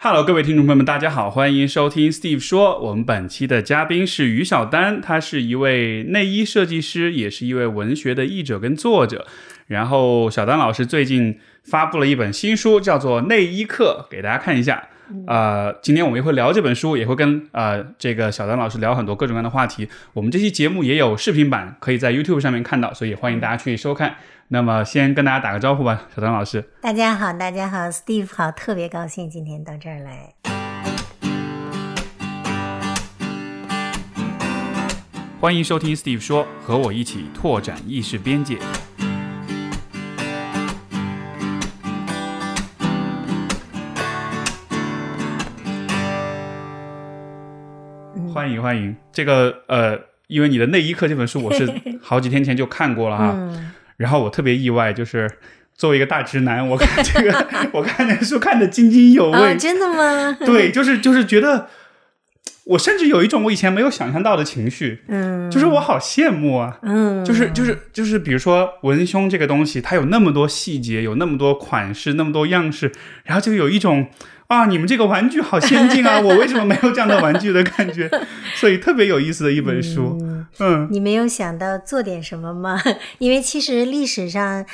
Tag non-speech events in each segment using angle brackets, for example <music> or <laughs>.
Hello，各位听众朋友们，大家好，欢迎收听 Steve 说。我们本期的嘉宾是于小丹，他是一位内衣设计师，也是一位文学的译者跟作者。然后小丹老师最近发布了一本新书，叫做《内衣课》，给大家看一下。呃，今天我们也会聊这本书，也会跟呃这个小丹老师聊很多各种各样的话题。我们这期节目也有视频版，可以在 YouTube 上面看到，所以欢迎大家去收看。那么先跟大家打个招呼吧，小丹老师。大家好，大家好，Steve 好，特别高兴今天到这儿来。欢迎收听 Steve 说，和我一起拓展意识边界。欢迎欢迎，这个呃，因为你的内衣课这本书，我是 <laughs> 好几天前就看过了哈。然后我特别意外，就是作为一个大直男，我看这个，<laughs> 我看那个书看得津津有味。真的吗？对，就是就是觉得，我甚至有一种我以前没有想象到的情绪。嗯，就是我好羡慕啊。嗯，就是就是就是，比如说文胸这个东西，它有那么多细节，有那么多款式，那么多样式，然后就有一种。啊，你们这个玩具好先进啊！我为什么没有这样的玩具的感觉？<laughs> 所以特别有意思的一本书。嗯，你没有想到做点什么吗？<laughs> 因为其实历史上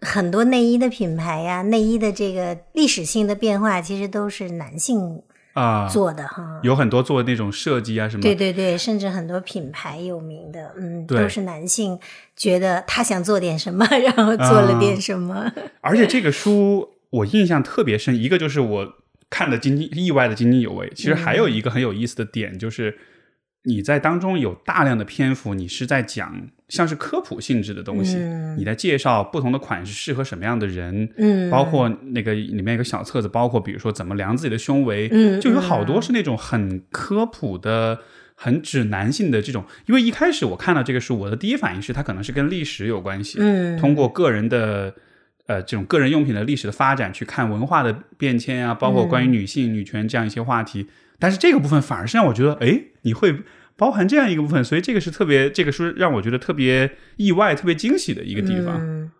很多内衣的品牌呀，内衣的这个历史性的变化，其实都是男性啊做的哈。有很多做那种设计啊什么。对对对，甚至很多品牌有名的，嗯，都是男性觉得他想做点什么，<laughs> 然后做了点什么。而且这个书。我印象特别深，一个就是我看的津津意外的津津有味。其实还有一个很有意思的点，就是你在当中有大量的篇幅，你是在讲像是科普性质的东西，你在介绍不同的款式适合什么样的人，嗯，包括那个里面有个小册子，包括比如说怎么量自己的胸围，嗯，就有好多是那种很科普的、很指南性的这种。因为一开始我看到这个书，我的第一反应是它可能是跟历史有关系，嗯，通过个人的。呃，这种个人用品的历史的发展，去看文化的变迁啊，包括关于女性、女权这样一些话题。但是这个部分反而是让我觉得，哎，你会包含这样一个部分，所以这个是特别，这个书让我觉得特别意外、特别惊喜的一个地方。嗯，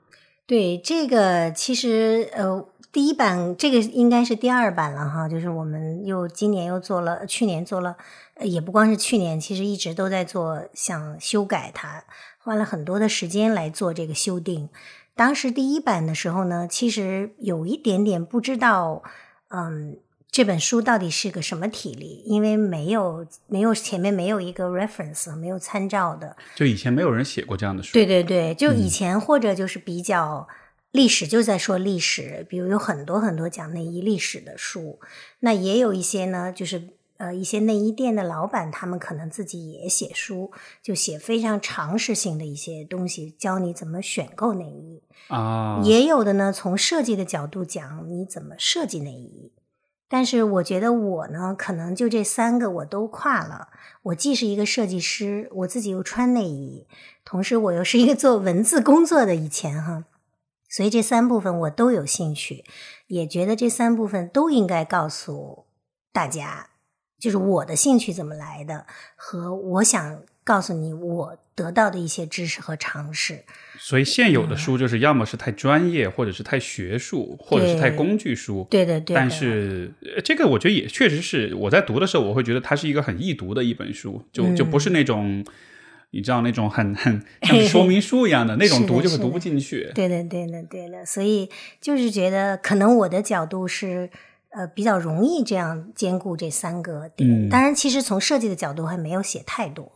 对，这个其实呃，第一版这个应该是第二版了哈，就是我们又今年又做了，去年做了，也不光是去年，其实一直都在做，想修改它，花了很多的时间来做这个修订。当时第一版的时候呢，其实有一点点不知道，嗯，这本书到底是个什么体例，因为没有没有前面没有一个 reference，没有参照的。就以前没有人写过这样的书。对对对，就以前或者就是比较历史就在说历史，比如有很多很多讲内衣历史的书，那也有一些呢，就是。呃，一些内衣店的老板，他们可能自己也写书，就写非常常识性的一些东西，教你怎么选购内衣啊。也有的呢，从设计的角度讲，你怎么设计内衣。但是我觉得我呢，可能就这三个我都跨了。我既是一个设计师，我自己又穿内衣，同时我又是一个做文字工作的，以前哈，<laughs> 所以这三部分我都有兴趣，也觉得这三部分都应该告诉大家。就是我的兴趣怎么来的，和我想告诉你我得到的一些知识和常识。所以现有的书就是要么是太专业，或者是太学术，或者是太工具书。对的，对。但是这个我觉得也确实是我在读的时候，我会觉得它是一个很易读的一本书，就就不是那种你知道那种很很像说明书一样的 <laughs> 那种读，就是读不进去。对的，对的，对的。所以就是觉得可能我的角度是。呃，比较容易这样兼顾这三个点。当然，其实从设计的角度还没有写太多，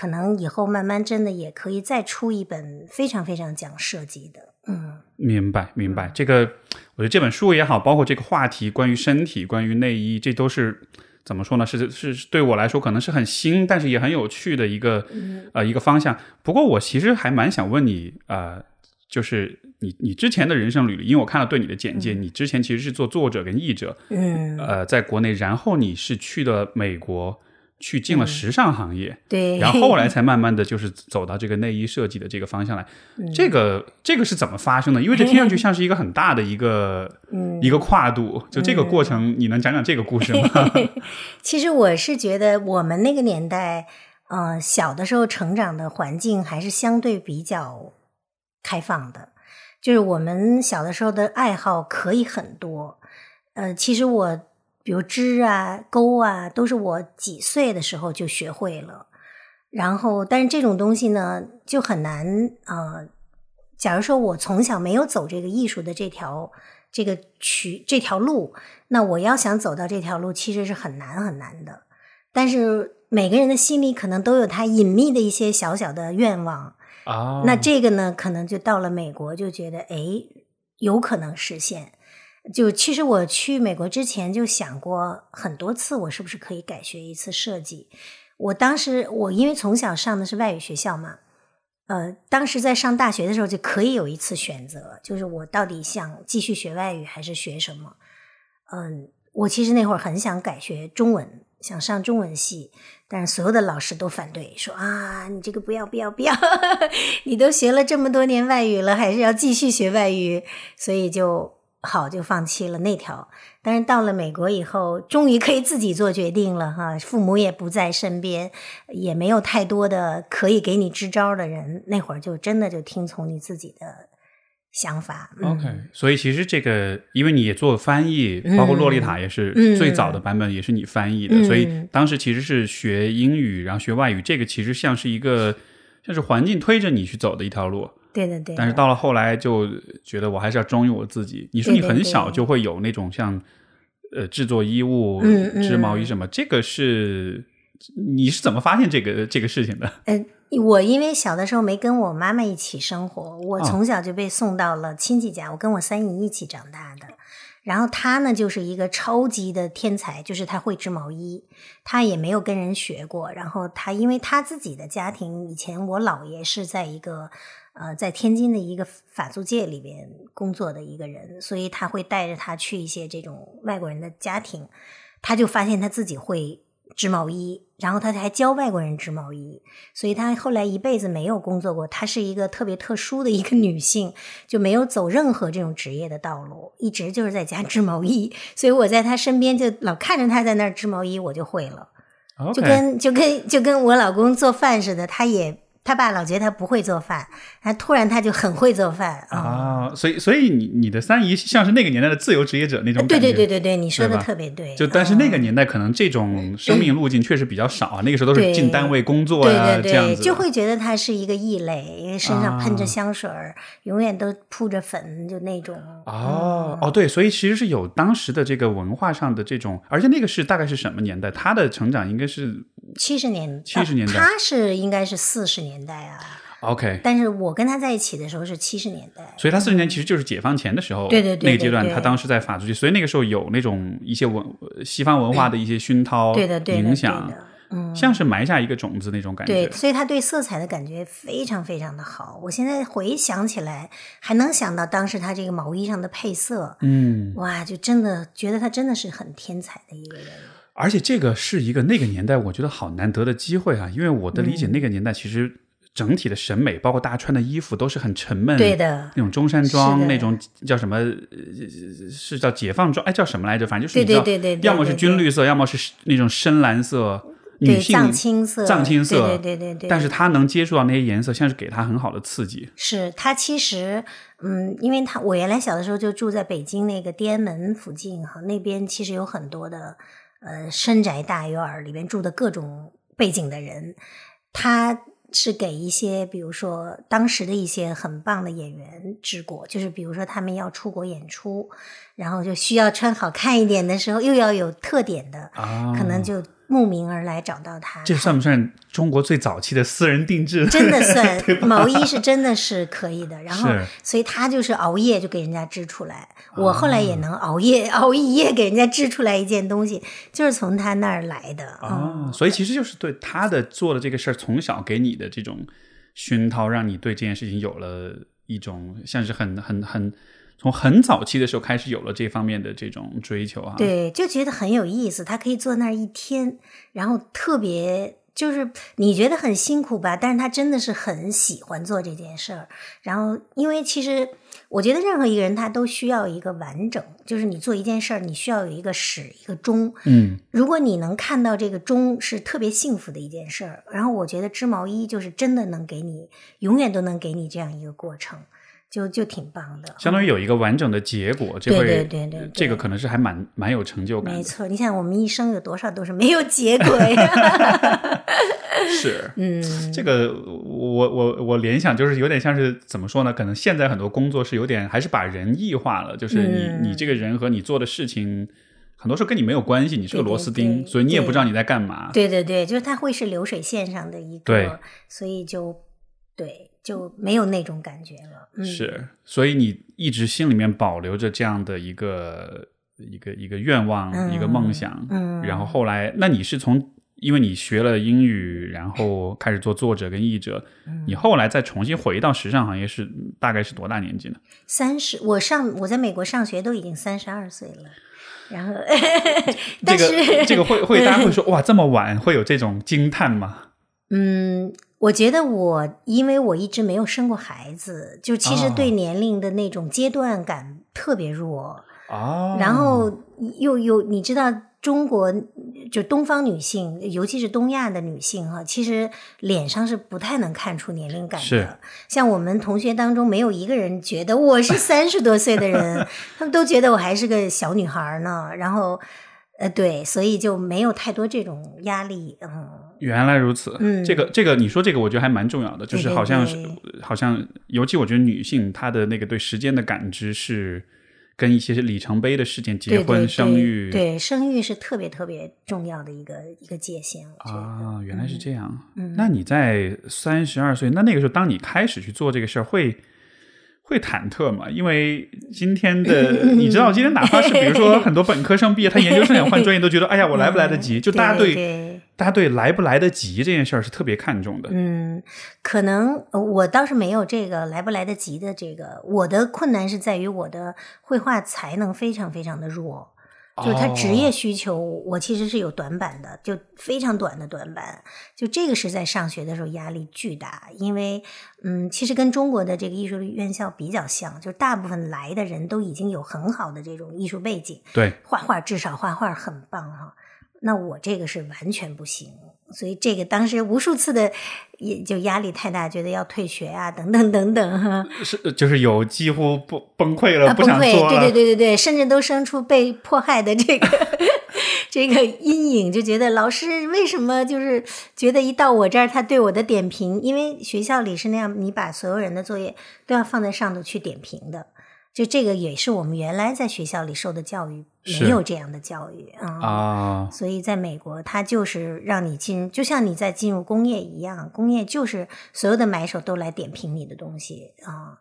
可能以后慢慢真的也可以再出一本非常非常讲设计的。嗯，明白明白。这个我觉得这本书也好，包括这个话题，关于身体，关于内衣，这都是怎么说呢？是是对我来说可能是很新，但是也很有趣的一个呃一个方向。不过我其实还蛮想问你呃。就是你你之前的人生履历，因为我看了对你的简介，你之前其实是做作者跟译者，嗯，呃，在国内，然后你是去了美国，去进了时尚行业，对，<laughs> 然后后来才慢慢的就是走到这个内衣设计的这个方向来。这个这个是怎么发生的？因为这听上去像是一个很大的一个一个跨度，就这个过程，你能讲讲这个故事吗？<laughs> 其实我是觉得我们那个年代，呃，小的时候成长的环境还是相对比较。开放的，就是我们小的时候的爱好可以很多。呃，其实我比如织啊、钩啊，都是我几岁的时候就学会了。然后，但是这种东西呢，就很难呃。假如说我从小没有走这个艺术的这条这个渠这条路，那我要想走到这条路，其实是很难很难的。但是每个人的心里可能都有他隐秘的一些小小的愿望啊。那这个呢，可能就到了美国，就觉得哎，有可能实现。就其实我去美国之前就想过很多次，我是不是可以改学一次设计？我当时我因为从小上的是外语学校嘛。呃，当时在上大学的时候就可以有一次选择，就是我到底想继续学外语还是学什么？嗯，我其实那会儿很想改学中文，想上中文系，但是所有的老师都反对，说啊，你这个不要不要不要，<laughs> 你都学了这么多年外语了，还是要继续学外语，所以就好就放弃了那条。但是到了美国以后，终于可以自己做决定了哈，父母也不在身边，也没有太多的可以给你支招的人，那会儿就真的就听从你自己的想法。OK，所以其实这个，因为你也做翻译，包括《洛丽塔》也是最早的版本，也是你翻译的，所以当时其实是学英语，然后学外语，这个其实像是一个像是环境推着你去走的一条路。对对对，但是到了后来就觉得我还是要忠于我自己。你说你很小就会有那种像呃制作衣物、织毛衣什么，这个是你是怎么发现这个这个事情的？呃，我因为小的时候没跟我妈妈一起生活，我从小就被送到了亲戚家，我跟我三姨一起长大的。然后他呢，就是一个超级的天才，就是他会织毛衣，他也没有跟人学过。然后他因为他自己的家庭，以前我姥爷是在一个。呃，在天津的一个法租界里边工作的一个人，所以他会带着他去一些这种外国人的家庭，他就发现他自己会织毛衣，然后他还教外国人织毛衣，所以他后来一辈子没有工作过。她是一个特别特殊的一个女性，就没有走任何这种职业的道路，一直就是在家织毛衣。所以我在她身边就老看着她在那儿织毛衣，我就会了，就跟就跟就跟我老公做饭似的，他也。他爸老觉得他不会做饭，他突然他就很会做饭啊！所以，所以你你的三姨像是那个年代的自由职业者那种感觉。对对对对对，你说的特别对。就但是那个年代可能这种生命路径确实比较少啊，那个时候都是进单位工作呀，这样子，就会觉得他是一个异类，因为身上喷着香水儿，永远都铺着粉，就那种。哦哦，对，所以其实是有当时的这个文化上的这种，而且那个是大概是什么年代？他的成长应该是七十年，七十年代，他是应该是四十年。代啊，OK，但是我跟他在一起的时候是七十年代，所以他四十年其实就是解放前的时候，对对对，那个阶段他当时在法租界，所以那个时候有那种一些文西方文化的一些熏陶，对的对影响，嗯，像是埋下一个种子那种感觉，对，所以他对色彩的感觉非常非常的好。我现在回想起来，还能想到当时他这个毛衣上的配色，嗯，哇，就真的觉得他真的是很天才的一个人。而且这个是一个那个年代，我觉得好难得的机会啊！因为我的理解，那个年代其实整体的审美，包括大家穿的衣服，都是很沉闷，对的，那种中山装，那种叫什么？是叫解放装？哎，叫什么来着？反正就是你知道，要么是军绿色，要么是那种深蓝色，女性藏青色，藏青色，对对对对。但是他能接触到那些颜色，像是给他很好的刺激。是他其实，嗯，因为他我原来小的时候就住在北京那个天安门附近哈，那边其实有很多的。呃，深宅大院儿里边住的各种背景的人，他是给一些，比如说当时的一些很棒的演员治过，就是比如说他们要出国演出，然后就需要穿好看一点的时候，又要有特点的，可能就。慕名而来找到他，这算不算中国最早期的私人定制？真的算，<laughs> 毛衣是真的是可以的。<laughs> 然后，所以他就是熬夜就给人家织出来。我后来也能熬夜 <laughs> 熬一夜给人家织出来一件东西，就是从他那儿来的啊。所以其实就是对他的做的这个事儿，从小给你的这种熏陶，让你对这件事情有了一种像是很很很。从很早期的时候开始有了这方面的这种追求啊，对，就觉得很有意思。他可以坐那儿一天，然后特别就是你觉得很辛苦吧，但是他真的是很喜欢做这件事儿。然后，因为其实我觉得任何一个人他都需要一个完整，就是你做一件事儿，你需要有一个始一个终。嗯，如果你能看到这个终，是特别幸福的一件事儿。然后，我觉得织毛衣就是真的能给你永远都能给你这样一个过程。就就挺棒的。相当于有一个完整的结果，这对会对对对对这个可能是还蛮蛮有成就感。没错，你想我们一生有多少都是没有结果呀？<laughs> 是，<laughs> 嗯，这个我我我联想就是有点像是怎么说呢？可能现在很多工作是有点还是把人异化了，就是你、嗯你这个人和你做的事情，很多时候跟你没有关系，你是个螺丝钉，对所以你也不知道你在干嘛。对对对，就是它会是流水线上的一个，所以就对就没有那种感觉了。嗯，是，所以你一直心里面保留着这样的一个一个一个愿望，嗯一个梦想。嗯然后后来，那你是从因为你学了英语，然后开始做作者跟译者，嗯你后来再重新回到时尚行业是大概是多大年纪呢？三十，我上我在美国上学都已经三十二岁了，然后这 <laughs> 但是个这个会会大家会说 <laughs> 哇这么晚会有这种惊叹吗？嗯，我觉得我因为我一直没有生过孩子，就其实哦对年龄的那种阶段感特别弱。哦，然后又有你知道，中国就东方女性，尤其是东亚的女性哈，其实脸上是不太能看出年龄感是的。像我们同学当中，没有一个人觉得我是三十多岁的人，<laughs> 他们都觉得我还是个小女孩呢。然后，呃，对，所以就没有太多这种压力。嗯，原来如此，嗯这个这个你说这个我觉得还蛮重要的，就是好像是对好像，尤其我觉得女性她的那个对时间的感知是跟一些是里程碑的事件，结婚、生育，对生育是特别特别重要的一个一个界限。啊，原来是这样。嗯那你在三十二岁，那那个时候，当你开始去做这个事儿，会会忐忑嘛？因为今天的 <laughs> 你知道，今天哪怕是比如说很多本科生毕业，他研究生想换专业，都觉得哎呀，我来不来得及？就大家对大家对来不来得及这件事儿是特别看重的。嗯，可能呃我倒是没有这个来不来得及的这个，我的困难是在于我的绘画才能非常非常的弱，就是他职业哦需求，我其实是有短板的，就非常短的短板。就这个是在上学的时候压力巨大，因为嗯，其实跟中国的这个艺术院校比较像，就大部分来的人都已经有很好的这种艺术背景，对，画画至少画画很棒哈。那我这个是完全不行，所以这个当时无数次的也就压力太大，觉得要退学啊，等等等等哈。是就是有几乎不崩溃了，啊，不崩溃，想做了。对对对对对，甚至都生出被迫害的这个 <laughs> 这个阴影，就觉得老师为什么就是觉得一到我这儿，他对我的点评，因为学校里是那样，你把所有人的作业都要放在上头去点评的。就这个也是我们原来在学校里受的教育，没有这样的教育啊。啊，所以在美国，它就是让你进，就像你在进入工业一样，工业就是所有的买手都来点评你的东西啊，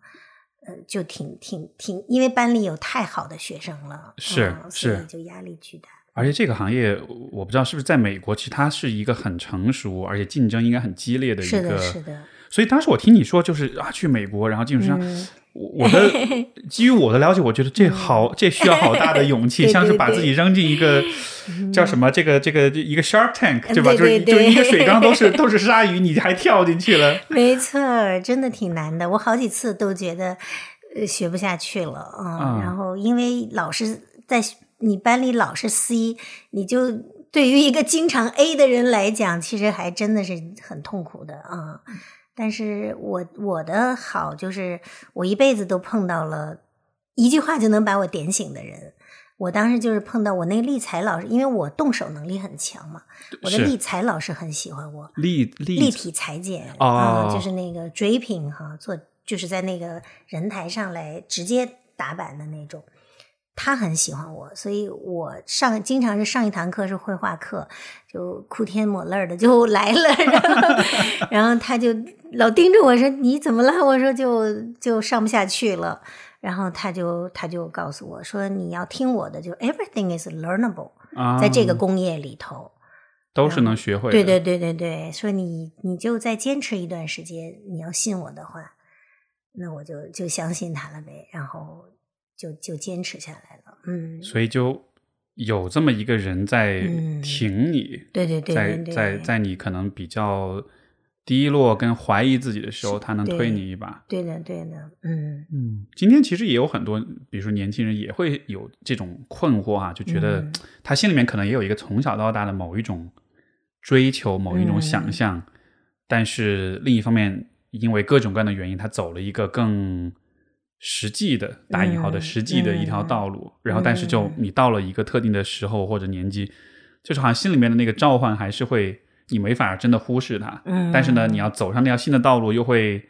呃，就挺挺挺，因为班里有太好的学生了，是啊所以是就压力巨大。而且这个行业，我不知道是不是在美国，其实它是一个很成熟，而且竞争应该很激烈的一个。是的，是的，所以当时我听你说，就是啊，去美国，然后进入时尚，嗯我我的 <laughs> 基于我的了解，我觉得这好，<laughs> 这需要好大的勇气，对 <laughs> 对像是把自己扔进一个叫什么这个这个一个 Shark Tank，对吧？就是就是一个水缸都是都是鲨鱼，你还跳进去了。没错，真的挺难的。我好几次都觉得呃学不下去了啊、嗯然后因为老是在你班里老是 C，你就对于一个经常 A 的人来讲，其实还真的是很痛苦的啊。但是我我的好就是我一辈子都碰到了一句话就能把我点醒的人。我当时就是碰到我那个立裁老师，因为我动手能力很强嘛，我的立裁老师很喜欢我。立立立体裁剪哦啊、就是那个 draping 哈，做就是在那个人台上来直接打板的那种。他很喜欢我，所以我上经常是上一堂课是绘画课，就哭天抹泪的就 <laughs> 来了，然后然后他就老盯着我说你怎么了？我说就就上不下去了，然后他就他就告诉我说你要听我的，就 everything is learnable，啊，在这个工业里头。都是能学会的。对对对对对，说你你就再坚持一段时间，你要信我的话，那我就就相信他了呗，然后就就坚持下来了。嗯，所以就有这么一个人在嗯。挺你，对对对在在在你可能比较低落跟怀疑自己的时候，他能推你一把。对的对的，嗯。嗯，今天其实也有很多，比如说年轻人也会有这种困惑啊，就觉得嗯。他心里面可能也有一个从小到大的某一种追求、某一种想嗯象，但是另一方面，因为各种各样的原因，他走了一个更实际的打引号的嗯实际的一条道路，然后但是就嗯。你到了一个特定的时候或者年纪，就是好像心里面的那个召唤还是会你没法真的忽视它，嗯。但是呢，你要走上那条新的道路又会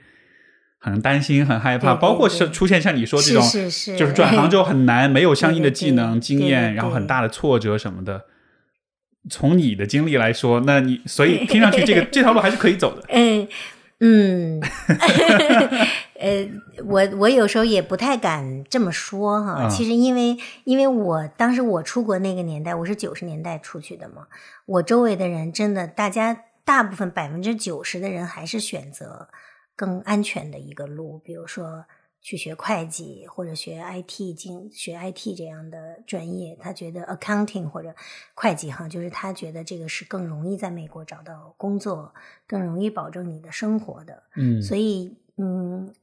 很担心、很害怕，包括对是出现像你说这种，就是转行之后很难，没有相应的技能、经验，然后很大的挫折什么的。从你的经历来说，那你所以 <laughs> 听上去这个这条路还是可以走的。<laughs> 嗯嗯，<laughs> 呃，我我有时候也不太敢这么说哈。嗯其实因为因为我当时我出国那个年代，我是九十年代出去的嘛，我周围的人真的，大家大部分百分之九十的人还是选择更安全的一个路，比如说。去学会计或者学 IT 经学 IT 这样的专业，他觉得 accounting 或者会计哈，就是他觉得这个是更容易在美国找到工作，更容易保证你的生活的。嗯，所以，嗯，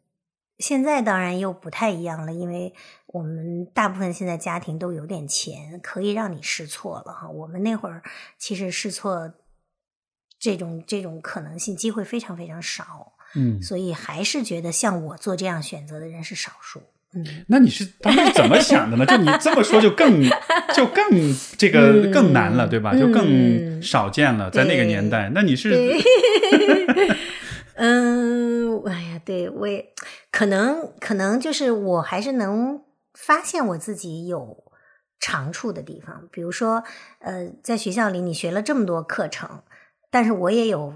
现在当然又不太一样了，因为我们大部分现在家庭都有点钱，可以让你试错了哈。我们那会儿其实试错这种这种可能性机会非常非常少，嗯，所以还是觉得像我做这样选择的人是少数。嗯，<laughs> 那你是当时怎么想的呢？就你这么说，就更 <laughs> 就更这个嗯更难了，对吧？就更嗯少见了，在那个年代。那你是，<laughs> 嗯，哎呀，对我也可能可能就是我还是能发现我自己有长处的地方，比如说，呃，在学校里你学了这么多课程，但是我也有呃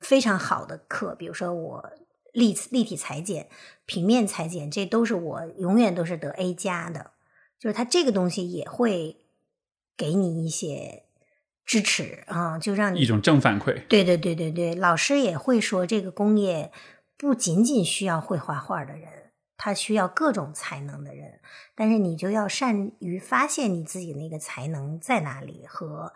非常好的课，比如说我立立体裁剪、平面裁剪，这都是我永远都是得 A 加的，就是它这个东西也会给你一些支持啊，就让你一种正反馈。对对对对对，老师也会说，这个工业不仅仅需要会画画的人，他需要各种才能的人，但是你就要善于发现你自己那个才能在哪里和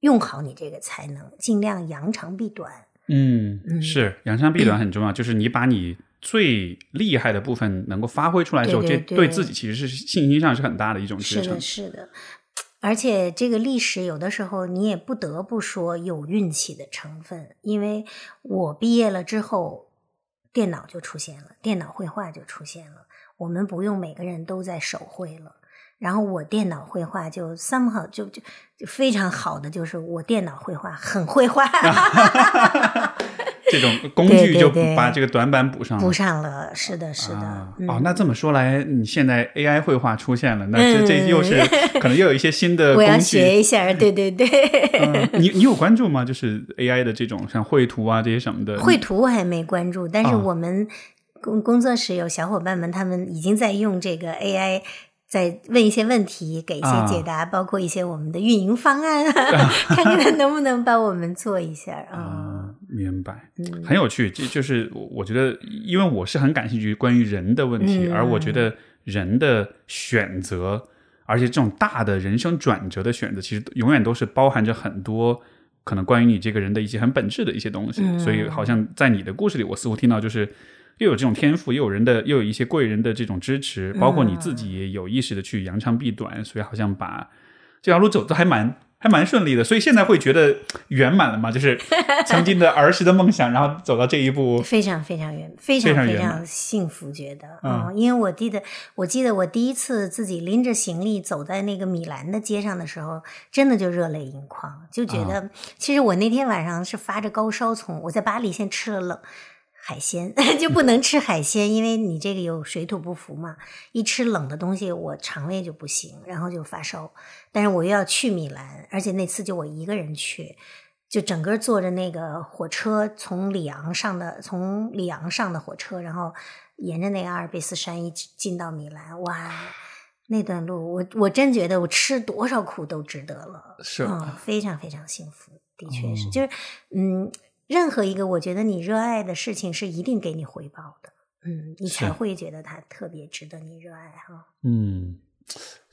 用好你这个才能，尽量扬长避短。嗯，嗯是扬长避短 <clears throat> 很重要，就是你把你最厉害的部分能够发挥出来之后，对对对这对自己其实是信心上是很大的一种支撑是的，。是的。而且这个历史有的时候你也不得不说有运气的成分，因为我毕业了之后，电脑就出现了，电脑绘画就出现了，我们不用每个人都在手绘了。然后我电脑绘画就 somehow 就就就非常好的，就是我电脑绘画很会画 <laughs> <laughs> 这种工具就把这个短板补上了。补上了。是的，是的。啊嗯、哦，那这么说来，你现在 AI 绘画出现了，那这、这嗯又是 <laughs> 可能又有一些新的我要。学一下，对对对。嗯，你你有关注吗？就是 AI 的这种像绘图啊这些什么的。绘图我还没关注，但是啊我们工工作室有小伙伴们，他们已经在用这个 AI。在问一些问题，给一些解答，包括一些我们的运营方案啊，<laughs> 看看他能不能帮我们做一下啊。啊，明白，嗯很有趣。这就是我我觉得，因为我是很感兴趣关于人的问题，嗯而我觉得人的选择，而且这种大的人生转折的选择，其实永远都是包含着很多可能关于你这个人的一些很本质的一些东西。嗯所以，好像在你的故事里，我似乎听到就是。又有这种天赋，又有人的，又有一些贵人的这种支持，包括你自己也有意识的去扬长避短，所以好像把这条路走的还蛮还蛮顺利的，所以现在会觉得圆满了嘛？就是 <laughs> 曾经的儿时的梦想，然后走到这一步，非常非常圆，非常非非常幸福，觉得嗯啊、因为我记得，我记得我第一次自己拎着行李走在那个米兰的街上的时候，真的就热泪盈眶，就觉啊得、其实我那天晚上是发着高烧从我在巴黎先吃了冷。海鲜 <laughs> 就不能吃海鲜，因为你这个有水土不服嘛。一吃冷的东西，我肠胃就不行，然后就发烧。但是我又要去米兰，而且那次就我一个人去，就整个坐着那个火车从里昂上的，从里昂上的火车，然后沿着那个阿尔卑斯山一直进到米兰，哇，那段路我我真觉得我吃多少苦都值得了，是嗯，非常非常幸福，的确是，哦就是嗯，任何一个我觉得你热爱的事情是一定给你回报的，嗯，你才会觉得它特别值得你热爱哈，嗯，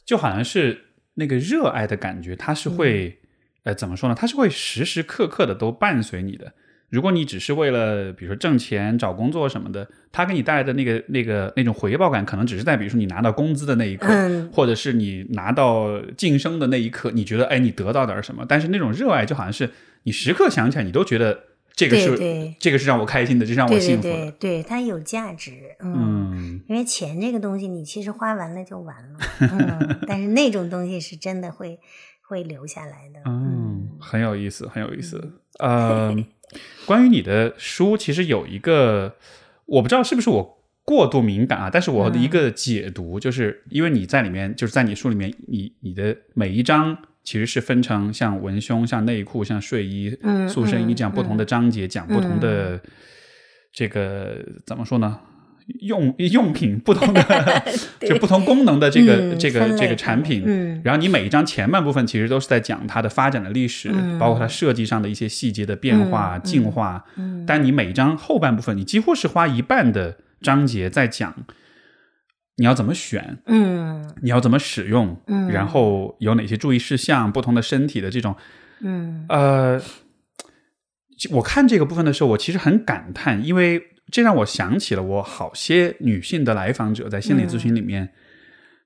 就好像是那个热爱的感觉，它是会，呃，怎么说呢？它是会时时刻刻的都伴随你的。如果你只是为了，比如说挣钱、找工作什么的，它给你带来的那个、那个、那种回报感，可能只是在比如说你拿到工资的那一刻，嗯或者是你拿到晋升的那一刻，你觉得哎，你得到点什么。但是那种热爱，就好像是你时刻想起来，你都觉得这个是对对这个是让我开心的，这让我幸福的。对对，它有价值，嗯。嗯，因为钱这个东西，你其实花完了就完了，嗯，<laughs> 但是那种东西是真的会会留下来的，嗯，很有意思，很有意思。呃，关于你的书，其实有一个，我不知道是不是我过度敏感啊，但是我的一个解读，就是因为你在里面，就是在你书里面，你你的每一章其实是分成像文胸、像内裤、像睡衣、嗯塑身衣嗯这样不同的章节，讲不同的这个怎么说呢？用用品不同的，<laughs> 就不同功能的这个、嗯这个这个产品，嗯。然后你每一章前半部分其实都是在讲它的发展的历史，嗯。包括它设计上的一些细节的变化、进化。嗯。但你每一章后半部分，你几乎是花一半的章节在讲你要怎么选，嗯。你要怎么使用，嗯。然后有哪些注意事项，不同的身体的这种嗯。呃，我看这个部分的时候，我其实很感叹，因为这让我想起了我好些女性的来访者在心理咨询里面，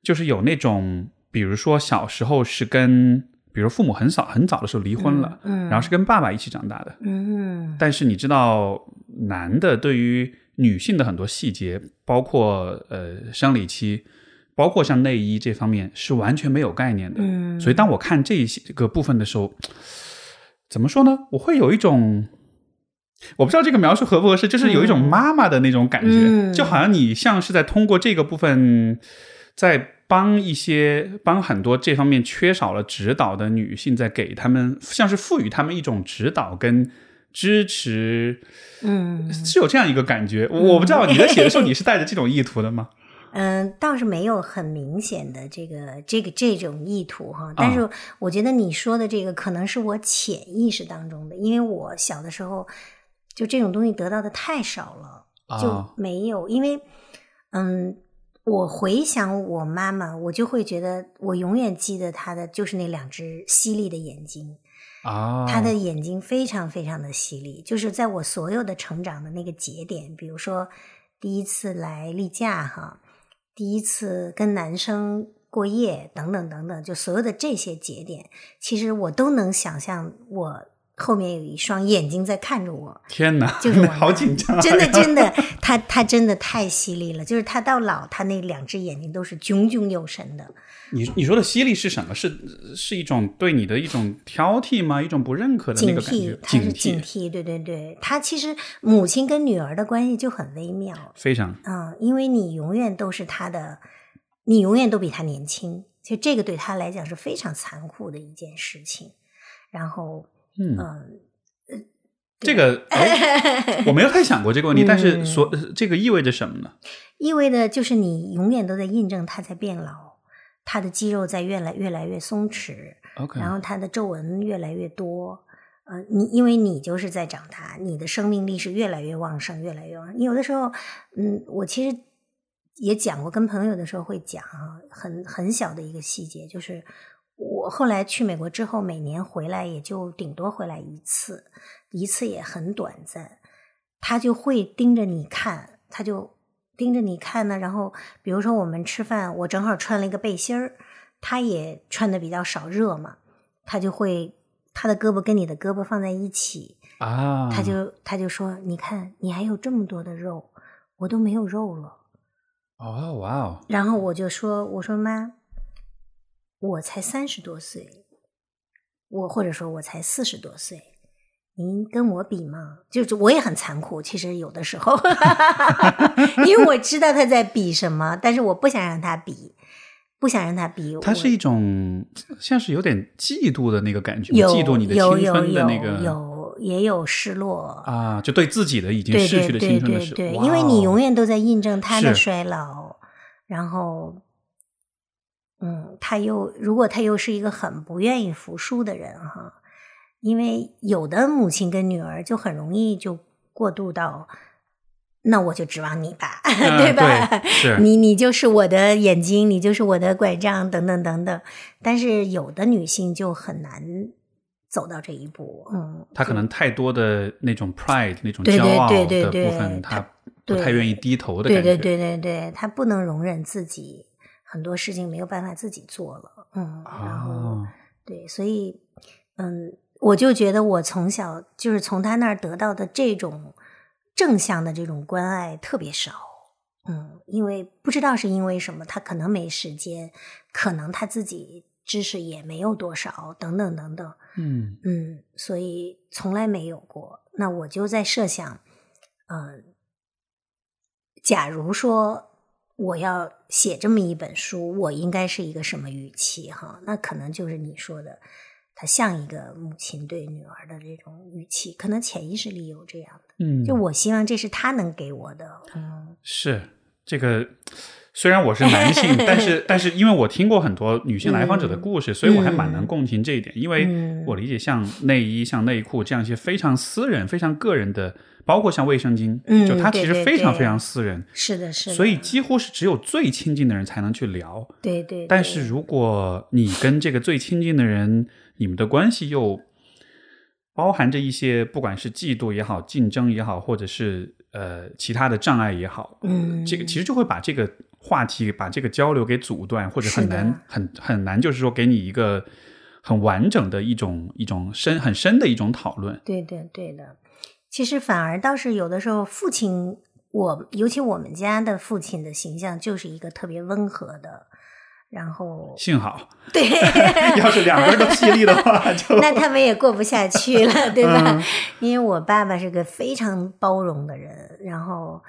就是有那种，比如说小时候是跟，比如父母很早很早的时候离婚了，嗯。然后是跟爸爸一起长大的，嗯。但是你知道，男的对于女性的很多细节，包括呃生理期，包括像内衣这方面，是完全没有概念的。嗯所以当我看这一些个部分的时候，怎么说呢？我会有一种，我不知道这个描述合不合适，就是有一种妈妈的那种感觉，嗯就好像你像是在通过这个部分，在帮一些帮很多这方面缺少了指导的女性，在给他们像是赋予他们一种指导跟。支持嗯。是有这样一个感觉，我我不知道你在写的时候 <laughs> 你是带着这种意图的吗？嗯，倒是没有很明显的这个这个这种意图哈，但是我觉得你说的这个可能是我潜意识当中的，因为我小的时候就这种东西得到的太少了，就啊没有，因为嗯，我回想我妈妈，我就会觉得我永远记得她的就是那两只犀利的眼睛，啊，他的眼睛非常非常的犀利，就是在我所有的成长的那个节点，比如说第一次来例假哈，第一次跟男生过夜等等等等，就所有的这些节点，其实我都能想象我后面有一双眼睛在看着我，天哪，<laughs> 就是我好紧张啊，真的 <laughs> 真的，他他真的太犀利了，就是他到老，他那两只眼睛都是炯炯有神的。你你说的犀利是什么？是是一种对你的一种挑剔吗？一种不认可的那警个感觉惕，？他是警警惕，对对对，他其实母亲跟女儿的关系就很微妙，非常嗯，因为你永远都是他的，你永远都比他年轻，其实这个对他来讲是非常残酷的一件事情。然后，嗯，嗯，这个、<laughs> 哎我没有太想过这个问题，但是嗯所呃这个意味着什么呢？意味着就是你永远都在印证他在变老，他的肌肉在越来越来越松弛，OK，然后他的皱纹越来越多。呃，你因为你就是在长大，你的生命力是越来越旺盛，越来越旺。你有的时候，嗯，我其实也讲过，跟朋友的时候会讲啊，很很小的一个细节，就是我后来去美国之后，每年回来也就顶多回来一次，一次也很短暂。他就会盯着你看，他就盯着你看呢。然后比如说我们吃饭，我正好穿了一个背心儿，他也穿的比较少，热嘛，他就会他的胳膊跟你的胳膊放在一起，啊，他就他就说：“你看，你还有这么多的肉，我都没有肉了。哦哇哦”，然后我就说：“我说妈，我才三十多岁，我或者说我才四十多岁，您跟我比吗？就是我也很残酷，其实有的时候，<laughs> 因为我知道他在比什么，但是我不想让他比，不想让他比。我它是一种像是有点嫉妒的那个感觉，有嫉妒你的青春的那个有也有失落啊，就对自己的已经对逝去的青春的事，对因为你哦永远都在印证他的衰老，然后，嗯，他又如果他又是一个很不愿意服输的人哈，因为有的母亲跟女儿就很容易就过渡到，那我就指望你吧，<laughs> 嗯对吧？对是你你就是我的眼睛，你就是我的拐杖，等等等等。但是有的女性就很难走到这一步，嗯，他可能太多的那种 pride 那种对对骄傲对对对的部分，他他不太愿意低头的感觉。对对对对对，她不能容忍自己很多事情没有办法自己做了，嗯，然后、哦，对，所以嗯，我就觉得我从小就是从他那儿得到的这种正向的这种关爱特别少。嗯，因为不知道是因为什么，他可能没时间，可能他自己知识也没有多少，等等等等。嗯嗯，所以从来没有过。那我就在设想，嗯、假如说我要写这么一本书，我应该是一个什么语气哈？那可能就是你说的，他像一个母亲对女儿的这种语气，可能潜意识里有这样的。嗯，就我希望这是他能给我的。嗯是这个。虽然我是男性，<laughs> 但是但是因为我听过很多女性来访者的故事，所以我还蛮能共情这一点。因为嗯我理解，像内衣、像内裤这样一些非常私人、非常个人的，包括像卫生巾，嗯就它其实非常非常私人，是的，是的。所以几乎是只有最亲近的人才能去聊。对对对，但是如果你跟这个最亲近的人，你们的关系又包含着一些，不管是嫉妒也好、竞争也好，或者是呃其他的障碍也好，嗯这个其实就会把这个话题、把这个交流给阻断，或者很难、很很难，就是说给你一个很完整的一种一种深很深的一种讨论。对的，对的。其实反而倒是有的时候，父亲，我尤其我们家的父亲的形象就是一个特别温和的，然后幸好，<laughs> 对，要是两个人都 <laughs> 犀利的话，就那他们也过不下去了，对吧？嗯因为我爸爸是个非常包容的人，然后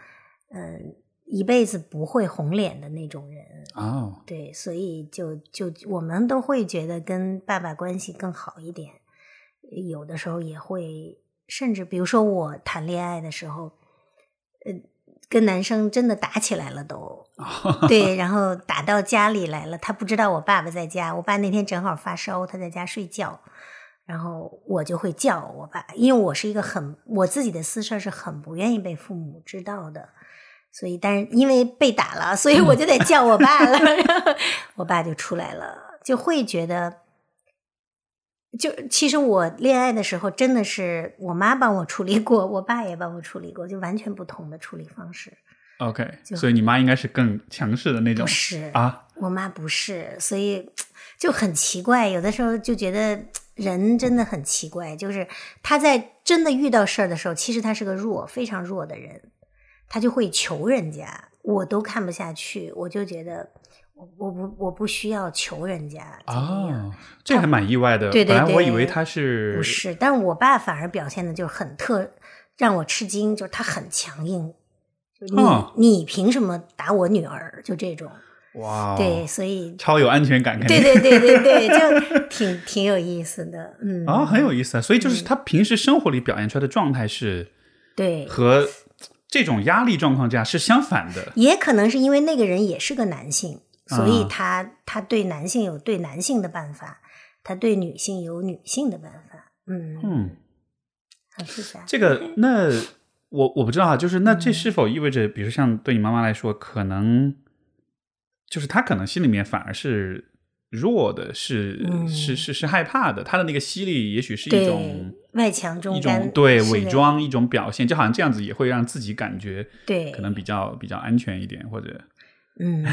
嗯，一辈子不会红脸的那种人，哦，对，所以就就我们都会觉得跟爸爸关系更好一点，有的时候也会，甚至比如说我谈恋爱的时候，呃，跟男生真的打起来了都，<laughs> 对，然后打到家里来了，他不知道我爸爸在家，我爸那天正好发烧，他在家睡觉。然后我就会叫我爸，因为我是一个很我自己的私事是很不愿意被父母知道的，所以但是因为被打了，所以我就得叫我爸了，<laughs> 然后我爸就出来了，就会觉得，就其实我恋爱的时候真的是我妈帮我处理过，我爸也帮我处理过，就完全不同的处理方式。OK，所以你妈应该是更强势的那种不是啊，我妈不是，所以就很奇怪。有的时候就觉得人真的很奇怪，就是他在真的遇到事儿的时候，其实他是个弱、非常弱的人，他就会求人家，我都看不下去，我就觉得我我不我不需要求人家怎么样。哦，这还蛮意外的。对对本来我以为他是不是，但是我爸反而表现的就是很特，让我吃惊，就是他很强硬，就你、哦你凭什么打我女儿？就这种，哇，对，，所以超有安全感，对对对对对，就 <laughs> 挺挺有意思的，嗯，啊，很有意思啊。所以就是他平时生活里表现出来的状态是对，和这种压力状况下是相反的。也可能是因为那个人也是个男性，所以啊他他对男性有对男性的办法，他对女性有女性的办法，嗯，嗯，很复杂，这个那我我不知道啊，就是那嗯。这是否意味着，比如像对你妈妈来说，可能就是她可能心里面反而是弱的，是、嗯。是是是害怕的，他的那个犀利也许是一种。外强中一干，种对伪，装一种表现，就好像这样子也会让自己感觉对，可能比较比较安全一点，或者嗯，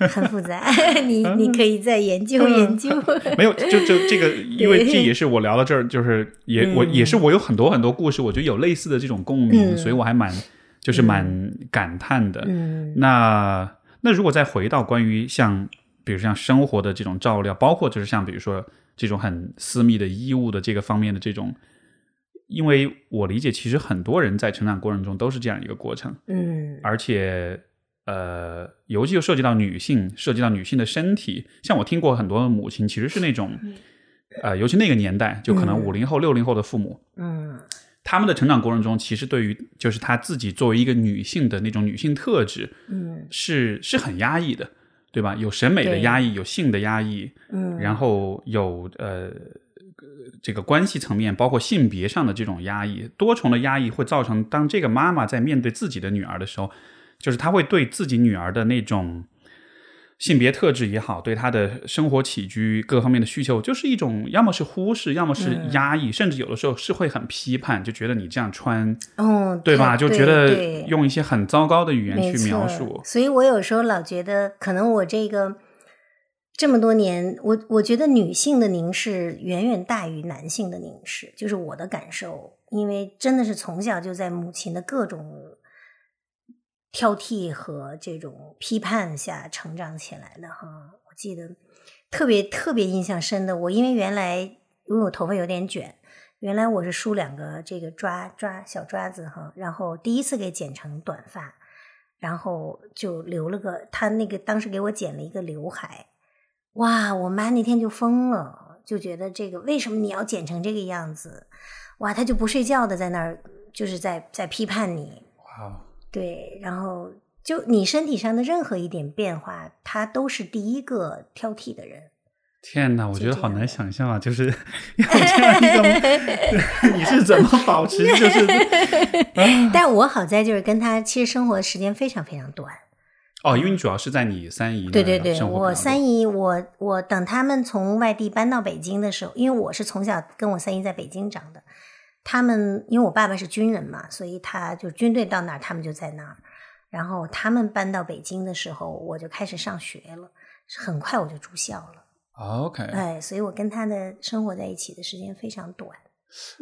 很复杂，<laughs> 你 <laughs> 你可以再研究研究，没有就就这个，<laughs> 因为这也是我聊到这儿，就是也、我嗯。也是我有很多很多故事，我觉得有类似的这种共鸣，嗯。所以我还蛮就是蛮感叹的。嗯。那那如果再回到关于像比如像生活的这种照料，包括就是像比如说这种很私密的衣物的这个方面的这种，因为我理解，其实很多人在成长过程中都是这样一个过程，嗯而且呃，尤其又涉及到女性，涉及到女性的身体，像我听过很多母亲其实是那种。呃，尤其那个年代，就可能嗯五零后、六零后的父母，嗯他们的成长过程中，其实对于就是她自己作为一个女性的那种女性特质，嗯是是很压抑的，对吧？有审美的压抑，有性的压抑，嗯，然后有呃这个关系层面，包括性别上的这种压抑，多重的压抑会造成，当这个妈妈在面对自己的女儿的时候，就是她会对自己女儿的那种。性别特质也好，对他的生活起居各方面的需求，就是一种要么是忽视，要么是嗯压抑，甚至有的时候是会很批判，就觉得你这样穿，哦，对吧？就觉得用一些很糟糕的语言去描述。所以我有时候老觉得，可能我这个这么多年，我我觉得女性的凝视远远大于男性的凝视，就是我的感受。因为真的是从小就在母亲的各种挑剔和这种批判下成长起来的哈。我记得特别特别印象深的，我因为原来因为我头发有点卷，原来我是梳两个这个抓抓小抓子哈，然后第一次给剪成短发，然后就留了个他那个当时给我剪了一个刘海。哇！我妈那天就疯了，就觉得这个为什么你要剪成这个样子？哇！她就不睡觉的在那儿，就是在在批判你。哇！对，然后就你身体上的任何一点变化，他都是第一个挑剔的人。天哪，我觉得好难想象啊！就是 <laughs> 有这样一种，你是怎么保持？就是，<laughs> 但我好在就是跟他其实生活的时间非常非常短。哦，因为你主要是在你三姨对对对，我三姨，我我等他们从外地搬到北京的时候，因为我是从小跟我三姨在北京长的，他们因为我爸爸是军人嘛，所以他就军队到哪儿，他们就在那儿。然后他们搬到北京的时候，我就开始上学了，很快我就住校了。OK，哎，所以我跟他的生活在一起的时间非常短。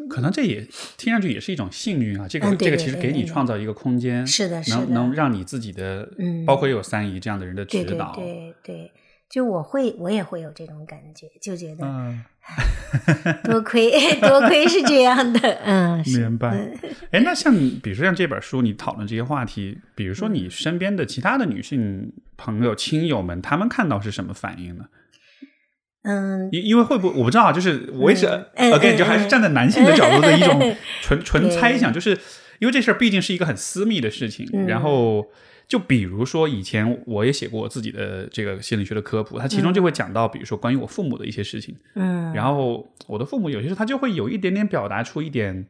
可能这也听上去也是一种幸运啊！这个这个其实给你创造一个空间，是的，能能让你自己的，嗯，包括有三姨这样的人的指导，对对，就我会我也会有这种感觉，就觉得多亏多亏是这样的，嗯，明白。哎，那像比如说像这本书，你讨论这些话题，比如说你身边的其他的女性朋友、亲友们，他们看到是什么反应呢？嗯，因因为会不我不知道，就是我也是 again 就还是站在男性的角度的一种纯 <laughs> 纯猜想，就是因为这事儿毕竟是一个很私密的事情。然后就比如说以前我也写过我自己的这个心理学的科普，它其中就会讲到，比如说关于我父母的一些事情。嗯，然后我的父母有些时候他就会有一点点表达出一点，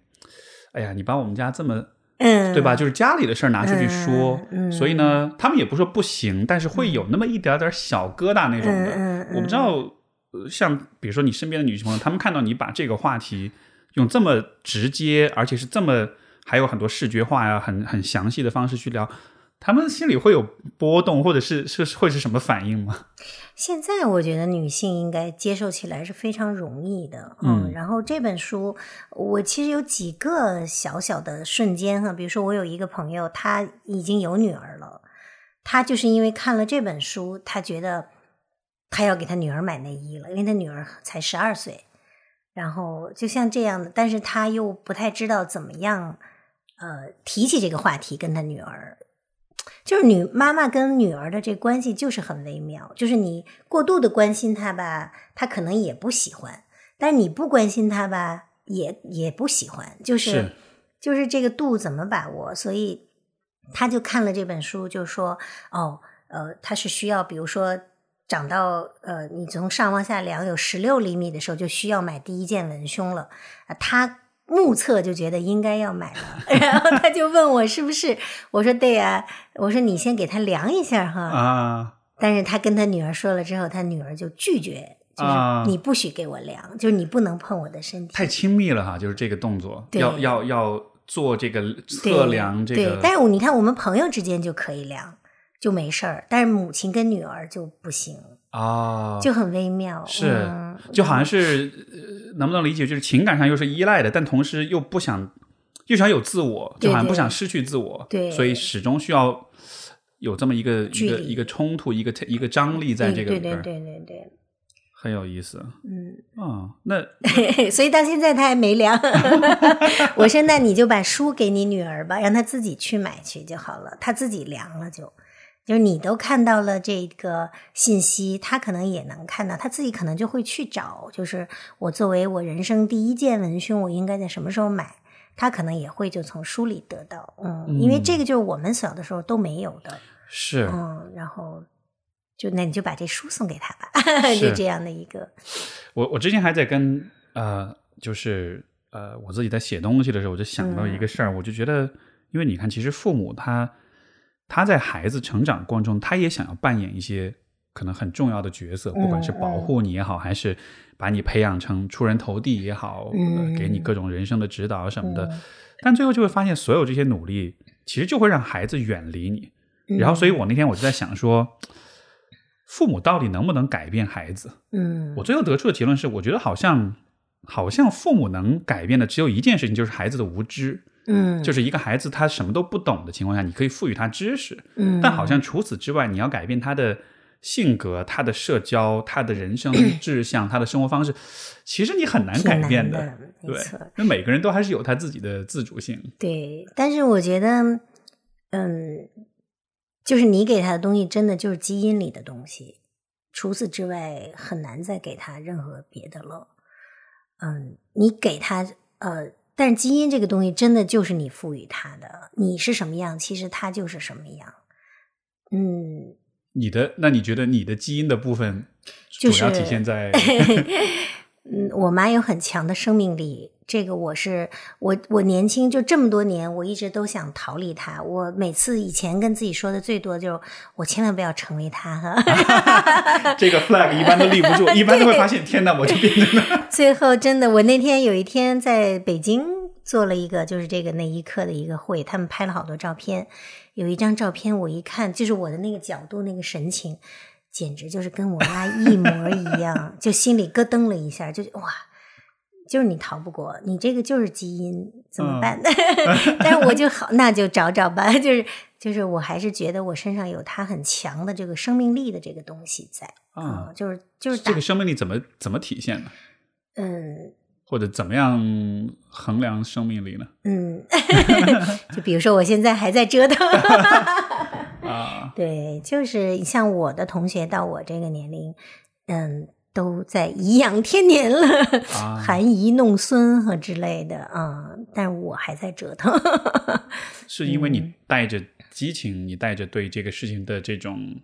哎呀，你把我们家这么，嗯，对吧？就是家里的事儿拿出去说，嗯所以呢，他们也不说不行，但是会有那么一点点小疙瘩那种的。嗯我不知道。像比如说你身边的女性朋友，他们看到你把这个话题用这么直接，而且是这么还有很多视觉化呀、很很详细的方式去聊，她们心里会有波动，或者是是会是什么反应吗？现在我觉得女性应该接受起来是非常容易的，嗯。然后这本书，我其实有几个小小的瞬间哈，比如说我有一个朋友，她已经有女儿了，她就是因为看了这本书，她觉得。他要给他女儿买内衣了，因为他女儿才十二岁，然后就像这样的，但是他又不太知道怎么样，呃，提起这个话题跟他女儿，就是女妈妈跟女儿的这关系就是很微妙，就是你过度的关心她吧，她可能也不喜欢；但是你不关心她吧，也也不喜欢，就是就是这个度怎么把握？所以他就看了这本书，就说哦，呃，他是需要，比如说。长到呃，你从上往下量有十六厘米的时候，就需要买第一件文胸了。他目测就觉得应该要买了，然后他就问我是不是？我说对呀，我说你先给他量一下哈。啊！但是他跟他女儿说了之后，他女儿就拒绝，就是你不许给我量，就是你不能碰我的身体。太亲密了哈，就是这个动作，要要要做这个测量这个。对，但是你看，我们朋友之间就可以量。就没事儿，但是母亲跟女儿就不行啊，就很微妙。是，就好像是 <laughs> 能不能理解？就是情感上又是依赖的，但同时又不想，又想有自我，就好像不想失去自我，对，所以始终需要有这么一个一个一个冲突，一个一个张力在这个里边，对对对对，很有意思。嗯啊，那 <laughs> 所以到现在他还没量。<laughs> 我说那你就把书给你女儿吧，让她自己去买去就好了，她自己凉了就。就是你都看到了这个信息，他可能也能看到，他自己可能就会去找。就是我作为我人生第一件文胸，我应该在什么时候买？他可能也会就从书里得到，嗯，因为这个就是我们小的时候都没有的，是，嗯，然后就那你就把这书送给他吧，<laughs> 就这样的一个。我我之前还在跟呃，就是呃，我自己在写东西的时候，我就想到一个事儿，我就觉得，因为你看，其实父母他。他在孩子成长过程中，他也想要扮演一些可能很重要的角色，不管是保护你也好，还是把你培养成出人头地也好，给你各种人生的指导什么的。但最后就会发现，所有这些努力其实就会让孩子远离你。然后，所以我那天我就在想说，父母到底能不能改变孩子？嗯，我最后得出的结论是，我觉得好像好像父母能改变的只有一件事情，就是孩子的无知。嗯，就是一个孩子他什么都不懂的情况下，你可以赋予他知识，嗯，但好像除此之外，你要改变他的性格、他的社交、他的人生 <clears throat> 志向、他的生活方式，其实你很难改变难的没对错，那每个人都还是有他自己的自主性。对，但是我觉得，嗯，就是你给他的东西，真的就是基因里的东西，除此之外，很难再给他任何别的了。嗯，你给他，呃，但是基因这个东西，真的就是你赋予他的，你是什么样，其实他就是什么样。嗯，你的那你觉得你的基因的部分主要体现在 <laughs> 嗯，我妈有很强的生命力，这个我是我我年轻就这么多年，我一直都想逃离他。我每次以前跟自己说的最多就是，我千万不要成为他哈。<laughs> 这个 flag 一般都立不住，一般都会发现天哪，我就变成了。<laughs> 最后真的，我那天有一天在北京做了一个就是这个那一刻的一个会，他们拍了好多照片，有一张照片我一看就是我的那个角度那个神情，简直就是跟我妈一模一样，<laughs> 就心里咯噔了一下，就哇。就是你逃不过，你这个就是基因，怎么办？<laughs> 但是我就好，那就找找吧。就 <laughs> 是就是，我还是觉得我身上有它很强的这个生命力的这个东西在啊嗯就是就是这个生命力怎么怎么体现呢？嗯或者怎么样衡量生命力呢？嗯，<laughs> 就比如说我现在还在折腾，啊，对，就是像我的同学到我这个年龄，嗯，都在颐养天年了，啊 <laughs> 含饴弄孙和之类的啊、嗯，但是我还在折腾。<laughs> 是因为嗯你带着激情，你带着对这个事情的这种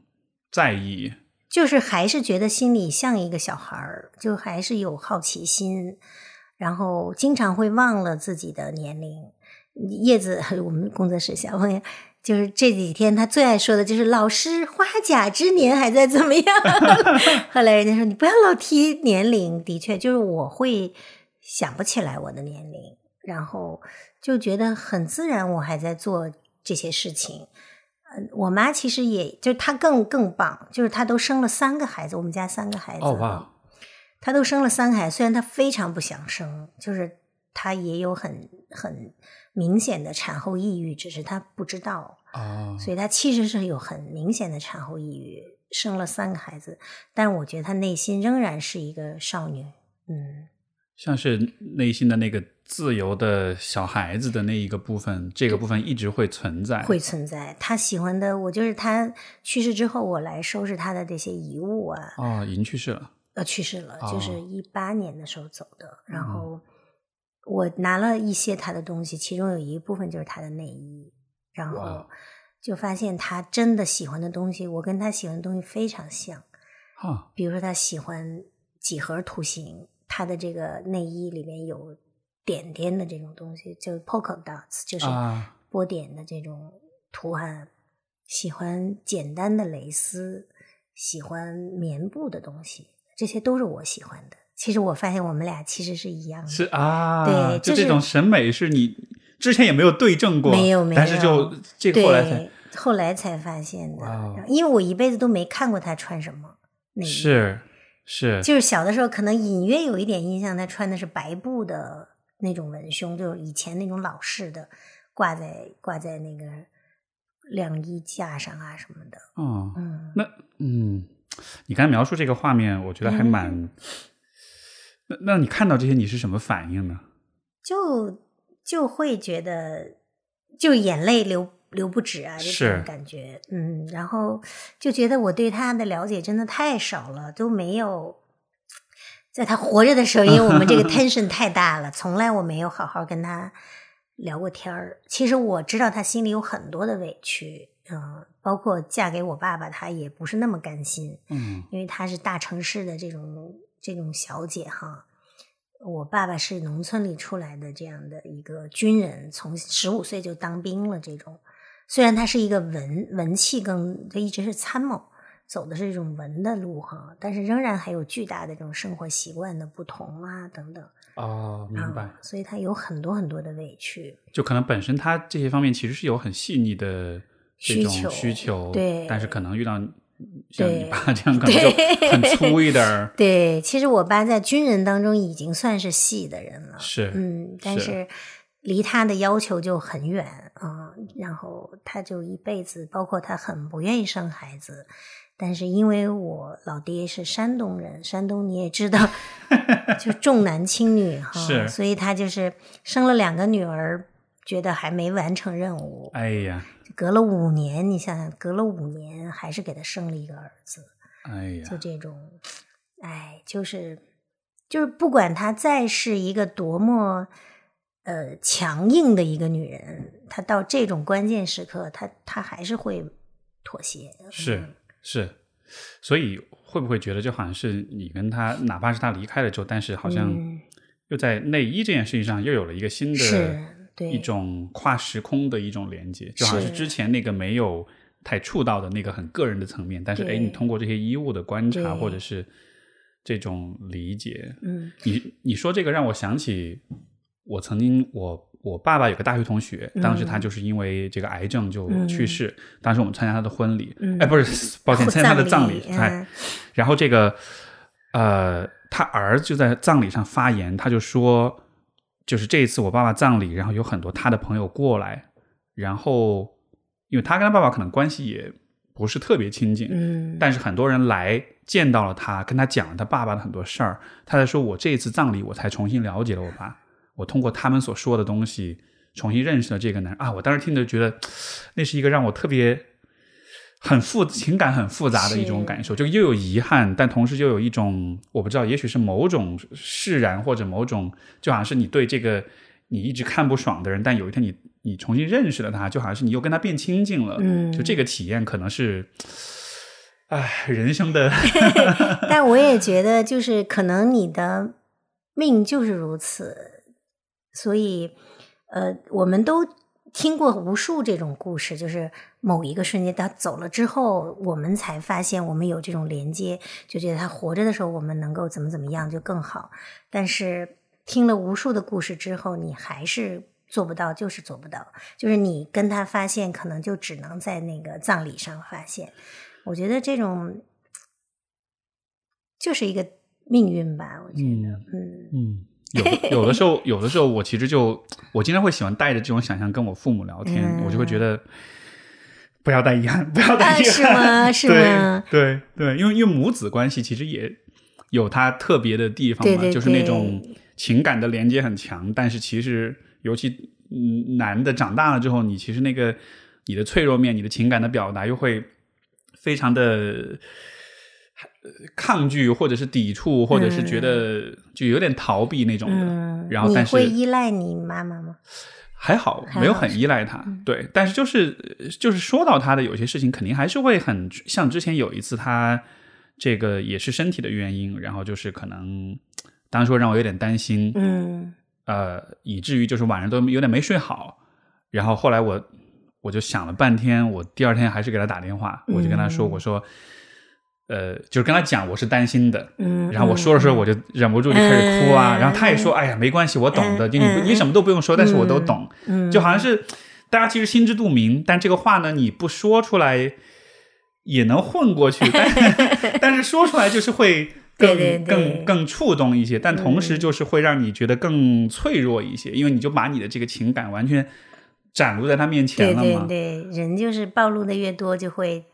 在意，就是还是觉得心里像一个小孩儿，就还是有好奇心，然后经常会忘了自己的年龄。叶子，<laughs> 我们工作室小朋友，就是这几天他最爱说的就是老师花甲之年还在怎么样？<laughs> 后来人家说你不要老提年龄，的确就是我会想不起来我的年龄，然后就觉得很自然，我还在做这些事情。嗯，我妈其实也就她更更棒，就是她都生了三个孩子，我们家三个孩子。哦哇，她都生了三个孩子，虽然她非常不想生，就是她也有很很明显的产后抑郁，只是她不知道，哦，所以她其实是有很明显的产后抑郁，生了三个孩子，但我觉得她内心仍然是一个少女。嗯，像是内心的那个自由的小孩子的那一个部分，这个部分一直会存在。会存在。她喜欢的，我就是她去世之后，我来收拾她的这些遗物啊，哦，已经去世了。呃，去世了，哦就是一八年的时候走的。然后我拿了一些他的东西，其中有一部分就是他的内衣，然后就发现他真的喜欢的东西，我跟他喜欢的东西非常像。啊，比如说他喜欢几何图形，他的这个内衣里面有点点的这种东西，就是 polka dots，就是啊波点的这种图案。喜欢简单的蕾丝，喜欢棉布的东西，这些都是我喜欢的。其实我发现我们俩其实是一样的，是啊，对就这种审美是你之前也没有对证过，没有没有，但是就这个后来才后来才发现的因为我一辈子都没看过他穿什么是是就是小的时候可能隐约有一点印象，他穿的是白布的那种文胸，就是以前那种老式的，挂在挂在那个晾衣架上啊什么的。哦，嗯，那嗯，你刚才描述这个画面，我觉得还蛮。嗯那那你看到这些，你是什么反应呢？就就会觉得就眼泪流流不止啊，这是种感觉。嗯，然后就觉得我对他的了解真的太少了，都没有。在他活着的时候，因为我们这个 <laughs> tension 太大了，从来我没有好好跟他聊过天儿。其实我知道他心里有很多的委屈，嗯、包括嫁给我爸爸，他也不是那么甘心，嗯因为他是大城市的这种这种小姐哈。我爸爸是农村里出来的这样的一个军人，从十五岁就当兵了。这种虽然他是一个文文气更，他一直是参谋，走的是这种文的路哈，但是仍然还有巨大的这种生活习惯的不同啊等等。哦，明白。嗯所以他有很多很多的委屈。就可能本身他这些方面其实是有很细腻的这种需求需求，对但是可能遇到像你爸这样 <laughs> 可能就很粗一点儿。<laughs> 对，其实我爸在军人当中已经算是细的人了，是，嗯，但是离他的要求就很远啊。然后他就一辈子，包括他很不愿意生孩子，但是因为我老爹是山东人，山东你也知道，<laughs> 就重男轻女哈，是，所以他就是生了两个女儿，觉得还没完成任务。哎呀。隔了五年，你想想，隔了五年还是给他生了一个儿子，哎呀，就这种，哎，就是就是不管她再是一个多么呃强硬的一个女人，她到这种关键时刻，她她还是会妥协。是是，所以会不会觉得就好像是你跟他，哪怕是他离开了之后，但是好像又在内衣这件事情上又有了一个新的。一种跨时空的一种连接，就好像是之前那个没有太触到的那个很个人的层面，但是哎，你通过这些衣物的观察或者是这种理解，嗯，你你说这个让我想起我曾经我我爸爸有个大学同学，当时他就是因为这个癌症就去世，当时我们参加他的婚礼，哎，不是，抱歉，<laughs> 参加他的葬礼，哎，然后这个呃，他儿子就在葬礼上发言，他就说。就是这一次我爸爸葬礼，然后有很多他的朋友过来，然后因为他跟他爸爸可能关系也不是特别亲近，嗯，但是很多人来见到了他，跟他讲了他爸爸的很多事儿，他在说我这一次葬礼我才重新了解了我爸，我通过他们所说的东西重新认识了这个男人啊，我当时听着觉得 <tsk> 那是一个让我特别。很复情感很复杂的一种感受，就又有遗憾，但同时又有一种我不知道，也许是某种释然或者某种，就好像是你对这个你一直看不爽的人，但有一天你你重新认识了他，就好像是你又跟他变亲近了。嗯，就这个体验可能是，唉，人生的。<laughs> <laughs> 但我也觉得，就是可能你的命就是如此，所以呃，我们都。听过无数这种故事，就是某一个瞬间他走了之后，我们才发现我们有这种连接，就觉得他活着的时候我们能够怎么怎么样就更好。但是听了无数的故事之后，你还是做不到，就是做不到。就是你跟他发现，可能就只能在那个葬礼上发现。我觉得这种就是一个命运吧。我觉得，嗯嗯。有 <laughs> 有的时候，有的时候我其实就我经常会喜欢带着这种想象跟我父母聊天，我就会觉得不要带遗憾，不要带遗憾，是吗？<laughs> 是吗？对对，因为因为母子关系其实也有它特别的地方嘛，就是那种情感的连接很强，但是其实尤其男的长大了之后，你其实那个你的脆弱面，你的情感的表达又会非常的。抗拒，或者是抵触，或者是觉得就有点逃避那种的。然后，但是会依赖你妈妈吗？还好，没有很依赖他。对，但是就是就是说到他的有些事情，肯定还是会很像之前有一次，他这个也是身体的原因，然后就是可能当时让我有点担心。嗯，呃，以至于就是晚上都有点没睡好。然后后来我我就想了半天，我第二天还是给他打电话，我就跟他说，我说。呃，就是跟他讲我是担心的，嗯，然后我说的时候我就忍不住就开始哭啊，然后他也说，哎呀，没关系，我懂的，就你你什么都不用说，但是我都懂，就好像是大家其实心知肚明，但这个话呢，你不说出来也能混过去，<laughs> 但但是说出来就是会更 <laughs> 更更触动一些，但同时就是会让你觉得更脆弱一些，因为你就把你的这个情感完全展露在他面前了嘛，对对，人就是暴露的越多，就会。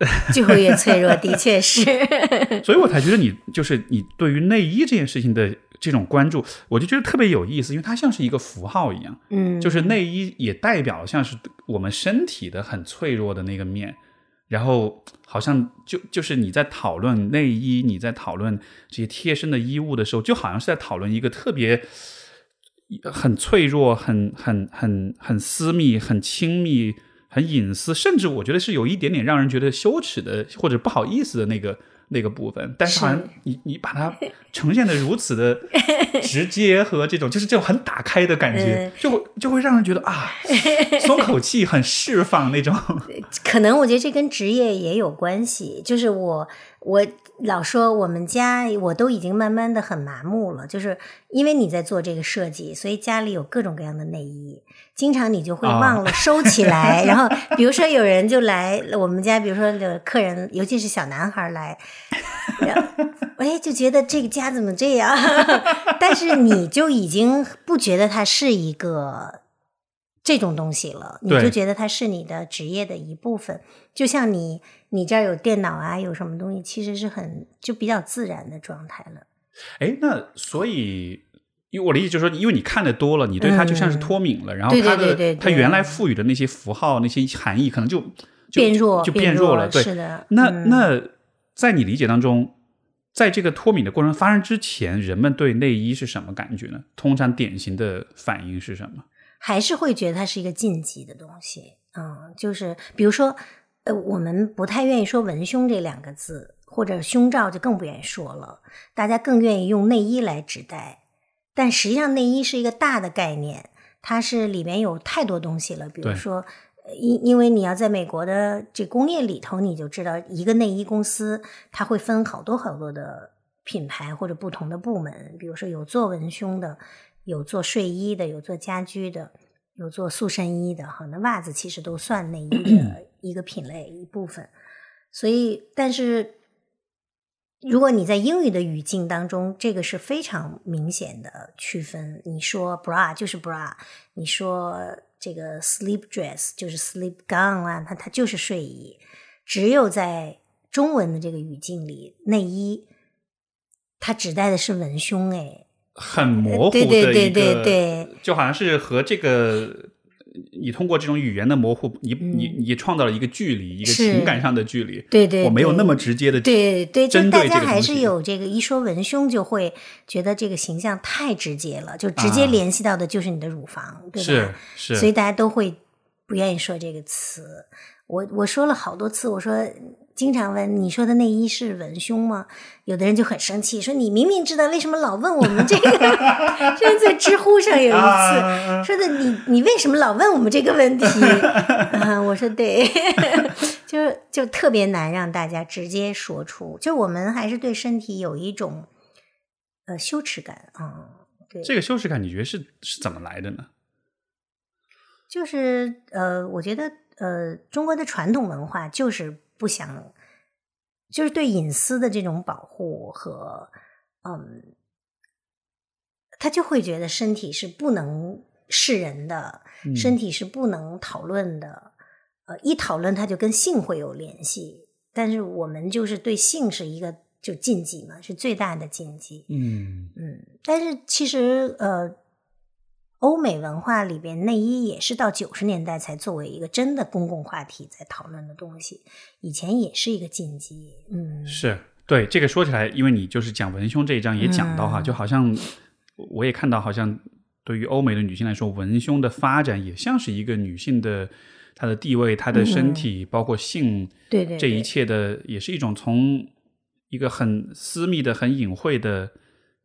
<laughs> 就会越脆弱，的确是。<laughs> 所以我才觉得你就是你对于内衣这件事情的这种关注，我就觉得特别有意思，因为它像是一个符号一样。嗯，就是内衣也代表像是我们身体的很脆弱的那个面，然后好像就就是你在讨论内衣，你在讨论这些贴身的衣物的时候，就好像是在讨论一个特别很脆弱、很很很很私密、很亲密。很隐私，甚至我觉得是有一点点让人觉得羞耻的或者不好意思的那个那个部分。但是好像你你把它呈现的如此的直接和这种就是这种很打开的感觉，就就会让人觉得啊，松口气，很释放那种。<laughs> 可能我觉得这跟职业也有关系。就是我我老说我们家我都已经慢慢的很麻木了，就是因为你在做这个设计，所以家里有各种各样的内衣，经常你就会忘了收起来。<laughs> 然后比如说有人就来我们家，比如说有客人，尤其是小男孩来，<laughs> 然后哎，就觉得这个家怎么这样？<laughs> 但是你就已经不觉得它是一个。这种东西了，你就觉得它是你的职业的一部分，就像你你这儿有电脑啊，有什么东西，其实是很就比较自然的状态了。哎，那所以，因为我的意思就是说，因为你看的多了，你对它就像是脱敏了，然后它的它原来赋予的那些符号、那些含义，可能就变弱，就变弱了。对，是的。那那在你理解当中，在这个脱敏的过程发生之前，人们对内衣是什么感觉呢？通常典型的反应是什么？还是会觉得它是一个禁忌的东西，嗯，就是比如说，呃，我们不太愿意说文胸这两个字，或者胸罩就更不愿意说了，大家更愿意用内衣来指代。但实际上，内衣是一个大的概念，它是里面有太多东西了。比如说，因因为你要在美国的这工业里头，你就知道一个内衣公司，它会分好多好多的品牌或者不同的部门，比如说有做文胸的。有做睡衣的，有做家居的，有做塑身衣的，哈，那袜子其实都算内衣的 <clears throat> 一个品类一部分。所以，但是如果你在英语的语境当中，这个是非常明显的区分。你说 bra 就是 bra，你说这个 sleep dress 就是 sleep gown 啊，它它就是睡衣。只有在中文的这个语境里，内衣它指代的是文胸，哎。很模糊的一个，就好像是和这个你通过这种语言的模糊，你你你创造了一个距离，一个情感上的距离。对对，我没有那么直接的对对，就大家还是有这个一说文胸就会觉得这个形象太直接了，就直接联系到的就是你的乳房，对吧？是是，所以大家都会不愿意说这个词。我我说了好多次，我说。经常问你说的内衣是文胸吗？有的人就很生气，说你明明知道，为什么老问我们这个？<laughs> 这在知乎上有一次说的，你你为什么老问我们这个问题？<laughs> 啊，我说对，<laughs> 就就特别难让大家直接说出，就我们还是对身体有一种呃羞耻感啊。对，这个羞耻感，你觉得是是怎么来的呢？就是呃，我觉得呃，中国的传统文化就是。不想，就是对隐私的这种保护和，嗯，他就会觉得身体是不能示人的，身体是不能讨论的，呃，一讨论他就跟性会有联系。但是我们就是对性是一个就禁忌嘛，是最大的禁忌。嗯嗯，但是其实呃。欧美文化里边，内衣也是到九十年代才作为一个真的公共话题在讨论的东西，以前也是一个禁忌。嗯，是对这个说起来，因为你就是讲文胸这一章也讲到哈，就好像我也看到，好像对于欧美的女性来说，文胸的发展也像是一个女性的她的地位、她的身体，包括性，对对，这一切的，也是一种从一个很私密的、很隐晦的。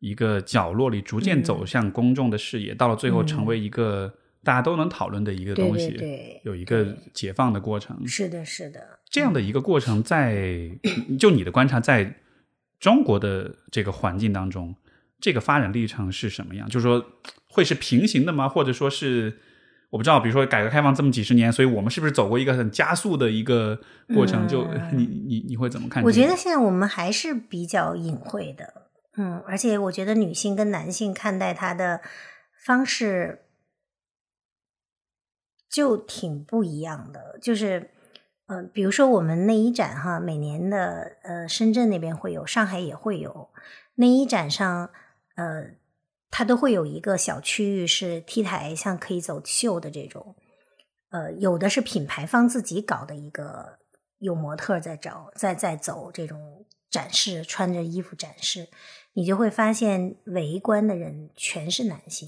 一个角落里逐渐走向公众的视野，到了最后成为一个大家都能讨论的一个东西，有一个解放的过程。是的，是的，这样的一个过程，<laughs> 在就你的观察，在中国的这个环境当中，这个发展历程是什么样？就是说，会是平行的吗？或者说是我不知道，比如说改革开放这么几十年，所以我们是不是走过一个很加速的一个过程？就你你你会怎么看？我觉得现在我们还是比较隐晦的。嗯，而且我觉得女性跟男性看待他的方式就挺不一样的。就是，嗯，比如说我们内衣展哈，每年的呃深圳那边会有，上海也会有内衣展上，呃，它都会有一个小区域是 T 台，像可以走秀的这种。呃，有的是品牌方自己搞的一个，有模特在找，在在走这种展示，穿着衣服展示。你就会发现围观的人全是男性，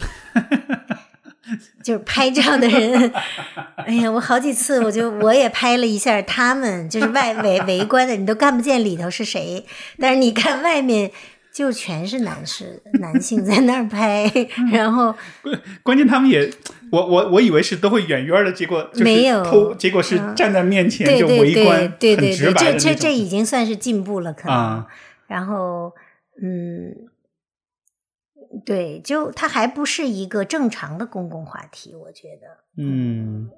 <laughs> 就是拍照的人。<laughs> 哎呀，我好几次我就我也拍了一下他们，就是外围围观的，你都看不见里头是谁，但是你看外面就全是男士，男性在那儿拍。然后 <laughs> 关关键他们也，我我我以为是都会远远的，结果没有偷，结果是站在面前就围观，对对对，这这这已经算是进步了，可能。然后嗯，对，就它还不是一个正常的公共话题，我觉得。嗯，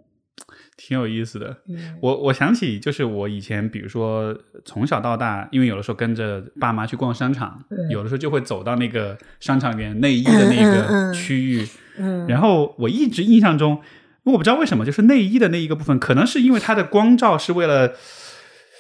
挺有意思的。嗯我我想起，就是我以前，比如说从小到大，因为有的时候跟着爸妈去逛商场，嗯有的时候就会走到那个商场里面内衣的那个嗯区域，嗯然后我一直印象中，我不知道为什么，就是内衣的那一个部分，可能是因为它的光照是为了。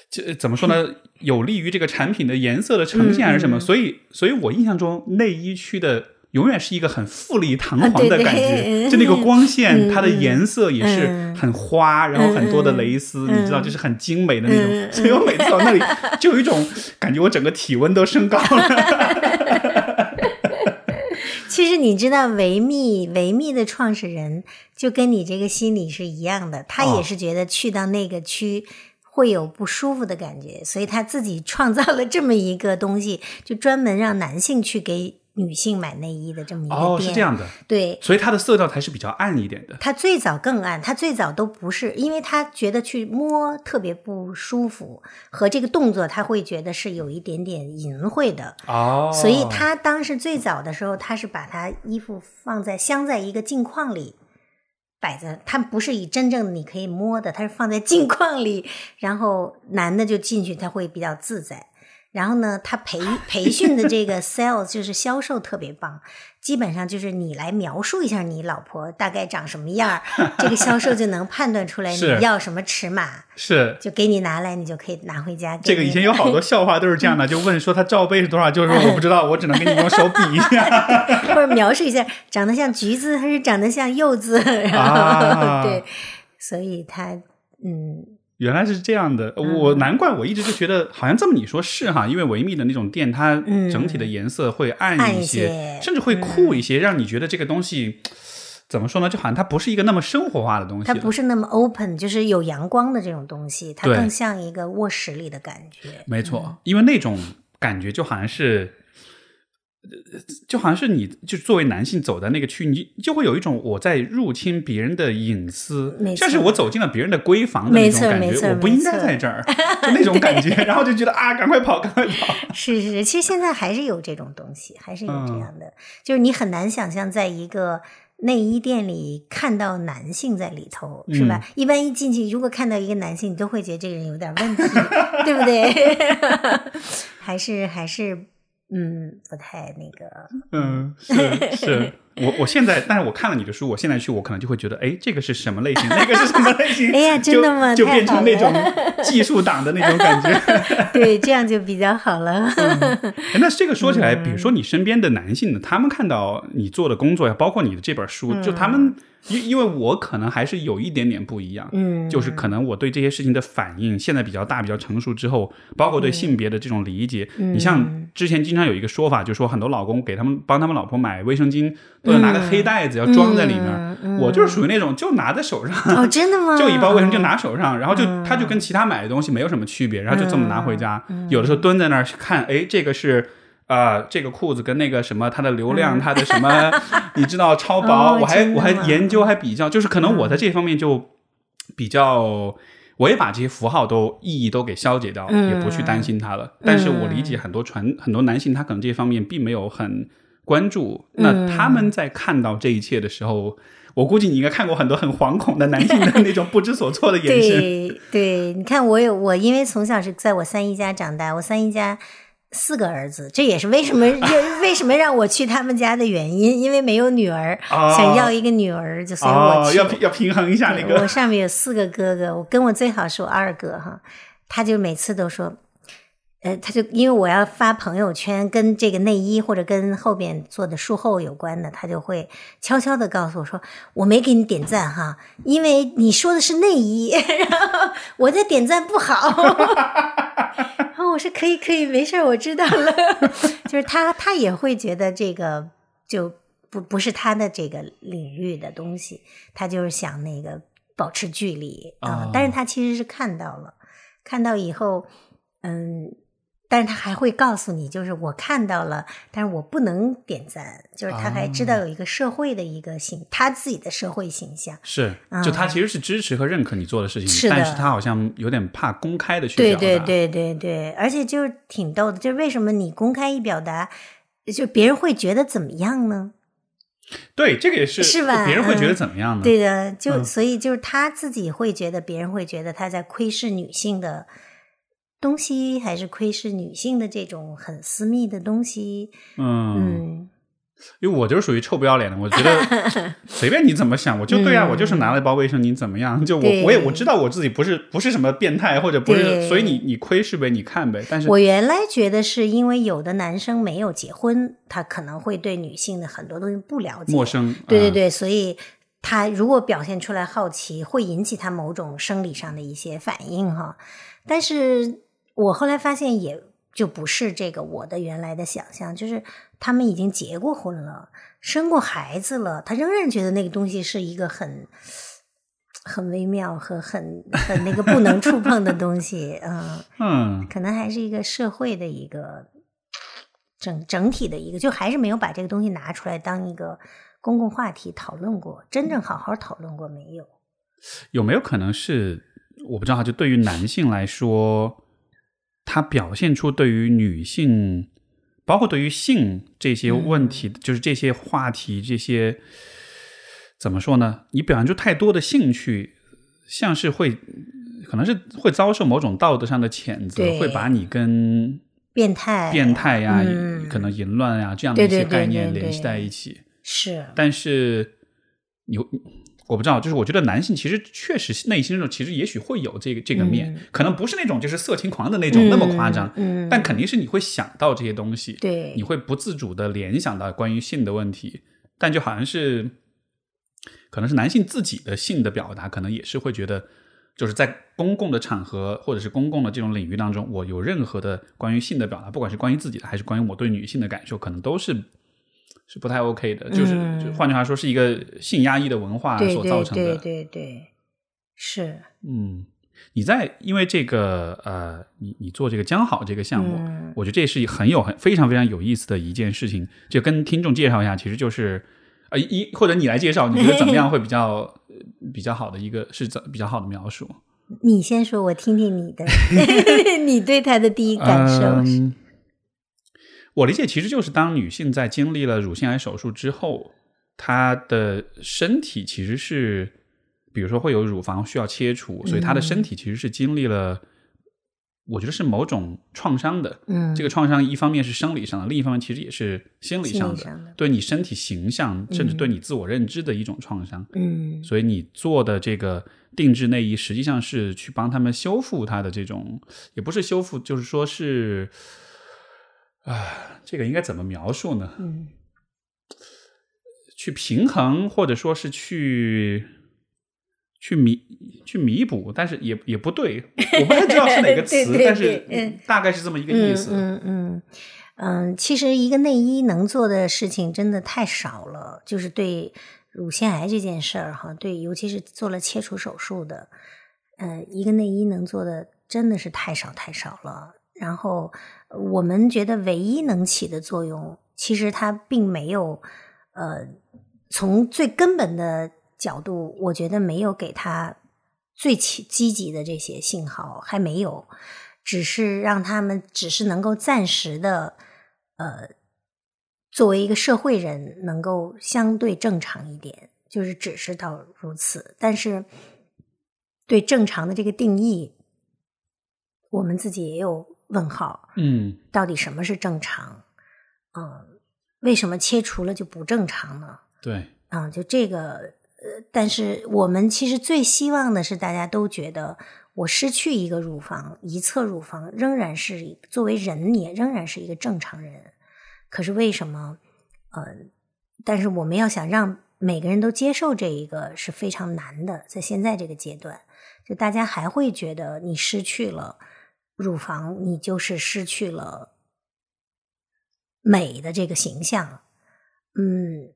这怎么说呢？<laughs> 有利于这个产品的颜色的呈现，还是什么？所以，所以我印象中内衣区的永远是一个很富丽堂皇的感觉，<laughs> 嗯就那个光线，嗯它的颜色也是嗯很花，然后很多的蕾丝，嗯你知道，就是很精美的那种。所以我每次到那里，就有一种感觉，我整个体温都升高了。<laughs> 其实你知道维密维密的创始人就跟你这个心理是一样的，他哦也是觉得去到那个区会有不舒服的感觉，所以他自己创造了这么一个东西，就专门让男性去给女性买内衣的这么一个店。哦，是这样的，对。所以它的色调才是比较暗一点的。他最早更暗，他最早都不是，因为他觉得去摸特别不舒服，和这个动作他会觉得是有一点点淫秽的，哦所以他当时最早的时候，他是把他衣服放在镶在一个镜框里摆在，它不是以真正你可以摸的，它是放在镜框里，然后男的就进去，他会比较自在。然后呢，他培培训的这个 sales 就是销售特别棒，基本上就是你来描述一下你老婆大概长什么样儿，<laughs> 这个销售就能判断出来你要什么尺码，是就给你拿来，你就可以拿回家。这个以前有好多笑话都是这样的，<laughs> 就问说他罩杯是多少，就是说我不知道，我只能给你用手比一下。<laughs> 或者描述一下长得像橘子还是长得像柚子，然后、啊对，所以他嗯原来是这样的，我难怪我一直就觉得好像这么你说是哈，因为维密的那种店，它嗯整体的颜色会暗暗一些甚至会酷一些，让你觉得这个东西怎么说呢？就好像它不是一个那么生活化的东西它。不是那么 open，就是有阳光的这种东西，它更像一个卧室里的感觉。没错，因为那种感觉就好像是。呃就好像是你，就作为男性走在那个区域，你就会有一种我在入侵别人的隐私像是我走进了别人的闺房的那没种感觉，错没错我不应该在这儿，<laughs> 就那种感觉，然后就觉得啊，赶快跑，赶快跑。<laughs> 是是是，其实现在还是有这种东西，还是有这嗯样的，就是你很难想象在一个内衣店里看到男性在里头，是吧？嗯一般一进去，如果看到一个男性，你都会觉得这个人有点问题，对不对？<laughs> 还是还是嗯，不太那个。嗯，是是，<laughs> 我我现在，但是我看了你的书，我现在去，我可能就会觉得，哎，这个是什么类型，<laughs> 那个是什么类型？哎呀真的吗就就变成那种技术党的那种感觉。<laughs> 对，这样就比较好了。哎那这个说起来，嗯比如说你身边的男性呢，他们看到你做的工作呀，包括你的这本书，就他们，因因为我可能还是有一点点不一样，嗯就是可能我对这些事情的反应现在比较大、比较成熟之后，包括对性别的这种理解，嗯你像之前经常有一个说法，就说很多老公给他们帮他们老婆买卫生巾，都要拿个黑袋子要装在里面。嗯嗯我就是属于那种就拿在手上，哦，真的吗？<laughs> 就一包卫生就拿手上，然后就他就跟其他买的东西没有什么区别，然后就这么拿回家。有的时候蹲在那儿看，哎，这个是。啊、这个裤子跟那个什么，它的流量，它的什么，<laughs> 你知道超薄，哦我还我还研究还比较，就是可能我在这方面就比较，我也把这些符号都意义都给消解掉，嗯也不去担心它了。但是我理解很多传很多男性，他可能这方面并没有很关注。那他们在看到这一切的时候，我估计你应该看过很多很惶恐的男性的那种不知所措的眼神。<laughs> 对对，你看我有我，因为从小是在我三姨家长大，我三姨家四个儿子，这也是为什么 <laughs> 为什么让我去他们家的原因，因为没有女儿，哦想要一个女儿，就所以我要平衡一下那个我。上面有四个哥哥，我跟我最好是我二哥哈，他就每次都说，呃，他就因为我要发朋友圈跟这个内衣或者跟后边做的术后有关的，他就会悄悄的告诉我说，我没给你点赞哈，因为你说的是内衣，<laughs> 然后我的点赞不好。<laughs> 然后我说可以可以，没事儿，我知道了。<laughs> 就是他他也会觉得这个就不不是他的这个领域的东西，他就是想那个保持距离啊、哦但是他其实是看到了，看到以后，嗯，但是他还会告诉你，就是我看到了，但是我不能点赞，就是他还知道有一个社会的一个形，他自己的社会形象。是，就他其实是支持和认可你做的事情，是但是他好像有点怕公开的去对表达。对对对对，而且就是挺逗的，就是为什么你公开一表达，就别人会觉得怎么样呢？对这个也是，是吧别人会觉得嗯怎么样呢？对的，就、嗯所以就是他自己会觉得，别人会觉得他在窥视女性的东西，还是窥视女性的这种很私密的东西。嗯，嗯，因为我就是属于臭不要脸的，我觉得 <laughs> 随便你怎么想，我就对啊，嗯我就是拿了一包卫生巾，怎么样？就我我也我知道我自己不是不是什么变态，或者不是，所以你你窥视呗，你看呗。但是我原来觉得是因为有的男生没有结婚，他可能会对女性的很多东西不了解，陌生，啊，对对对，所以他如果表现出来好奇，会引起他某种生理上的一些反应哈。但是我后来发现，也就不是这个我的原来的想象，就是他们已经结过婚了，生过孩子了，他仍然觉得那个东西是一个很。很微妙和很很那个不能触碰的东西，嗯，<laughs> 嗯，可能还是一个社会的一个整整体的一个，就还是没有把这个东西拿出来当一个公共话题讨论过，真正好好讨论过没有？有没有可能是我不知道，就对于男性来说，他表现出对于女性，包括对于性这些问题，就是这些话题，这些怎么说呢？你表现出太多的兴趣，像是会，可能是会遭受某种道德上的谴责，会把你跟变态，变态呀、嗯可能淫乱呀这样的一些概念联系在一起。是，但是有我不知道，就是我觉得男性其实确实内心中其实也许会有这个这个面，嗯。可能不是那种就是色情狂的那种、那么夸张，但肯定是你会想到这些东西，对。你会不自主的联想到关于性的问题，但就好像是可能是男性自己的性的表达，可能也是会觉得。就是在公共的场合或者是公共的这种领域当中，我有任何的关于性的表达，不管是关于自己的还是关于我对女性的感受，可能都是是不太 OK 的。就是、嗯就换句话说，是一个性压抑的文化所造成的。对对对对，是，嗯，你在因为这个呃，你你做这个将好这个项目，嗯我觉得这是很有很非常非常有意思的一件事情。就跟听众介绍一下，其实就是呃一或者你来介绍，你觉得怎么样会比较呃比较好的一个是怎比较好的描述？<laughs> 你先说，我听听你的，<laughs> 你对他的第一感受是，嗯我理解其实就是当女性在经历了乳腺癌手术之后，她的身体其实是，比如说会有乳房需要切除，所以她的身体其实是经历了，我觉得是某种创伤的。嗯，这个创伤一方面是生理上的，另一方面其实也是心理上的，上的对你身体形象甚至嗯对你自我认知的一种创伤。嗯所以你做的这个定制内衣，实际上是去帮他们修复它的这种，也不是修复，就是说是，啊，这个应该怎么描述呢？嗯去平衡，或者说是去去弥去弥补，但是也也不对，我不太知道是哪个 <laughs> 词，对对对但是嗯大概是这么一个意思。嗯嗯嗯嗯，其实一个内衣能做的事情真的太少了，就是对乳腺癌这件事儿哈，对，尤其是做了切除手术的，呃，一个内衣能做的真的是太少太少了。然后呃我们觉得唯一能起的作用，其实它并没有，呃，从最根本的角度，我觉得没有给他最起积极的这些信号，还没有，只是让他们只是能够暂时的，呃，作为一个社会人，能够相对正常一点，就是只是到如此。但是对正常的这个定义，我们自己也有问号。嗯到底什么是正常？嗯，为什么切除了就不正常呢？对，啊，就这个，呃，但是我们其实最希望的是，大家都觉得我失去一个乳房，一侧乳房仍然是作为人，也仍然是一个正常人。可是为什么？呃，但是我们要想让每个人都接受这一个是非常难的，在现在这个阶段，就大家还会觉得你失去了乳房，你就是失去了美的这个形象。嗯，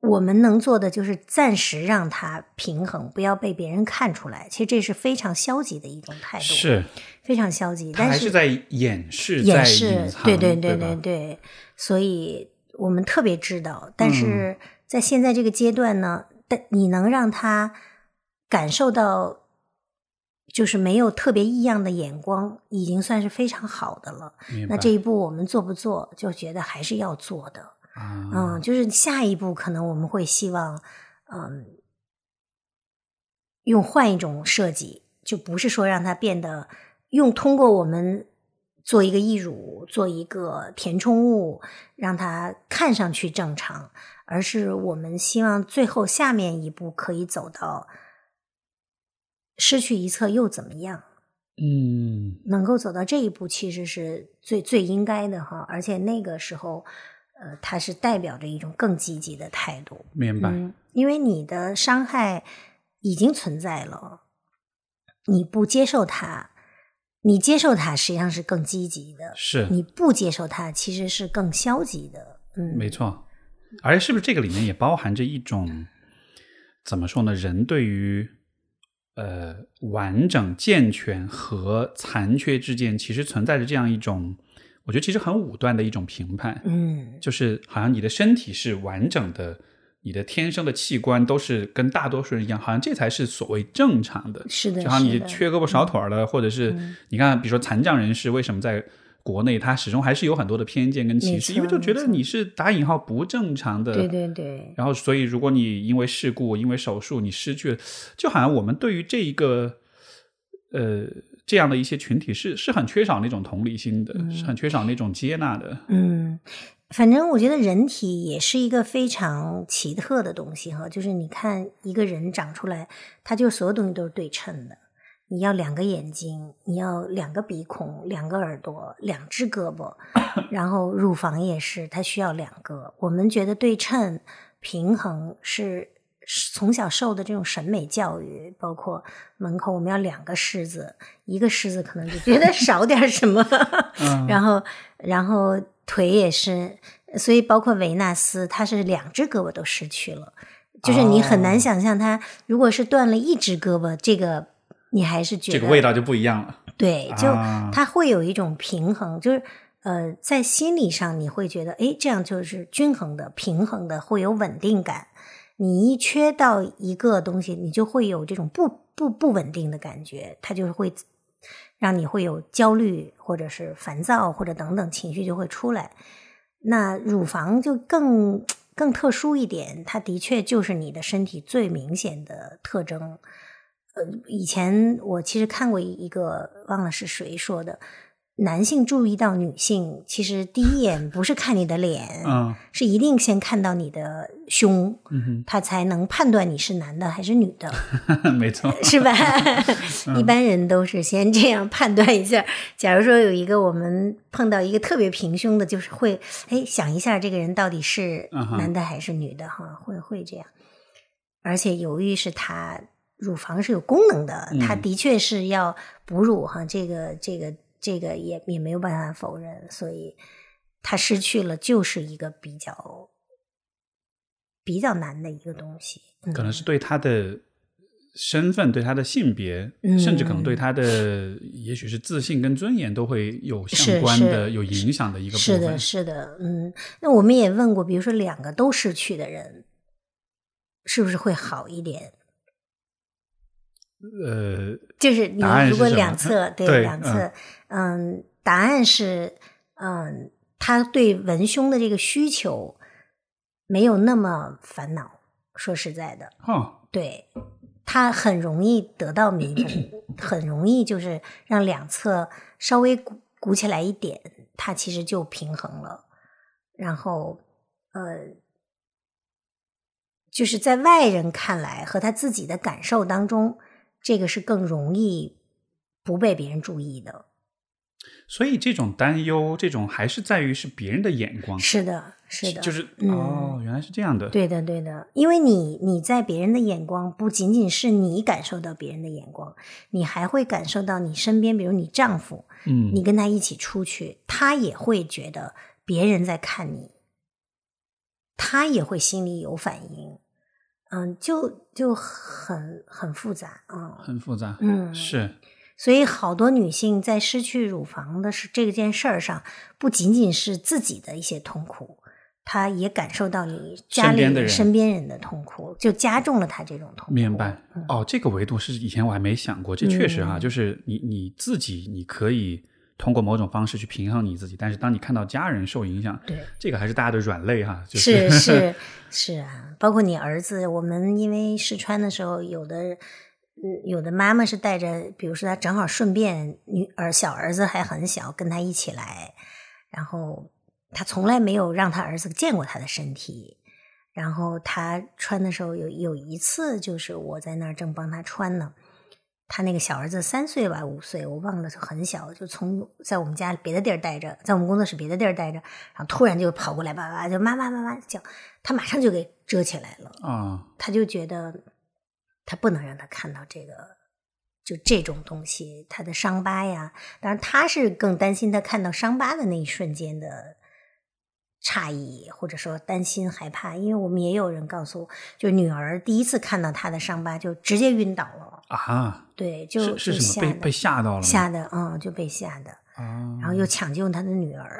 我们能做的就是暂时让它平衡，不要被别人看出来。其实这是非常消极的一种态度，是非常消极。但是他还是在掩饰，掩饰对对对对对，所以我们特别知道，但嗯是在现在这个阶段呢，但你能让他感受到，就是没有特别异样的眼光，已经算是非常好的了。那这一步我们做不做，就觉得还是要做的。啊，嗯，就是下一步可能我们会希望，嗯，用换一种设计，就不是说让它变得用通过我们做一个义乳，做一个填充物，让它看上去正常，而是我们希望最后下面一步可以走到失去一侧又怎么样？嗯，能够走到这一步，其实是最最应该的哈。而且那个时候，呃，它是代表着一种更积极的态度。明白，嗯，因为你的伤害已经存在了，你不接受它，你接受它实际上是更积极的，是你不接受它其实是更消极的。嗯，没错，而且是不是这个里面也包含着一种怎么说呢？人对于呃完整、健全和残缺之间，其实存在着这样一种，我觉得其实很武断的一种评判，嗯，就是好像你的身体是完整的。你的天生的器官都是跟大多数人一样，好像这才是所谓正常的。是的，就好像你缺胳膊少腿儿的，或者是嗯你看，比如说残障人士，为什么在国内他始终还是有很多的偏见跟歧视？因为就觉得你是打引号不正常的。对对对，然后，所以如果你因为事故、因为手术，你失去了，就好像我们对于这一个呃这样的一些群体是是很缺少那种同理心的，是很缺少那种接纳的。嗯，反正我觉得人体也是一个非常奇特的东西哈，就是你看一个人长出来，他就所有东西都是对称的。你要两个眼睛，你要两个鼻孔，两个耳朵，两只胳膊，<laughs> 然后乳房也是，它需要两个。我们觉得对称、平衡是是从小受的这种审美教育，包括门口我们要两个狮子，一个狮子可能就觉得少点什么，<laughs> 嗯。然后然后腿也是，所以包括维纳斯，她是两只胳膊都失去了，就是你很难哦。想象他如果是断了一只胳膊，这个你还是觉得这个味道就不一样了。对，就啊它会有一种平衡，就是呃，在心理上你会觉得，哎，这样就是均衡的、平衡的，会有稳定感。你一缺到一个东西，你就会有这种不不不稳定的感觉，它就是会让你会有焦虑，或者是烦躁，或者等等情绪就会出来。那乳房就更更特殊一点，它的确就是你的身体最明显的特征。呃，以前我其实看过一个，忘了是谁说的，男性注意到女性，其实第一眼不是看你的脸，<laughs> 嗯是一定先看到你的胸，嗯他才能判断你是男的还是女的。<laughs> 没错。是吧？<laughs> 一般人都是先这样判断一下。假如说有一个我们碰到一个特别平胸的，就是会哎想一下这个人到底是男的还是女的哈，会会这样。而且由于是他乳房是有功能的，它的确是要哺乳哈，这个这个这个也也没有办法否认，所以它失去了就是一个比较比较难的一个东西，嗯可能是对他的身份、对他的性别，嗯甚至可能对他的也许是自信跟尊严都会有相关的、有影响的一个部分。是的，是的，嗯，那我们也问过，比如说两个都失去的人，是不是会好一点？呃，就是你如果两侧对对两侧，嗯，答案是，嗯，他对文胸的这个需求没有那么烦恼。说实在的，哦，对他很容易得到弥补，很容易就是让两侧稍微鼓鼓起来一点，它其实就平衡了。然后，呃，就是在外人看来和他自己的感受当中，这个是更容易不被别人注意的。所以这种担忧，这种还是在于是别人的眼光，是的，是的，就是、嗯哦，原来是这样的。对的，对的，因为你你在别人的眼光，不仅仅是你感受到别人的眼光，你还会感受到你身边，比如你丈夫，嗯，你跟他一起出去，他也会觉得别人在看你，他也会心里有反应，嗯，就就很很复杂，嗯，很复杂，嗯是，所以好多女性在失去乳房的是这件事儿上，不仅仅是自己的一些痛苦，她也感受到你家里身边人身边人的痛苦，就加重了她这种痛苦。明白。哦，这个维度是以前我还没想过，这确实哈，嗯就是你你自己你可以通过某种方式去平衡你自己，但是当你看到家人受影响，对，这个还是大家的软肋哈，就是是是啊，包括你儿子，我们因为试穿的时候，有的嗯，有的妈妈是带着，比如说她正好顺便女儿小儿子还很小，跟他一起来，然后他从来没有让他儿子见过他的身体。然后他穿的时候有有一次，就是我在那儿正帮他穿呢，他那个小儿子三岁吧，五岁，我忘了，很小，就从在我们家别的地儿待着，在我们工作室别的地儿待着，然后突然就跑过来，叭叭叭就妈妈妈妈叫，他马上就给遮起来了，啊，他就觉得他不能让他看到这个，就这种东西，他的伤疤呀，当然他是更担心他看到伤疤的那一瞬间的诧异，或者说担心害怕，因为我们也有人告诉我，就女儿第一次看到他的伤疤就直接晕倒了。啊，对，就是是什么？被被吓到了？吓的，嗯，就被吓的，啊，然后又抢救他的女儿，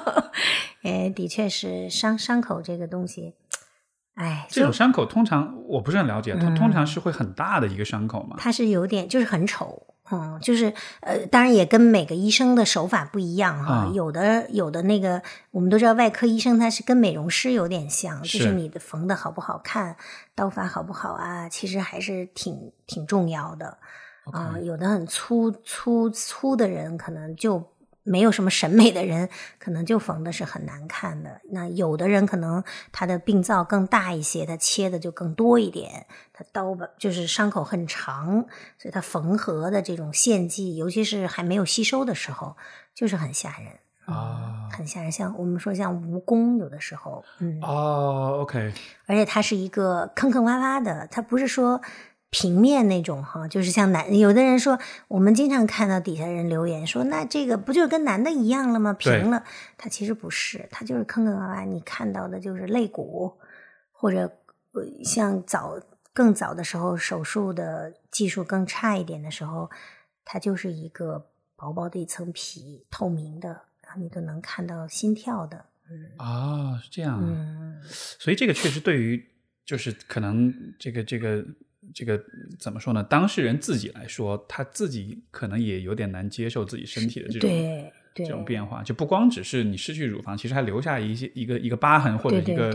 <laughs> 哎，的确是伤伤口这个东西，哎，这种伤口通常我不是很了解，它嗯通常是会很大的一个伤口嘛？它是有点就是很丑，嗯，就是呃，当然也跟每个医生的手法不一样哈，啊有的有的那个我们都知道外科医生他是跟美容师有点像，就是是你的缝的好不好看，刀法好不好啊，其实还是挺挺重要的。啊、有的很粗粗粗的人，可能就没有什么审美的人，可能就缝的是很难看的。那有的人可能他的病灶更大一些，他切的就更多一点，他刀吧就是伤口很长，所以他缝合的这种线迹，尤其是还没有吸收的时候，就是很吓人。啊很吓人，像我们说像蜈蚣，有的时候，嗯，哦，OK，而且它是一个坑坑洼洼的，它不是说平面那种哈，就是像男有的人说，我们经常看到底下人留言说，那这个不就是跟男的一样了吗？平了，它其实不是，它就是坑坑洼洼，你看到的就是肋骨，或者呃像早更早的时候手术的技术更差一点的时候，它就是一个薄薄的一层皮，透明的，然后你都能看到心跳的，嗯啊，是这样啊，嗯。所以这个确实对于就是可能这个这个这个怎么说呢？当事人自己来说，他自己可能也有点难接受自己身体的这种对对这种变化，就不光只是你失去乳房，其实还留下一些一个一个疤痕或者一个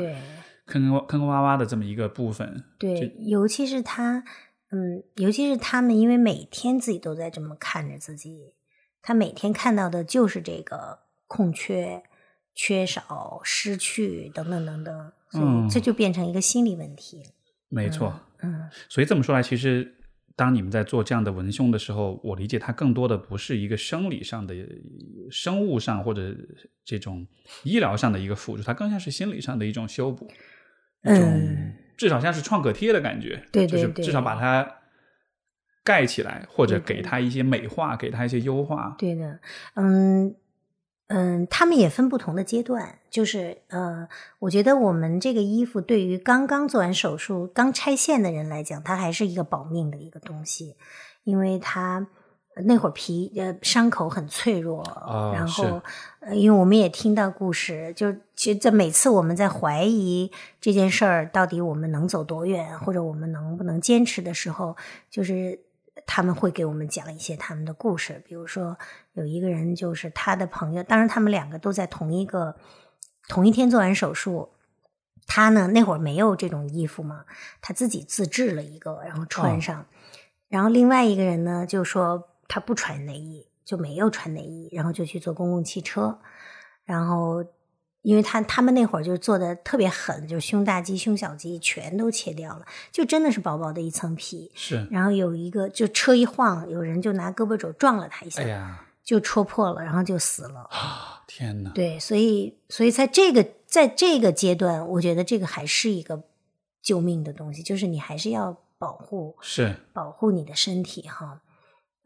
坑坑坑坑洼洼的这么一个部分。对，尤其是他，嗯，尤其是他们，因为每天自己都在这么看着自己，他每天看到的就是这个空缺、缺少、失去等等等等，所嗯以这就变成一个心理问题。没错，嗯，所以这么说来，其实当你们在做这样的文胸的时候，我理解它更多的不是一个生理上的、生物上或者这种医疗上的一个辅助，它更像是心理上的一种修补，一种、嗯至少像是创可贴的感觉，对对对就是至少把它盖起来，或者给它一些美化，给它一些优化。对的，嗯嗯，他们也分不同的阶段，就是呃，我觉得我们这个衣服对于刚刚做完手术、刚拆线的人来讲，它还是一个保命的一个东西，因为它。那会儿皮呃伤口很脆弱，哦然后呃，因为我们也听到故事，就其实在每次我们在怀疑这件事儿到底我们能走多远，或者我们能不能坚持的时候，就是他们会给我们讲一些他们的故事，比如说有一个人就是他的朋友，当然他们两个都在同一个同一天做完手术。他呢那会儿没有这种衣服嘛，他自己自制了一个，然后穿上。然后另外一个人呢就说他不穿内衣，就没有穿内衣，然后就去坐公共汽车。然后因为他他们那会儿就做的特别狠，就胸大肌、胸小肌全都切掉了，就真的是薄薄的一层皮。是，然后有一个就车一晃，有人就拿胳膊肘撞了他一下，哎呀，就戳破了，然后就死了。啊，天哪！对，所以所以在这个在这个阶段，我觉得这个还是一个救命的东西，就是你还是要保护是，保护你的身体哈。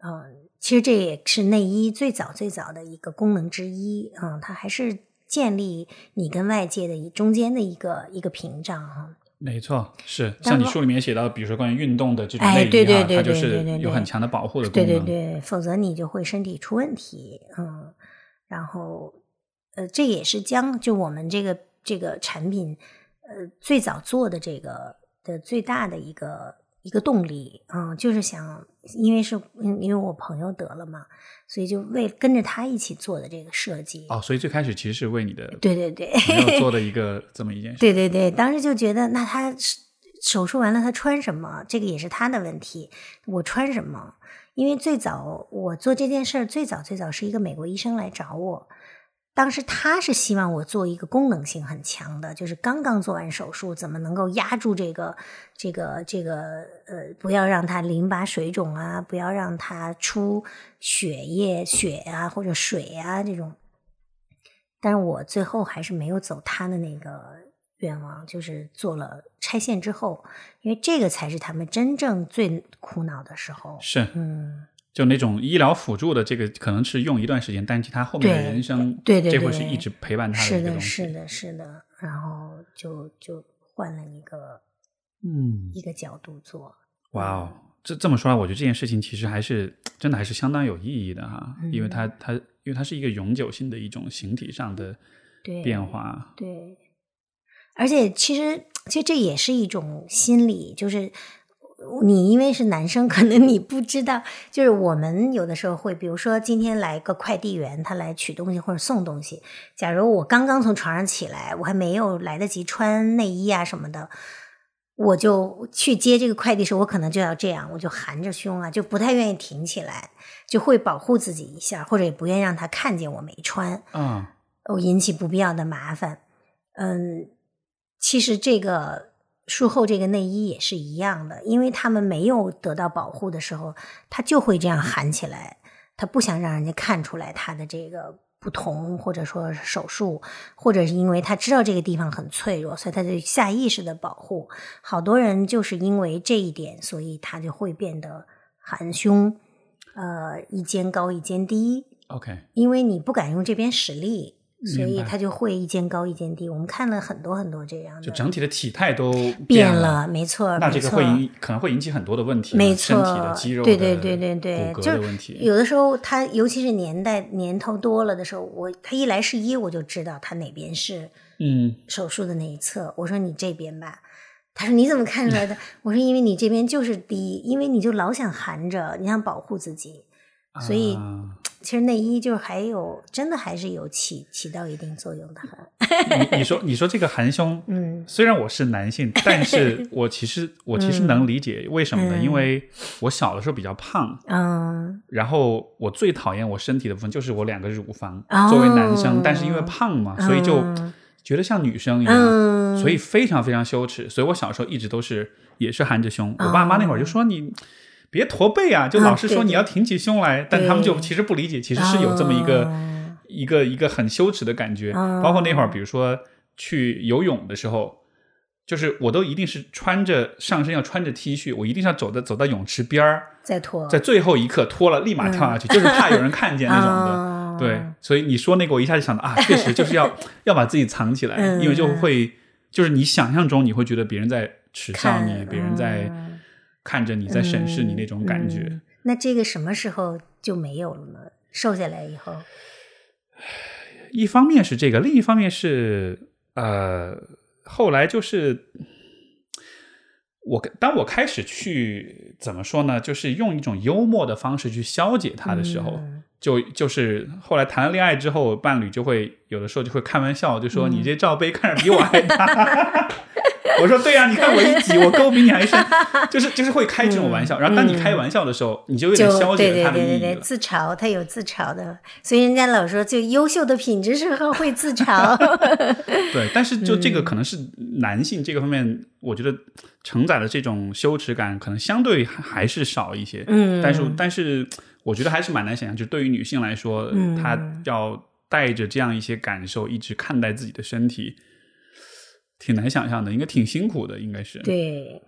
嗯，其实这也是内衣最早最早的一个功能之一。嗯，它还是建立你跟外界的一中间的一个一个屏障哈。没错，是像你书里面写到，比如说关于运动的这种哎对对对它就对对有很强的保护的功对能。对对，否则你就会身体出问题。嗯，然后呃，这也是将就我们这个这个产品呃最早做的这个的最大的一个一个动力。嗯，就是想，因为是因因为我朋友得了嘛，所以就为跟着他一起做的这个设计。哦，所以最开始其实是为你的对对对，朋友做的 <laughs> 一个这么一件事。对对对，当时就觉得，那他手术完了，他穿什么？这个也是他的问题。我穿什么？因为最早我做这件事儿，最早最早是一个美国医生来找我，当时他是希望我做一个功能性很强的，就是刚刚做完手术，怎么能够压住这个这个这个呃，不要让它淋巴水肿啊，不要让它出血液、血啊或者水啊这种。但是我最后还是没有走他的那个愿望，就是做了拆线之后，因为这个才是他们真正最苦恼的时候。是，嗯，就那种医疗辅助的这个，可能是用一段时间，但是他后面的人生，对对对这会是一直陪伴他是的，一个东西。是的，是的，然后就就换了一个嗯，一个角度做。哇哦，这这么说来，我觉得这件事情其实还是真的还是相当有意义的哈，嗯因为它它因为它是一个永久性的一种形体上的对变化。对，而且其实其实这也是一种心理，就是你因为是男生，可能你不知道，就是我们有的时候会，比如说今天来个快递员，他来取东西或者送东西，假如我刚刚从床上起来，我还没有来得及穿内衣啊什么的。我就去接这个快递时候，我可能就要这样，我就含着胸啊，就不太愿意挺起来，就会保护自己一下，或者也不愿意让他看见我没穿。嗯，哦，引起不必要的麻烦。嗯，其实这个术后这个内衣也是一样的，因为他们没有得到保护的时候，他就会这样含起来，他不想让人家看出来他的这个不同，或者说手术，或者是因为他知道这个地方很脆弱，所以他就下意识的保护。好多人就是因为这一点，所以他就会变得含胸，呃，一肩高一肩低，OK，因为你不敢用这边使力，所以他就会一间高一间低。我们看了很多很多这样的，就整体的体态都变了，了，没错，那这个会引可能会引起很多的问题啊，没身体错的肌肉的对对对对对骨骼就是的问题。有的时候他尤其是年代年头多了的时候，我他一来试衣，我就知道他哪边是嗯，手术的那一侧。我说你这边吧，他说你怎么看出来的？<laughs> 我说因为你这边就是低，因为你就老想含着，你想保护自己，所以。啊其实内衣就是还有真的还是有起起到一定作用的，你你说你说这个含胸，<laughs> 嗯虽然我是男性，但是 <laughs> 我其实我其实能理解为什么呢？嗯因为我小的时候比较胖，嗯然后我最讨厌我身体的部分就是我两个乳房。哦作为男生，但是因为胖嘛，所以就嗯觉得像女生一样，嗯，所以非常非常羞耻。所以我小时候一直都是也是含着胸。我爸妈那会儿就说你。别驼背啊！就老是说你要挺起胸来，但他们就其实不理解，其实是有这么一个、哦一个一个很羞耻的感觉。哦包括那会儿，比如说去游泳的时候，就是我都一定是穿着上身要穿着 T 恤，我一定是要走的走到泳池边儿，再脱在最后一刻脱了立马跳下去，就是怕有人看见那种的。哦对，所以你说那个，我一下就想到啊，确实就是要 <laughs> 要把自己藏起来，嗯因为就会就是你想象中你会觉得别人在耻笑你，别人在嗯看着你在审视你那种感觉。嗯那这个什么时候就没有了呢？瘦下来以后，一方面是这个，另一方面是呃，后来就是我当我开始去怎么说呢，就是用一种幽默的方式去消解它的时候，嗯就就是后来谈了恋爱之后，伴侣就会有的时候就会开玩笑，就说、嗯你这罩杯看着比我还大。<laughs> 我说对呀、你看我一挤，我沟比你还深，<laughs> 就是就是会开这种玩笑。然后当你开玩笑的时候，你就有点消解对对了它的意义对对。自嘲，他有自嘲的，所以人家老说，最优秀的品质是会自嘲。<laughs> 对，但是就这嗯个可能是男性这个方面，我觉得承载的这种羞耻感可能相对还还是少一些。嗯但是但是我觉得还是蛮难想象，就对于女性来说，嗯她要带着这样一些感受一直看待自己的身体，挺难想象的，应该挺辛苦的，应该是。对，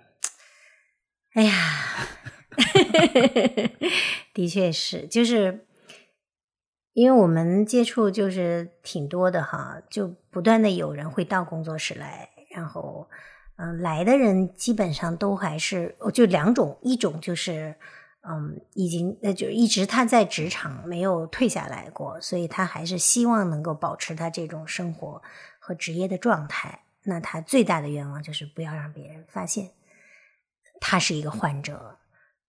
哎呀，<laughs> 的确是，就是因为我们接触就是挺多的哈，就不断的有人会到工作室来，然后嗯，来的人基本上都还是就两种，一种就是嗯，已经那就一直他在职场没有退下来过，所以他还是希望能够保持他这种生活和职业的状态。那他最大的愿望就是不要让别人发现他是一个患者，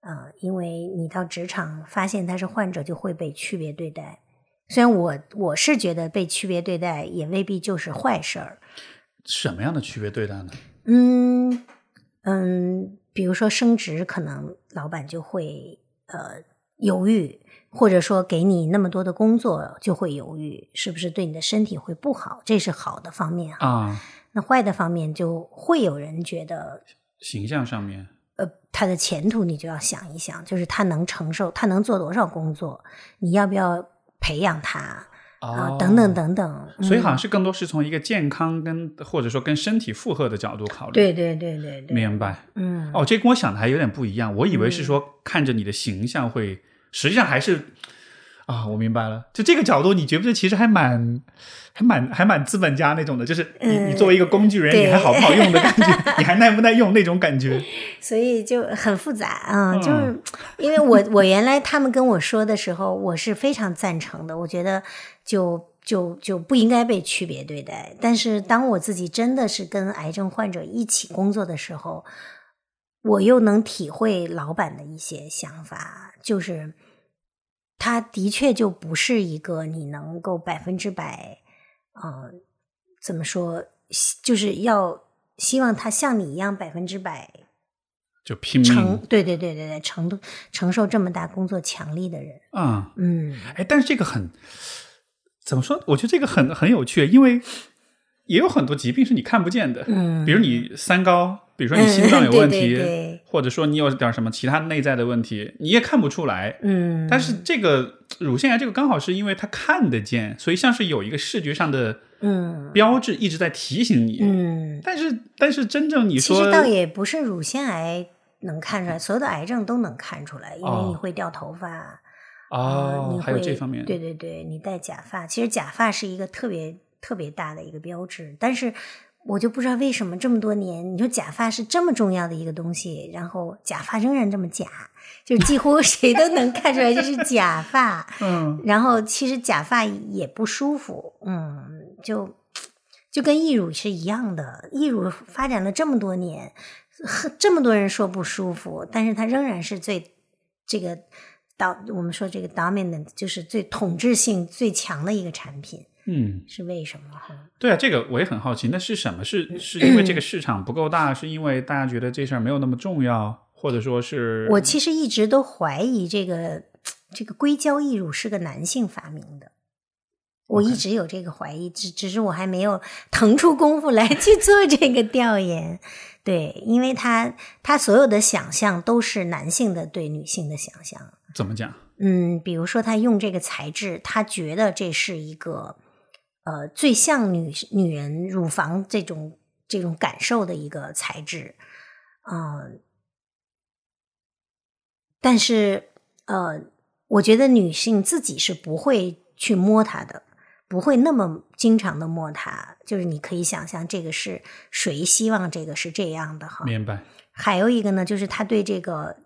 嗯，因为你到职场发现他是患者，就会被区别对待。虽然我我是觉得被区别对待也未必就是坏事儿。什么样的区别对待呢？嗯嗯，比如说升职，可能老板就会呃犹豫，或者说给你那么多的工作就会犹豫，是不是对你的身体会不好？这是好的方面啊。那坏的方面就会有人觉得形象上面，呃，他的前途你就要想一想，就是他能承受，他能做多少工作，你要不要？培养他啊，等等等等，所以好像是更多是从一个健康跟或者说跟身体负荷的角度考虑。对对对对对，明白。嗯，哦，这跟我想的还有点不一样。我以为是说看着你的形象会，实际上还是啊，我明白了。就这个角度，你觉不觉得其实还蛮？还蛮还蛮资本家那种的，就是你你作为一个工具人，你还好不好用的感觉，<laughs> 你还耐不耐用那种感觉，<laughs> 所以就很复杂啊。就是因为我我原来他们跟我说的时候，我是非常赞成的，我觉得就就就不应该被区别对待。但是当我自己真的是跟癌症患者一起工作的时候，我又能体会老板的一些想法，就是他的确就不是一个你能够百分之百。嗯，怎么说？就是要希望他像你一样百分之百就拼命承对对对对对承承受这么大工作强力的人啊嗯哎，但是这个很怎么说？我觉得这个很很有趣，因为也有很多疾病是你看不见的，嗯，比如你三高，比如说你心脏有 <laughs> 问题，或者说你有点什么其他内在的问题，你也看不出来，嗯，但是这个乳腺癌这个刚好是因为它看得见，所以像是有一个视觉上的。嗯，标志一直在提醒你。嗯，但是但是真正你说，其实倒也不是乳腺癌能看出来，所有的癌症都能看出来，因为你会掉头发哦，你还有这方面，对对对，你戴假发，其实假发是一个特别特别大的一个标志，但是。我就不知道为什么这么多年，你说假发是这么重要的一个东西，然后假发仍然这么假，就几乎 <laughs> 谁都能看出来这是假发。<laughs> 嗯，然后其实假发也不舒服，嗯，就就跟义乳是一样的，义乳发展了这么多年，这么多人说不舒服，但是它仍然是最这个导我们说这个 dominant 就是最统治性最强的一个产品。嗯，是为什么哈？对啊，这个我也很好奇。那是什么？是是因为这个市场不够大，是因为大家觉得这事儿没有那么重要，或者说是？我其实一直都怀疑这个这个硅胶义乳是个男性发明的，我一直有这个怀疑，只只是我还没有腾出功夫来 <laughs> 去做这个调研。对，因为他他所有的想象都是男性的对女性的想象。怎么讲？嗯，比如说他用这个材质，他觉得这是一个。呃，最像女女人乳房这种这种感受的一个材质，嗯，但是呃，我觉得女性自己是不会去摸它的，不会那么经常的摸它。就是你可以想象，这个是谁希望这个是这样的哈？明白。还有一个呢，就是他对这个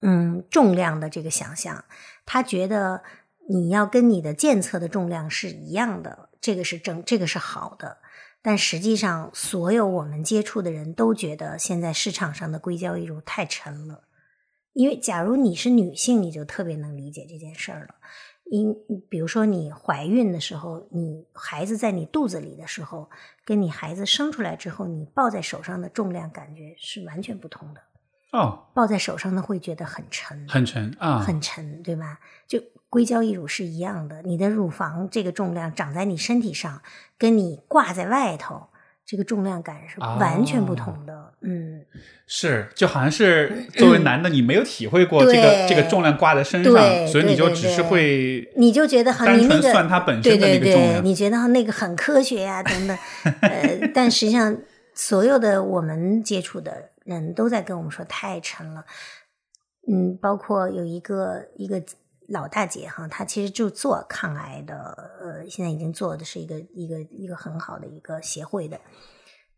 嗯重量的这个想象，他觉得。你要跟你的监测的重量是一样的，这个是正，这个是好的。但实际上，所有我们接触的人都觉得现在市场上的硅胶义乳太沉了。因为假如你是女性，你就特别能理解这件事儿了。因比如说你怀孕的时候，你孩子在你肚子里的时候，跟你孩子生出来之后，你抱在手上的重量感觉是完全不同的。哦，抱在手上的会觉得很沉，很沉啊，很沉，对吧？就。硅胶义乳是一样的，你的乳房这个重量长在你身体上，跟你挂在外头，这个重量感是完全不同的。嗯，是，就好像是作为男的，你没有体会过这个这个重量挂在身上，所以你就只是会，你就觉得好，你那个算它本身的那个重量，你觉得那个很科学呀，等等。<laughs> 呃，但实际上，所有的我们接触的人都在跟我们说太沉了。嗯，包括有一个一个。老大姐哈，她其实就做抗癌的，呃，现在已经做的是一个一个一个很好的一个协会的。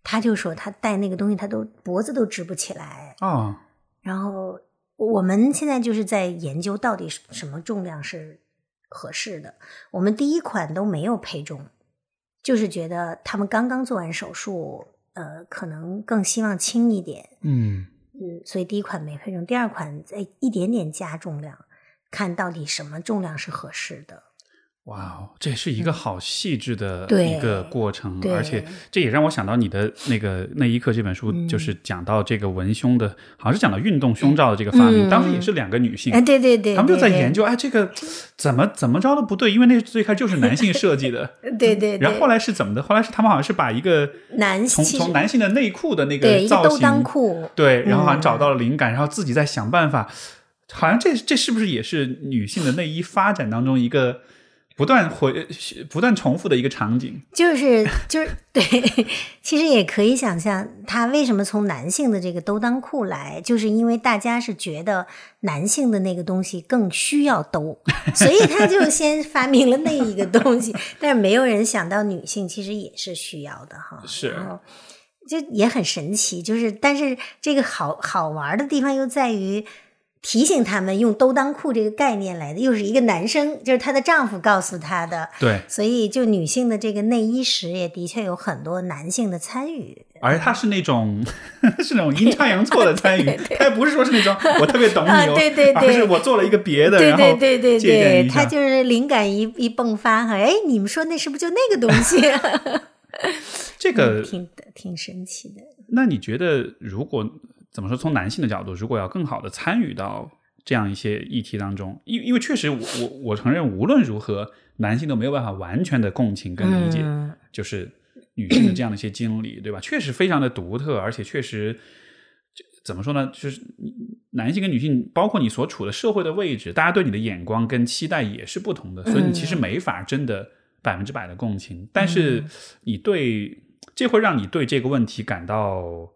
她就说她戴那个东西，她都脖子都直不起来哦。然后我们现在就是在研究到底什么重量是合适的。我们第一款都没有配重，就是觉得他们刚刚做完手术，呃，可能更希望轻一点。嗯嗯，所以第一款没配重，第二款再一点点加重量，看到底什么重量是合适的。哇哦，这是一个好细致的一个过程，对而且这也让我想到你的那个内衣课这本书，嗯就是讲到这个文胸的，好像是讲到运动胸罩的这个发明，嗯当时也是两个女性哎，，对对对，他们就在研，究，哎，这个怎么怎么着都不对，因为那最开始就是男性设计的，<laughs> 对对对。然后后来是怎么的？后来是他们好像是把一个男从从男性的内裤的那个造型，裤，对，然后好像嗯找到了灵感，然后自己在想办法，好像这这是不是也是女性的内衣发展当中一个不断回不断重复的一个场景？就是就是 <laughs> 对，其实也可以想象，他为什么从男性的这个兜裆裤来，就是因为大家是觉得男性的那个东西更需要兜，<laughs> 所以他就先发明了那一个东西，但是没有人想到女性其实也是需要的哈。是然后就也很神奇，就是但是这个好好玩的地方又在于。提醒他们用兜裆裤这个概念来的，又是一个男生，就是她的丈夫告诉她的，对，所以，就女性的这个内衣史也的确有很多男性的参与。而且他是那种 <laughs> 是那种阴差阳错的参与，<laughs> 他也不是说是那种我特别懂你啊哦，对对对 <laughs> 而是我做了一个别的，对然后对对对对，他就是灵感一一迸发哈，哎，你们说那是不是就那个东西？这个挺挺神奇的。那你觉得，如果怎么说，从男性的角度，如果要更好的参与到这样一些议题当中，因因为确实我，我我承认，无论如何，男性都没有办法完全的共情跟理解，嗯就是女性的这样的一些经历，对吧？确实非常的独特，而且确实怎么说呢？就是男性跟女性，包括你所处的社会的位置，大家对你的眼光跟期待也是不同的，所以你其实没法真的百分之百的共情。但是你对这会让你对这个问题感到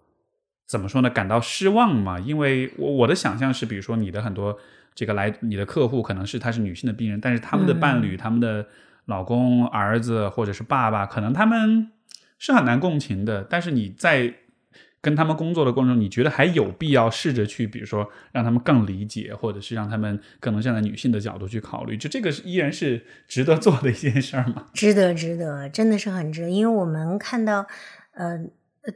怎么说呢？感到失望嘛？因为我我的想象是，比如说你的很多这个来你的客户可能是她是女性的病人，但是他们的伴侣、他们的老公、儿子或者是爸爸，可能他们是很难共情的。但是你在跟他们工作的过程中，你觉得还有必要试着去，比如说让他们更理解，或者是让他们更能站在女性的角度去考虑，就这个是依然是值得做的一件事儿吗？值得，值得，真的是很值得。因为我们看到，呃，呃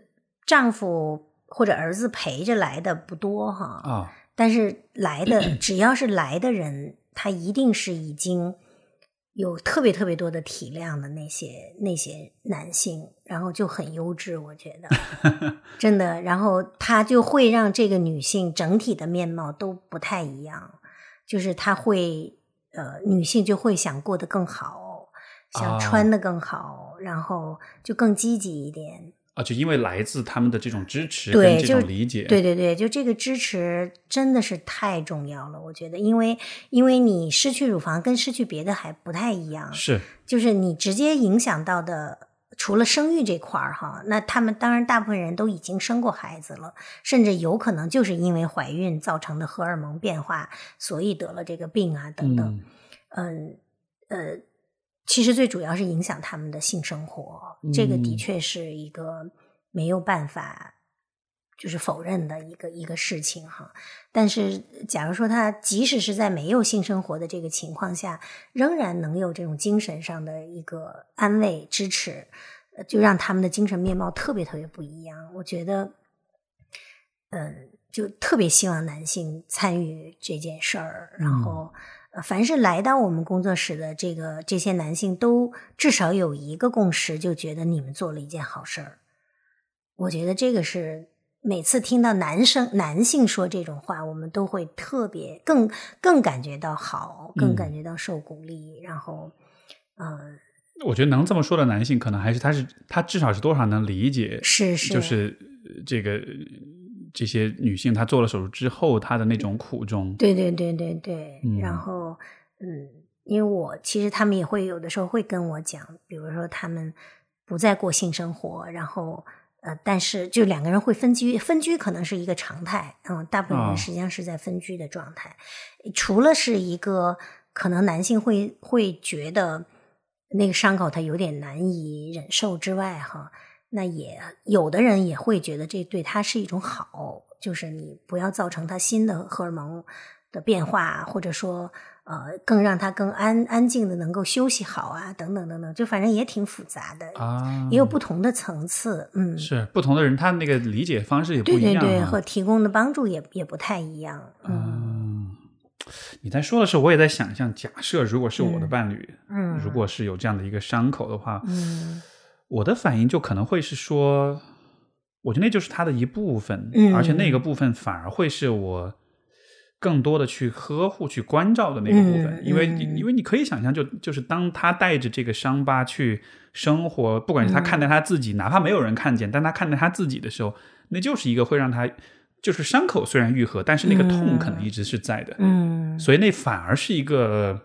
丈夫或者儿子陪着来的不多哈，啊、但是来的 <clears throat> 只要是来的人，他一定是已经有特别特别多的体谅的那些那些男性，然后就很优质，我觉得 <laughs> 真的。然后他就会让这个女性整体的面貌都不太一样，就是他会呃，女性就会想过得更好，想啊穿的更好，然后就更积极一点。啊，就因为来自他们的这种支持对跟这就是种理解，对对对，就这个支持真的是太重要了，我觉得，因为因为你失去乳房跟失去别的还不太一样，是。就是你直接影响到的，除了生育这块儿哈，那他们当然大部分人都已经生过孩子了，甚至有可能就是因为怀孕造成的荷尔蒙变化，所以得了这个病啊等等。嗯。嗯呃，其实最主要是影响他们的性生活，这个的嗯确是一个没有办法就是否认的一个一个事情哈。但是，假如说他即使是在没有性生活的这个情况下，仍然能有这种精神上的一个安慰支持，呃就让他们的精神面貌特别特别不一样。我觉得，嗯，就特别希望男性参与这件事儿，然后。呃凡是来到我们工作室的这个这些男性，都至少有一个共识，就觉得你们做了一件好事儿。我觉得这个是每次听到男生男性说这种话，我们都会特别更更感觉到好，更嗯感觉到受鼓励。然后，嗯、我觉得能这么说的男性，可能还是他是他至少是多少能理解，是是，就是呃这个这些女性她做了手术之后她的那种苦衷。对对对对对，嗯。然后嗯，因为我其实他们也会有的时候会跟我讲，比如说他们不再过性生活，然后呃，但是就两个人会分居，分居可能是一个常态，嗯，大部分哦人实际上是在分居的状态，除了是一个可能男性会会觉得那个伤口他有点难以忍受之外，哈，那也有的人也会觉得这对他是一种好，就是你不要造成他新的荷尔蒙的变化，或者说呃，更让他更安安静的能够休息好啊，等等等等，就反正也挺复杂的啊，也有不同的层次，嗯，是不同的人，他那个理解方式也不一样对对，对和提供的帮助也也不太一样，嗯。嗯，你在说的时候，我也在想象，假设如果是我的伴侣，嗯如果是有这样的一个伤口的话，嗯我的反应就可能会是说，我觉得那就是他的一部分，嗯而且那个部分反而会是我更多的去呵护、去关照的那个部分，嗯因为嗯因为你可以想象就，就是当他带着这个伤疤去生活，不管是他看待他自己，哪怕没有人看见，但他看待他自己的时候，那就是一个会让他。就是伤口虽然愈合，但是那个痛可能一直是在的，嗯所以那反而是一个，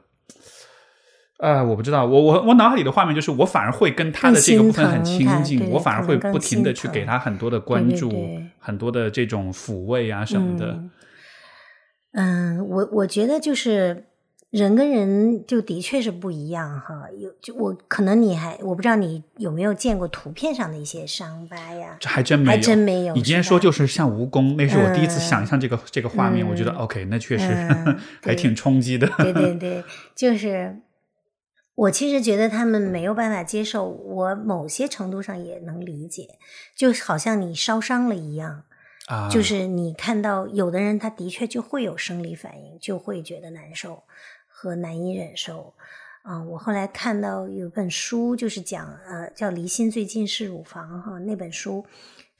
呃，我不知道，我我我脑海里的画面就是，我反而会跟他的这个部分很亲近，我反而会不停的去给他很多的关注，对对对很多的这种抚慰啊什么的。嗯嗯，我我觉得就是人跟人就的确是不一样哈。有就我可能你还我不知道你有没有见过图片上的一些伤疤呀？这还真没有，还真没有你今天说就是像蜈蚣，那是我第一次嗯想象这个、这个画面，嗯我觉得 OK，那确实、<laughs> 还挺冲击的。对对对，<laughs> 就是我其实觉得他们没有办法接受，我某些程度上也能理解，就好像你烧伤了一样。啊，就是你看到有的人他的确就会有生理反应，就会觉得难受和难以忍受。嗯，我后来看到有本书，就是讲呃叫《离心最近是乳房》哈，那本书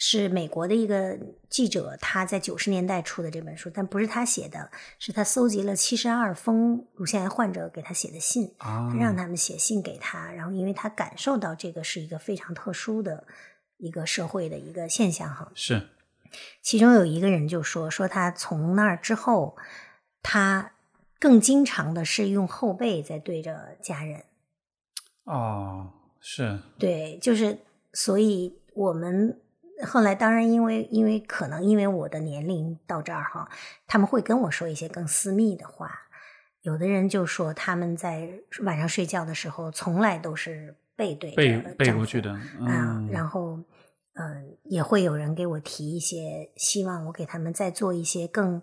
是美国的一个记者他在九十年代出的这本书，但不是他写的，是他搜集了七十二封乳腺癌患者给他写的信，他，让他们写信给他，然后因为他感受到这个是一个非常特殊的一个社会的一个现象哈，是其中有一个人就说，说他从那儿之后，他更经常的是用后背在对着家人。哦，是对，就是所以我们后来当然因为因为可能因为我的年龄到这儿哈，他们会跟我说一些更私密的话。有的人就说他们在晚上睡觉的时候从来都是背对背背过去的，啊嗯，，然后嗯、呃也会有人给我提一些，希望我给他们再做一些更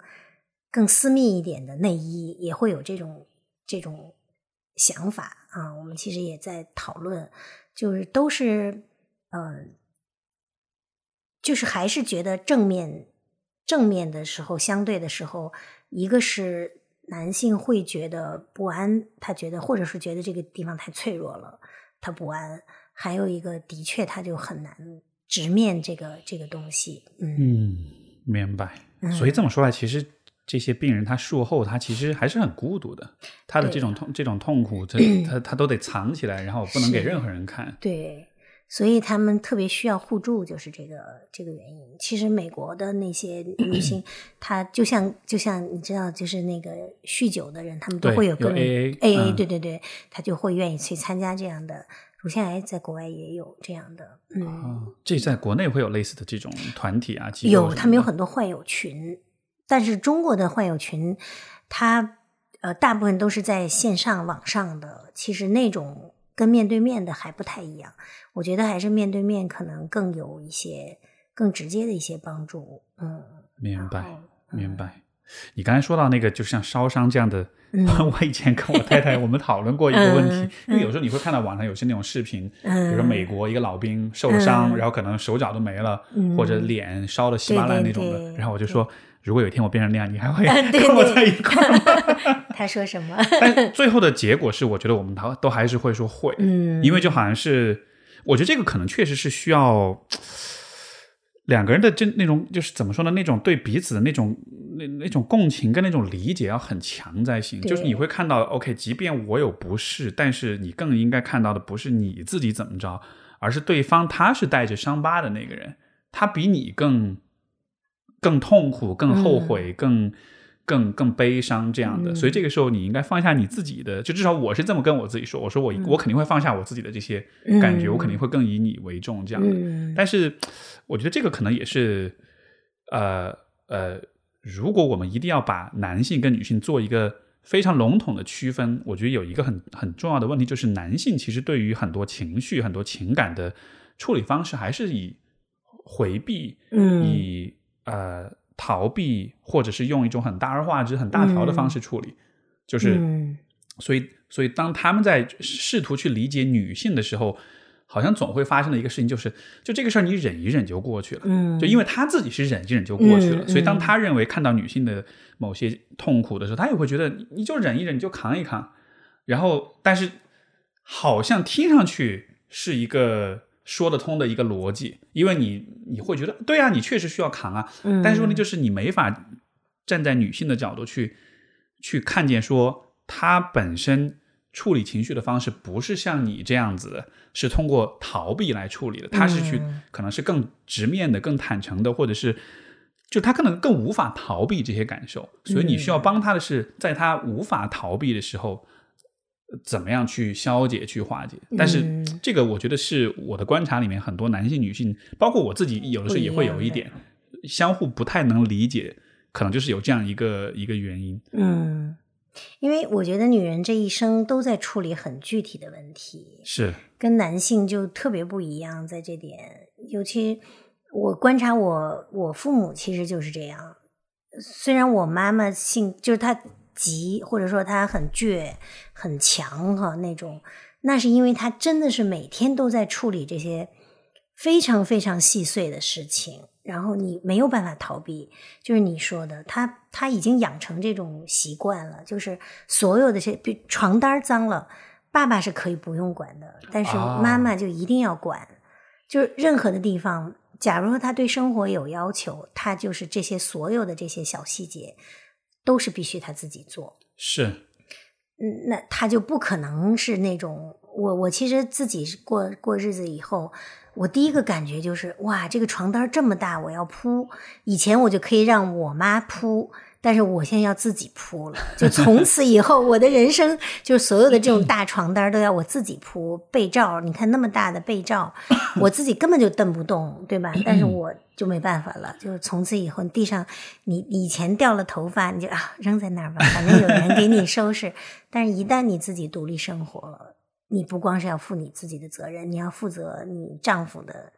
更私密一点的内衣，也会有这种这种想法啊。我们其实也在讨论，就是都是嗯、呃就是还是觉得正面正面的时候，相对的时候，一个是男性会觉得不安，他觉得或者是觉得这个地方太脆弱了，他不安；还有一个的确他就很难直面这个这个东西。嗯嗯，明白。所以这么说来，其实这些病人他术后他其实还是很孤独的，他的这种痛这种痛苦，<clears throat> 他他他都得藏起来，然后不能给任何人看。对，所以他们特别需要互助，就是这个这个原因。其实美国的那些女性，她就像就像你知道，就是那个酗酒的人，他们都会有各种 AA AA，嗯。对对对，他就会愿意去参加这样的。乳腺癌在国外也有这样的，嗯，哦，这在国内会有类似的这种团体啊，机构有他们有很多。患友群，但是中国的患友群，它呃大部分都是在线上网上的，其实那种跟面对面的还不太一样。我觉得还是面对面可能更有一些更直接的一些帮助。嗯，明白明白。你刚才说到那个，就像烧伤这样的，嗯 <laughs> 我以前跟我太太我们讨论过一个问题，嗯因为有时候你会看到网上有些那种视频，嗯比如说美国一个老兵受了伤，嗯然后可能手脚都没了，嗯或者脸烧的稀巴烂那种的，然后我就说，如果有一天我变成那样，你还会 <laughs> 跟我在一块儿吗？<laughs> 他说什么？<laughs> 但最后的结果是，我觉得我们都都还是会说会，嗯，因为就好像是，我觉得这个可能确实是需要两个人的真那种，就是怎么说呢？那种对彼此的那种那那种共情跟那种理解要很强才行。就是你会看到，OK，即便我有不适，但是你更应该看到的不是你自己怎么着，而是对方他是带着伤疤的那个人，他比你更更痛苦、更后悔、更。更更悲伤这样的，嗯所以这个时候你应该放下你自己的，就至少我是这么跟我自己说，我说我、我肯定会放下我自己的这些感觉，嗯我肯定会更以你为重这样的。嗯，但是我觉得这个可能也是，呃呃，如果我们一定要把男性跟女性做一个非常笼统的区分，我觉得有一个很很重要的问题，就是男性其实对于很多情绪、很多情感的处理方式，还是以回避、嗯。以呃逃避，或者是用一种很大而化之、很大条的方式处理。就是，嗯所以，所以当他们在试图去理解女性的时候，好像总会发生的一个事情，就是，就这个事儿你忍一忍就过去了。嗯，就因为他自己是忍一忍就过去了，嗯所以当嗯他认为看到女性的某些痛苦的时候，他也会觉得你你就忍一忍，你就扛一扛。然后，但是好像听上去是一个说得通的一个逻辑，因为你你会觉得对啊，你确实需要扛啊，嗯但是问题就是你没法站在女性的角度去去看见说她本身处理情绪的方式不是像你这样子的，是通过逃避来处理的，她是去嗯可能是更直面的、更坦诚的，或者是就她可能更无法逃避这些感受，所以你需要帮她的是在她无法逃避的时候。呃怎么样去消解、去化解？但是嗯这个，我觉得是我的观察里面，很多男性、女性，包括我自己，有的时候也会有一点相互不太能理解，可能就是有这样一个一个原因。嗯，因为我觉得女人这一生都在处理很具体的问题，是，跟男性就特别不一样，在这点，尤其我观察我我父母其实就是这样。虽然我妈妈性就是她急，或者说他很倔、很强哈那种，那是因为他真的是每天都在处理这些非常非常细碎的事情，然后你没有办法逃避。就是你说的，他他已经养成这种习惯了，就是所有的这比床单脏了。爸爸是可以不用管的，但是啊妈妈就一定要管。就是任何的地方，假如说他对生活有要求，他就是这些所有的这些小细节都是必须他自己做。是，嗯，那他就不可能是那种我我其实自己过过日子以后，我第一个感觉就是哇，这个床单这么大，我要铺。以前我就可以让我妈铺，但是我现在要自己铺了。就从此以后，我的人生就是所有的这种大床单都要我自己铺。被罩，你看那么大的被罩，<laughs> 我自己根本就蹬不动，对吧？但是我就没办法了，就是从此以后，地上你你以前掉了头发，你就啊扔在那儿吧，反正有人给你收拾。但是，一旦你自己独立生活了，你不光是要负你自己的责任，你要负责你丈夫的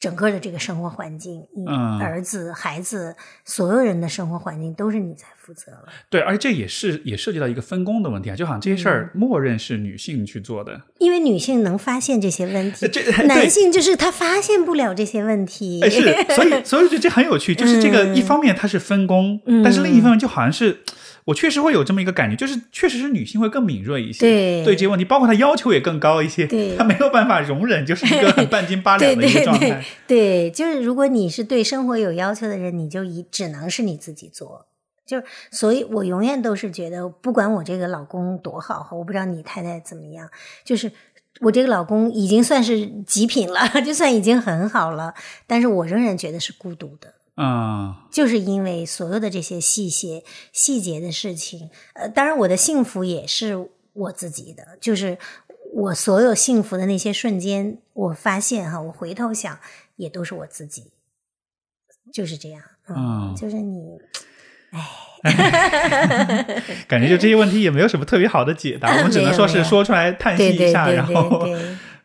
整个的这个生活环境，你嗯儿子、孩子，所有人的生活环境都是你在负责了。对，而且这也是也涉及到一个分工的问题啊，就好像这些事儿默认是女性去做的，因为女性能发现这些问题，这 <laughs> 男性就是他发现不了这些问题。所以所以这这很有趣，就是这个 <laughs> 一方面它是分工，嗯但是另一方面就好像是。我确实会有这么一个感觉，就是确实是女性会更敏锐一些，对对这些问题，包括她要求也更高一些，对 <laughs> 她没有办法容忍，就是一个很半斤八两的 <laughs> 一个对对状态。对，就是如果你是对生活有要求的人，你就一只能是你自己做。就是，所以我永远都是觉得，不管我这个老公多好哈，我不知道你太太怎么样，就是我这个老公已经算是极品了，<laughs> 就算已经很好了，但是我仍然觉得是孤独的。嗯，就是因为所有的这些细节、细节的事情，呃，当然我的幸福也是我自己的，就是我所有幸福的那些瞬间，我发现哈，我回头想，也都是我自己，就是这样，嗯，嗯就是你，哎 <laughs> 感觉就这些问题也没有什么特别好的解答，我们只能说是说出来叹息一下，然后对，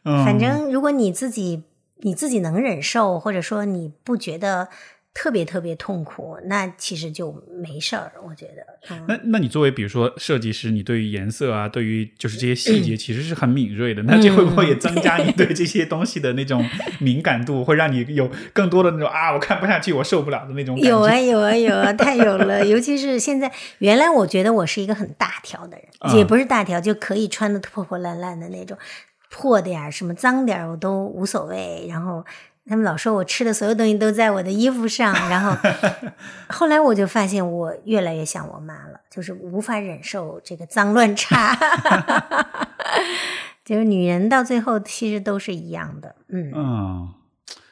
嗯，反正如果你自己你自己能忍受，或者说你不觉得特别特别痛苦，那其实就没事儿，我觉得，嗯。那那你作为比如说设计师，你对于颜色啊，对于就是这些细嗯节 <clears throat> 其实是很敏锐的，那这会不会也增加你对这些东西的那种 <laughs> 敏感度，会让你有更多的那种啊，我看不下去，我受不了的那种感觉？<laughs> 有啊有啊有啊，太有了！尤其是现在，原来我觉得我是一个很大条的人，啊也不是大条，就可以穿的破破烂烂的那种，破点儿什么脏点儿我都无所谓。然后他们老说我吃的所有东西都在我的衣服上，然后 <laughs> 后来我就发现我越来越像我妈了，就是无法忍受这个脏乱差。<laughs> 就是女人到最后其实都是一样的，嗯嗯，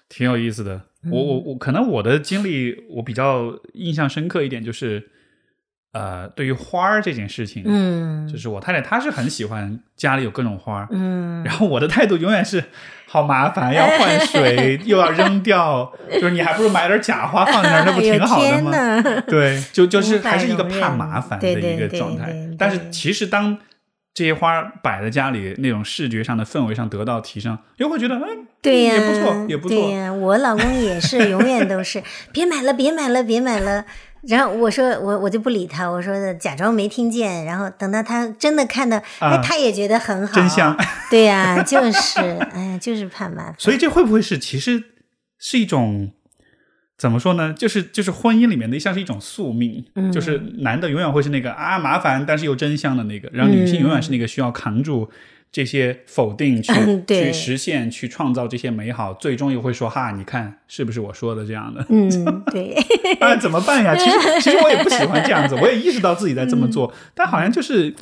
挺有意思的。我我我可能我的经历我比较印象深刻一点，就是呃，对于花儿这件事情，嗯，就是我太太她是很喜欢家里有各种花儿，嗯，然后我的态度永远是 <laughs> 好麻烦，要换水又要扔掉，就是你还不如买点假花放在那儿，那不挺好的吗？<laughs> 对，就就是还是一个怕麻烦的一个状态。但是其实当这些花摆在家里，那种视觉上的氛围上得到提升，又会觉得嗯，对呀、也不错，也不错。对呀、我老公也是，永远都是 <laughs> 别买了，别买了，别买了。然后我说我我就不理他，我说的假装没听见。然后等到他真的看到，哎，啊他也觉得很好，真香。对呀、就是，哎呀，就是怕麻烦。所以这会不会是其实是一种怎么说呢？就是就是婚姻里面的像是一种宿命，嗯就是男的永远会是那个啊麻烦但是又真香的那个，然后女性永远是那个需要扛住这些否定 <laughs> 去、嗯去实现、去创造这些美好，最终又会说哈，你看是不是我说的这样的？嗯，<laughs> 对，啊，怎么办呀？<laughs> 其实其实我也不喜欢这样子，我也意识到自己在这么做，但好像就是。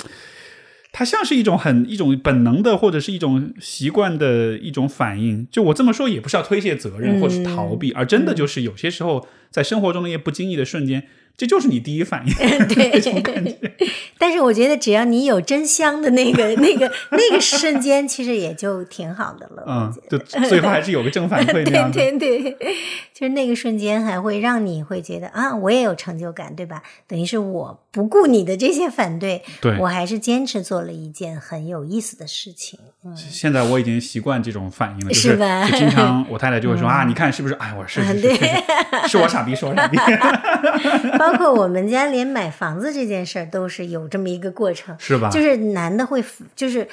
它像是一种很一种本能的，或者是一种习惯的一种反应。就我这么说，也不是要推卸责任或者是逃避，而真的就是有些时候在生活中的一些不经意的瞬间，这就是你第一反应。<laughs> 对这种感觉。<laughs> 但是我觉得只要你有真香的那个、那个、那个瞬间，其实也就挺好的了。嗯，就最后还是有个正反馈 <laughs> 对。对对，就是那个瞬间还会让你会觉得啊，我也有成就感，对吧？等于是我不顾你的这些反对，对我还是坚持做了一件很有意思的事情。嗯，现在我已经习惯这种反应了，就是吧就经常我太太就会说、啊，你看是不是？哎，我是是是是对是，我傻逼，是我傻逼，<laughs> 包括我们家连买房子这件事儿都是有这么一个过程，是吧？就是男的会，就是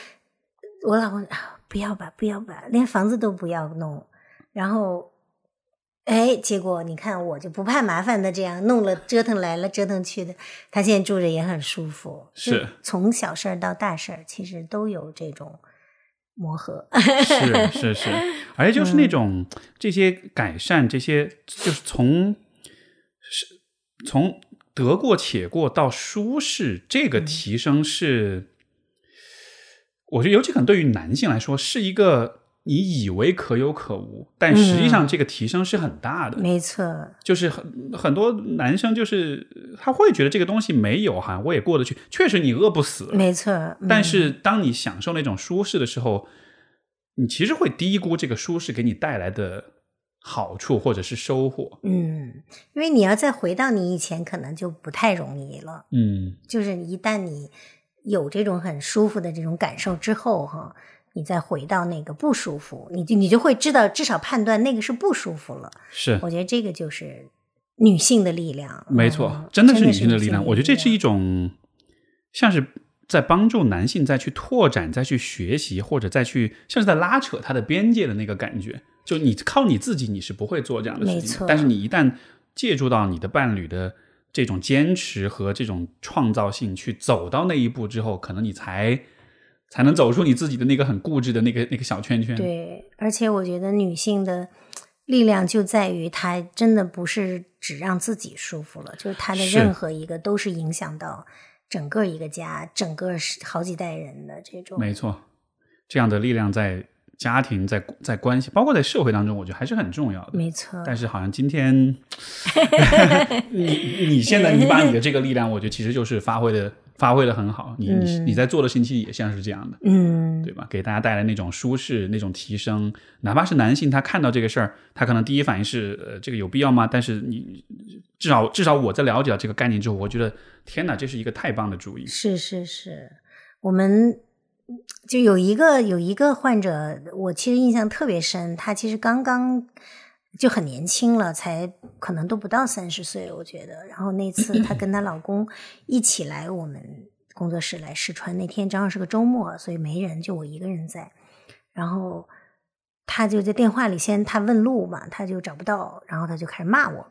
我老公啊，不要吧，不要吧，连房子都不要弄，然后。哎，结果你看，我就不怕麻烦的，这样弄了折腾来了折腾去的，他现在住着也很舒服。是从小事儿到大事儿，其实都有这种磨合。是是是，<laughs> 而且就是那种、这些改善，这些就是从是从得过且过到舒适，这个提升是，我觉得尤其可能对于男性来说，是一个你以为可有可无，但实际上这个提升是很大的。没错，就是很很多男生就是他会觉得这个东西没有哈，我也过得去。确实你饿不死，没错。嗯但是当你享受那种舒适的时候，你其实会低估这个舒适给你带来的好处或者是收获。嗯，因为你要再回到你以前，可能就不太容易了。嗯，就是一旦你有这种很舒服的这种感受之后，哈，你再回到那个不舒服，你就你就会知道，至少判断那个是不舒服了。是我觉得这个就是女性的力量，没错，嗯真的是女女性的力量。我觉得这是一种像是在帮助男性再去拓展、再去学习，或者再去像是在拉扯他的边界的那个感觉。就你靠你自己，你是不会做这样的事情但是你一旦借助到你的伴侣的这种坚持和这种创造性，去走到那一步之后，可能你才才能走出你自己的那个很固执的那个那个小圈圈。对，而且我觉得女性的力量就在于她真的不是只让自己舒服了，就是她的任何一个都是影响到整个一个家、整个好几代人的这种。没错，这样的力量在家庭、在在关系，包括在社会当中，我觉得还是很重要的。没错，但是好像今天，<laughs> 你你现在你把你的这个力量，我觉得其实就是发挥的发挥的很好。你你你在做的事情其实也像是这样的，嗯，对吧？给大家带来那种舒适、那种提升。哪怕是男性，他看到这个事儿，他可能第一反应是呃，这个有必要吗？但是你至少至少我在了解到这个概念之后，我觉得天哪，这是一个太棒的主意。是是是，我们就有一个有一个患者，我其实印象特别深，他其实刚刚就很年轻了，才可能都不到三十岁，我觉得。然后那次她跟她老公一起来我们工作室来试穿，那天正好是个周末，所以没人，就我一个人在。然后她就在电话里先她问路嘛，她就找不到，然后她就开始骂我。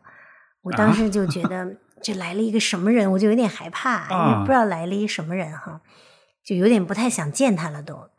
我当时就觉得 <laughs> 这来了一个什么人，我就有点害怕，因为不知道来了一什么人哈，就有点不太想见他了都。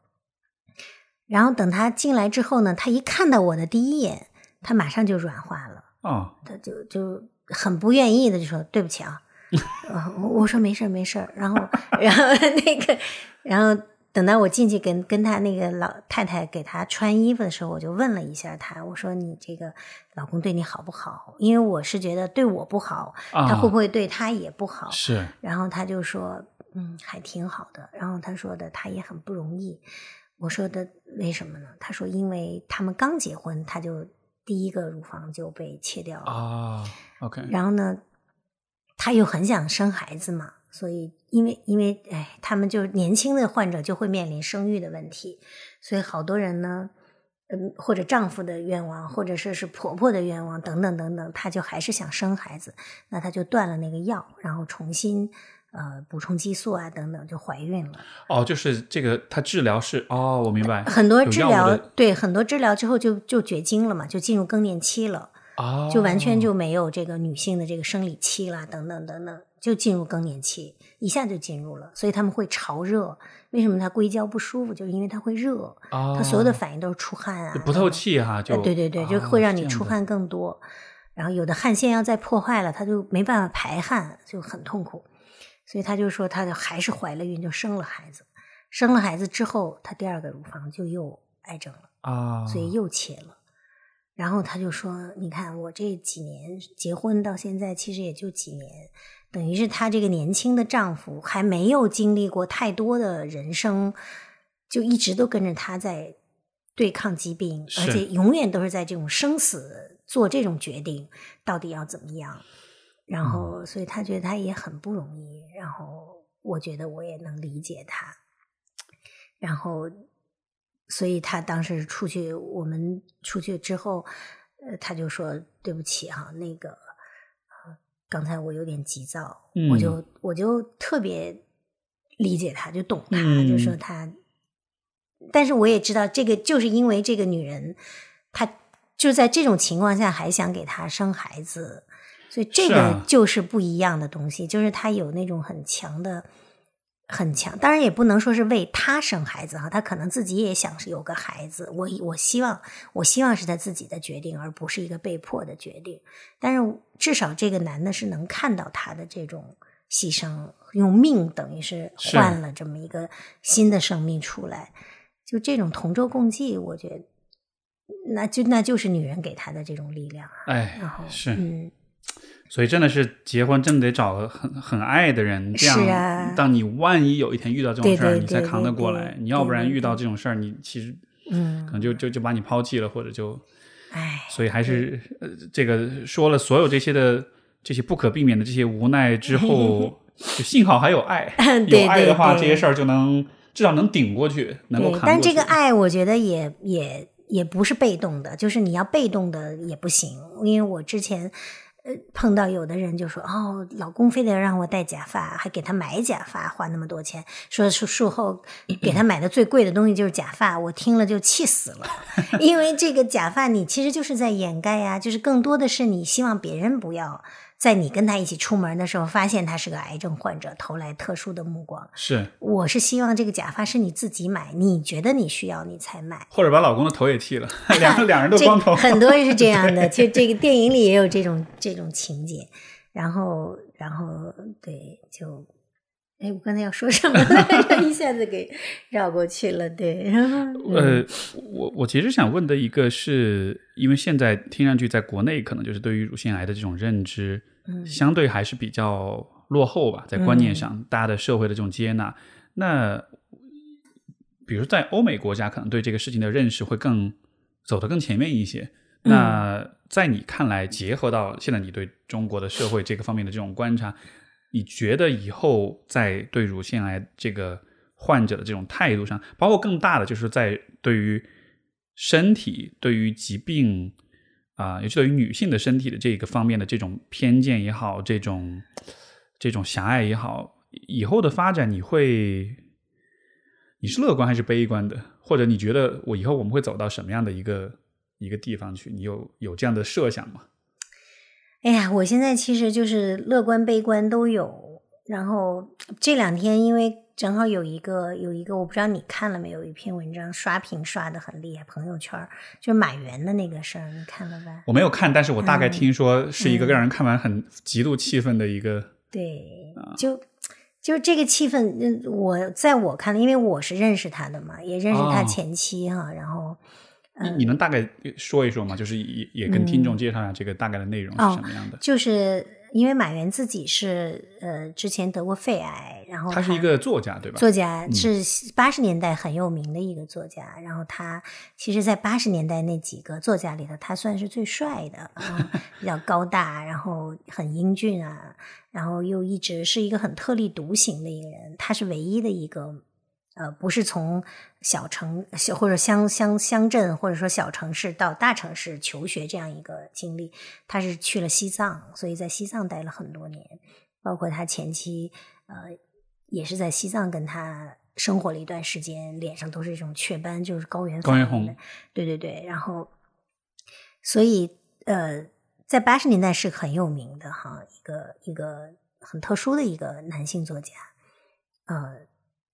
然后等他进来之后呢，他一看到我的第一眼，他马上就软化了，哦，他就就很不愿意的就说对不起啊，<laughs> 呃我我说没事儿没事儿，然后然后 <laughs> 那个然后。等到我进去跟跟他那个老太太给他穿衣服的时候，我就问了一下他，我说你这个老公对你好不好？因为我是觉得对我不好，啊他会不会对他也不好？是然后他就说，嗯，还挺好的。然后他说的他也很不容易。我说的为什么呢？他说因为他们刚结婚，他就第一个乳房就被切掉了。啊，OK，然后呢，他又很想生孩子嘛，所以因为因为哎，他们就是年轻的患者就会面临生育的问题，所以好多人呢，嗯，或者丈夫的愿望，或者说是婆婆的愿望等等等等，她就还是想生孩子，那她就断了那个药，然后重新呃补充激素啊等等，就怀孕了。哦，就是这个，它治疗是哦，我明白，很多治疗对很多治疗之后就就绝经了嘛，就进入更年期了。哦，就完全就没有这个女性的这个生理期啦，等等等等，就进入更年期，一下就进入了，所以他们会潮热。为什么它硅胶不舒服？就是因为它会热，哦，它所有的反应都是出汗啊，不透气哈，就呃对对对，就哦会让你出汗更多。然后有的汗腺要再破坏了，它就没办法排汗，就很痛苦。所以她就说，他就还是怀了孕，就生了孩子。生了孩子之后，她第二个乳房就又癌症了。啊，所以又切了。然后她就说：“你看，我这几年结婚到现在，其实也就几年，等于是她这个年轻的丈夫还没有经历过太多的人生，就一直都跟着她在对抗疾病，而且永远都是在这种生死做这种决定，到底要怎么样。然后，所以他觉得他也很不容易。然后，我觉得我也能理解他。然后，所以他当时出去，我们出去之后，呃，他就说对不起哈、那个，呃，刚才我有点急躁，嗯我就我就特别理解他，就懂他，嗯就说他，但是我也知道这个就是因为这个女人，她就在这种情况下还想给他生孩子，所以这个就是不一样的东西，就是他有那种很强的。很强，当然也不能说是为他生孩子哈，他可能自己也想是有个孩子。我我希望，我希望是他自己的决定，而不是一个被迫的决定。但是至少这个男的是能看到他的这种牺牲，用命等于是是换了这么一个新的生命出来。就这种同舟共济，我觉得那就那就是女人给他的这种力量啊。哎然后，是，嗯，所以真的是结婚真的得找个很很爱的人，这样，是啊当你万一有一天遇到这种事儿，你才扛得过来。你要不然遇到这种事儿，你其实嗯可能就就就把你抛弃了，或者就，哎，所以还是呃，这个说了所有这些的这些不可避免的这些无奈之后，<laughs> 就幸好还有爱，<laughs> 有爱的话，这些事儿就能至少能顶过去，能够扛，过但这个爱，我觉得也也也不是被动的，就是你要被动的也不行。因为我之前呃碰到有的人就说，哦，老公非得让我戴假发，还给他买假发，花那么多钱，说是术后 <clears throat> 给他买的最贵的东西就是假发，我听了就气死了。<laughs> 因为这个假发你其实就是在掩盖呀、就是更多的是你希望别人不要。在你跟他一起出门的时候，发现他是个癌症患者，投来特殊的目光。是，我是希望这个假发是你自己买，你觉得你需要你才买。或者把老公的头也剃了，<laughs> 两个两人都光头，很多人是这样的。<laughs> 其实这个电影里也有这种这种情节。然后，然后对，就，哎，我刚才要说什么来着？<laughs> 一下子给绕过去了。对，<laughs> 呃，我我其实想问的一个是，因为现在听上去在国内可能就是对于乳腺癌的这种认知，嗯相对还是比较落后吧，在观念上，大家的社会的这种接纳。那比如在欧美国家，可能对这个事情的认识会更走得更前面一些。嗯那在你看来，结合到现在你对中国的社会这个方面的这种观察，你觉得以后在对乳腺癌这个患者的这种态度上，包括更大的就是在对于身体、对于疾病啊、尤其对于女性的身体的这个方面的这种偏见也好，这种这种狭隘也好，以后的发展你会你是乐观还是悲观的？或者你觉得我以后我们会走到什么样的一个一个地方去？你有有这样的设想吗？哎呀，我现在其实就是乐观悲观都有。然后这两天因为正好有一个有一个，我不知道你看了没有，一篇文章刷屏刷的很厉害，朋友圈就是马原的那个事儿，你看了吧？我没有看，但是我大概嗯听说是一个嗯让人看完很极度气愤的一个。对，啊就就是这个气氛，嗯，我在我看来，因为我是认识他的嘛，也认识他哦前妻哈，然后你你能大概说一说吗？就是也也跟听众介绍一下这个大概的内容是哦什么样的？就是因为马原自己是呃之前得过肺癌，然后他是一个作家，对吧？作家是八十年代很有名的一个作家，然后他其实，在八十年代那几个作家里头，他算是最帅的啊，<laughs> 比较高大，然后很英俊啊，然后又一直是一个很特立独行的一个人，他是唯一的一个。呃，不是从小城小或者乡乡乡镇或者说小城市到大城市求学这样一个经历，他是去了西藏，所以在西藏待了很多年，包括他前妻呃也是在西藏跟他生活了一段时间，脸上都是这种雀斑，就是高原高原红，对对对，然后所以呃，在八十年代是很有名的哈，一个一个很特殊的一个男性作家，呃，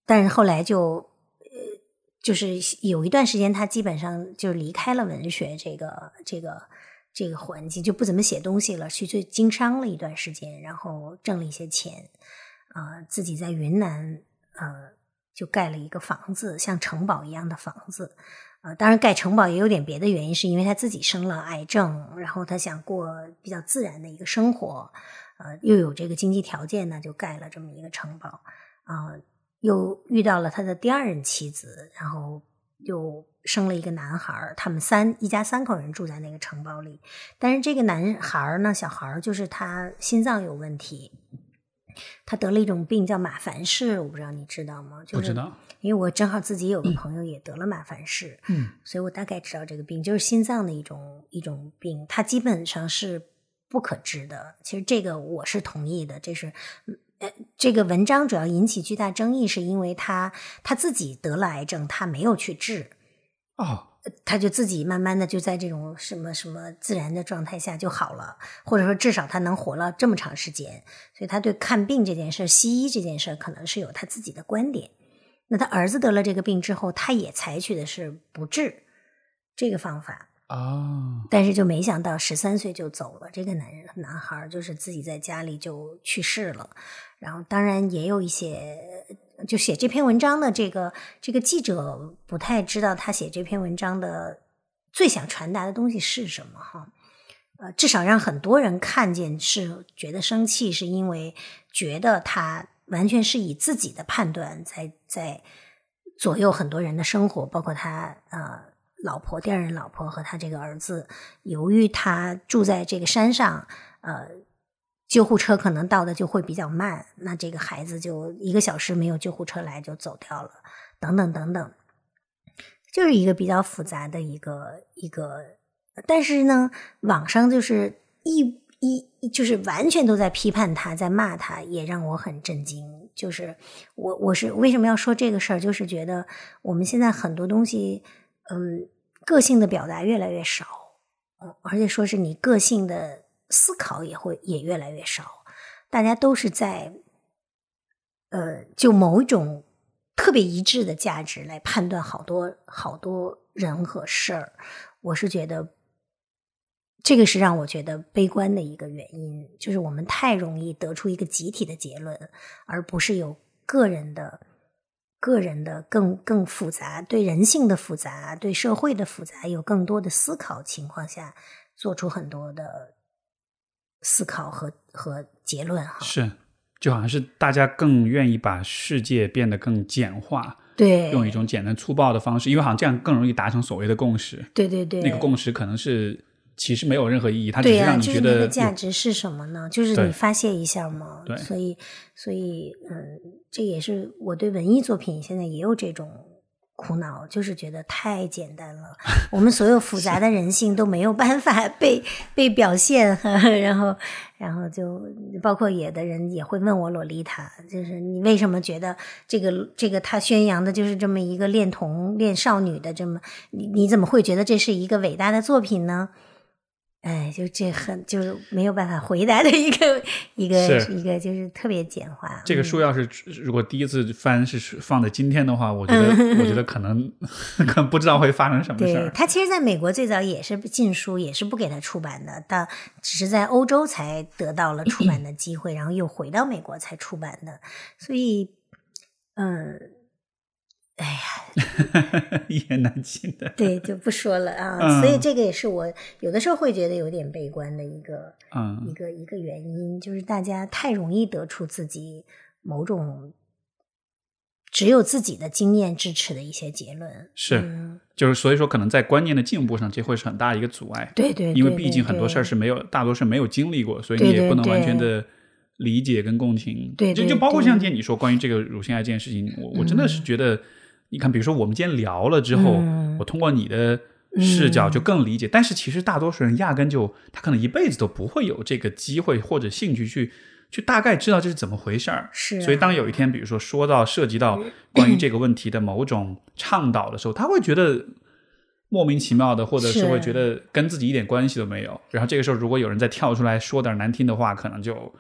但是后来就呃，就是有一段时间，他基本上就离开了文学这个这个这个环境，就不怎么写东西了，去做经商了一段时间，然后挣了一些钱，啊、自己在云南呃就盖了一个房子，像城堡一样的房子。呃，当然盖城堡也有点别的原因，是因为他自己生了癌症，然后他想过比较自然的一个生活，呃，又有这个经济条件呢，就盖了这么一个城堡。啊、又遇到了他的第二任妻子，然后又生了一个男孩儿。他们三一家三口人住在那个城堡里，但是这个男孩儿呢，小孩儿就是他心脏有问题，他得了一种病叫马凡氏，我不知道你知道吗？就是不知道，因为我正好自己有个朋友也得了马凡氏，嗯，所以我大概知道这个病，就是心脏的一种一种病，它基本上是不可治的。其实这个我是同意的，这是呃这个文章主要引起巨大争议，是因为他他自己得了癌症，他没有去治，哦，他就自己慢慢的就在这种什么什么自然的状态下就好了，或者说至少他能活了这么长时间，所以他对看病这件事、西医这件事可能是有他自己的观点。那他儿子得了这个病之后，他也采取的是不治这个方法，哦，但是就没想到十三岁就走了。这个男人男孩就是自己在家里就去世了。然后当然也有一些，就写这篇文章的这个这个记者不太知道他写这篇文章的最想传达的东西是什么哈。呃，至少让很多人看见是觉得生气，是因为觉得他完全是以自己的判断在在左右很多人的生活，包括他呃老婆、第二任老婆和他这个儿子。由于他住在这个山上，呃，救护车可能到的就会比较慢，那这个孩子就一个小时没有救护车来就走掉了，等等等等，就是一个比较复杂的一个一个。但是呢，网上就是一一就是完全都在批判他，在骂他，也让我很震惊。就是我我是为什么要说这个事儿，就是觉得我们现在很多东西，嗯，个性的表达越来越少，嗯，而且说是你个性的思考也会也越来越少，大家都是在，呃，就某一种特别一致的价值来判断好多好多人和事儿，我是觉得。这个是让我觉得悲观的一个原因，就是我们太容易得出一个集体的结论，而不是有个人的、个人的更更复杂、对人性的复杂、对社会的复杂有更多的思考情况下，做出很多的思考和和结论哈。是，就好像是大家更愿意把世界变得更简化，对，用一种简单粗暴的方式，因为好像这样更容易达成所谓的共识。对对对，那个共识可能是其实没有任何意义，它只对呀、是让你就是那个价值是什么呢？就是你发泄一下嘛。对所以所以嗯，这也是我对文艺作品现在也有这种苦恼，就是觉得太简单了，<laughs> 我们所有复杂的人性都没有办法被被表现，<laughs> 然后然后就包括有的人也会问我洛丽塔，就是你为什么觉得这个这个他宣扬的就是这么一个恋童恋少女的这么你你怎么会觉得这是一个伟大的作品呢？哎，就这很就是没有办法回答的一个一个一个，就是特别简化。这个书要是如果第一次翻是放在今天的话，我觉得 <laughs> 我觉得可能 <laughs> 可能不知道会发生什么事儿。他，其实在美国最早也是禁书，也是不给他出版的，但只是在欧洲才得到了出版的机会，然后又回到美国才出版的。所以，嗯，哎呀，<laughs> 一言难尽的。对，就不说了啊。嗯所以这个也是我有的时候会觉得有点悲观的一个一嗯，个一个原因，就是大家太容易得出自己某种只有自己的经验支持的一些结论。是嗯，就是所以说，可能在观念的进步上，这会是很大一个阻碍。对对，因为毕竟很多事儿是没有，大多是没有经历过，所以你也不能完全的理解跟共情。对对就就包括像今天你说关于这个乳腺癌这件事情，我我真的是觉得，你看，比如说我们今天聊了之后，嗯。我通过你的视角嗯。就更理解，但是其实大多数人压根就他可能一辈子都不会有这个机会或者兴趣去。去大概知道这是怎么回事儿，是啊。所以当有一天，比如说说到涉及到关于这个问题的某种倡导的时候，他会觉得莫名其妙的，或者是是会觉得跟自己一点关系都没有。然后这个时候，如果有人再跳出来说点难听的话，可能就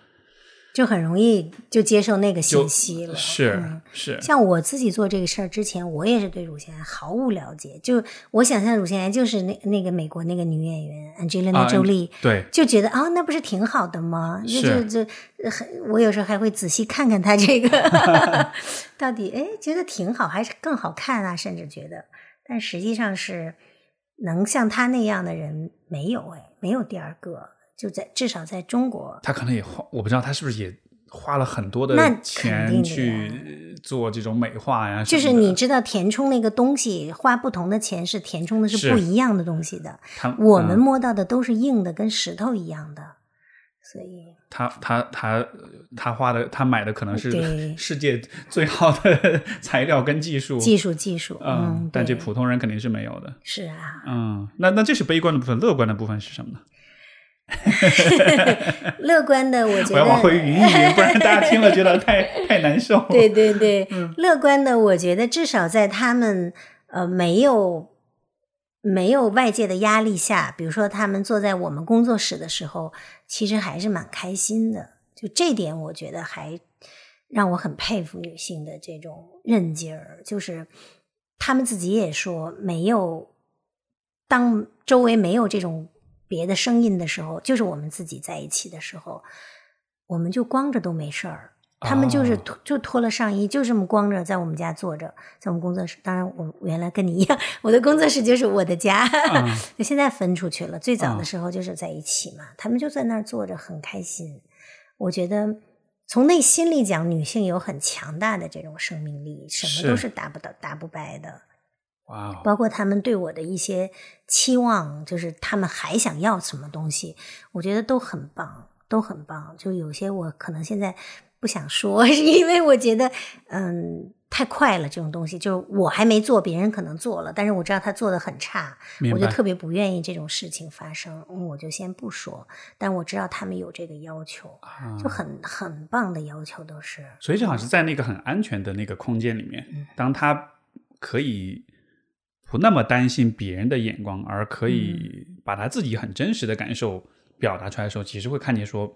就很容易就接受那个信息了。是、嗯是，像我自己做这个事儿之前，我也是对乳腺癌毫无了解。就我想象乳腺癌就是那那个美国那个女演员 Angelina 啊 Jolie，、对，就觉得啊，那不是挺好的吗？那就就很，我有时候还会仔细看看她这个 <laughs> 到底，哎，觉得挺好，还是更好看啊，甚至觉得，但实际上是能像她那样的人没有，哎，没有第二个，就在至少在中国，他可能也花，我不知道他是不是也花了很多的钱去做这种美化呀什就，是你知道填充那个东西花不同的钱是填充的是是不一样的东西的，我们嗯摸到的都是硬的，跟石头一样的，所以他他他他花的他买的可能是 <laughs> 世界最好的 <laughs> 材料跟技术，技术技术，嗯嗯，，但这普通人肯定是没有的。是啊，嗯，那那这是悲观的部分，乐观的部分是什么呢？<laughs> 乐观的我觉我要往回得。匀一匀，不然大家听了觉得太太难受。<laughs> 对对对，嗯乐观的，我觉得至少在他们呃没有没有外界的压力下，比如说他们坐在我们工作室的时候，其实还是蛮开心的。就这点，我觉得还让我很佩服女性的这种韧劲儿，就是他们自己也说，没有当周围没有这种别的声音的时候，就是我们自己在一起的时候，我们就光着都没事儿。他们就是哦脱就脱了上衣，就这么光着在我们家坐着，在我们工作室。当然，我原来跟你一样，我的工作室就是我的家，嗯 <laughs> 就现在分出去了。最早的嗯时候就是在一起嘛，他们就在那儿坐着，很开心。我觉得从内心里讲，女性有很强大的这种生命力，什么都是是打不到、打不败的。哇哦，包括他们对我的一些期望，就是他们还想要什么东西，我觉得都很棒，都很棒。就有些我可能现在不想说，是 <laughs> 因为我觉得，嗯，太快了，这种东西就是我还没做，别人可能做了，但是我知道他做的很差，我就特别不愿意这种事情发生，嗯，我就先不说。但我知道他们有这个要求，啊就很很棒的要求都是。所以正好是在那个很安全的那个空间里面，嗯当他可以不那么担心别人的眼光，而可以把他自己很真实的感受表达出来的时候，其实会看见说，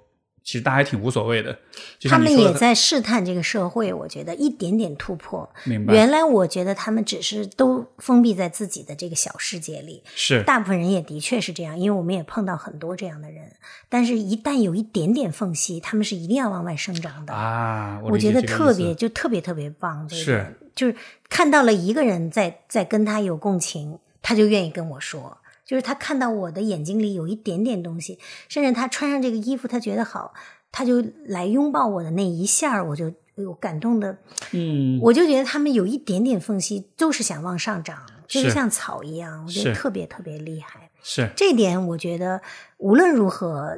其实大家还挺无所谓的。就他们也在试探这个社会，我觉得一点点突破。明白原来我觉得他们只是都封闭在自己的这个小世界里，是大部分人也的确是这样，因为我们也碰到很多这样的人。但是，一旦有一点点缝隙，他们是一定要往外生长的。啊，我觉得特别就特别特别棒，是点就是看到了一个人在在跟他有共情，他就愿意跟我说。就是他看到我的眼睛里有一点点东西，甚至他穿上这个衣服，他觉得好，他就来拥抱我的那一下儿，我就感动的，嗯，我就觉得他们有一点点缝隙，都是想往上涨，就是是像草一样，我觉得特别特别厉害。是这点我觉得无论如何，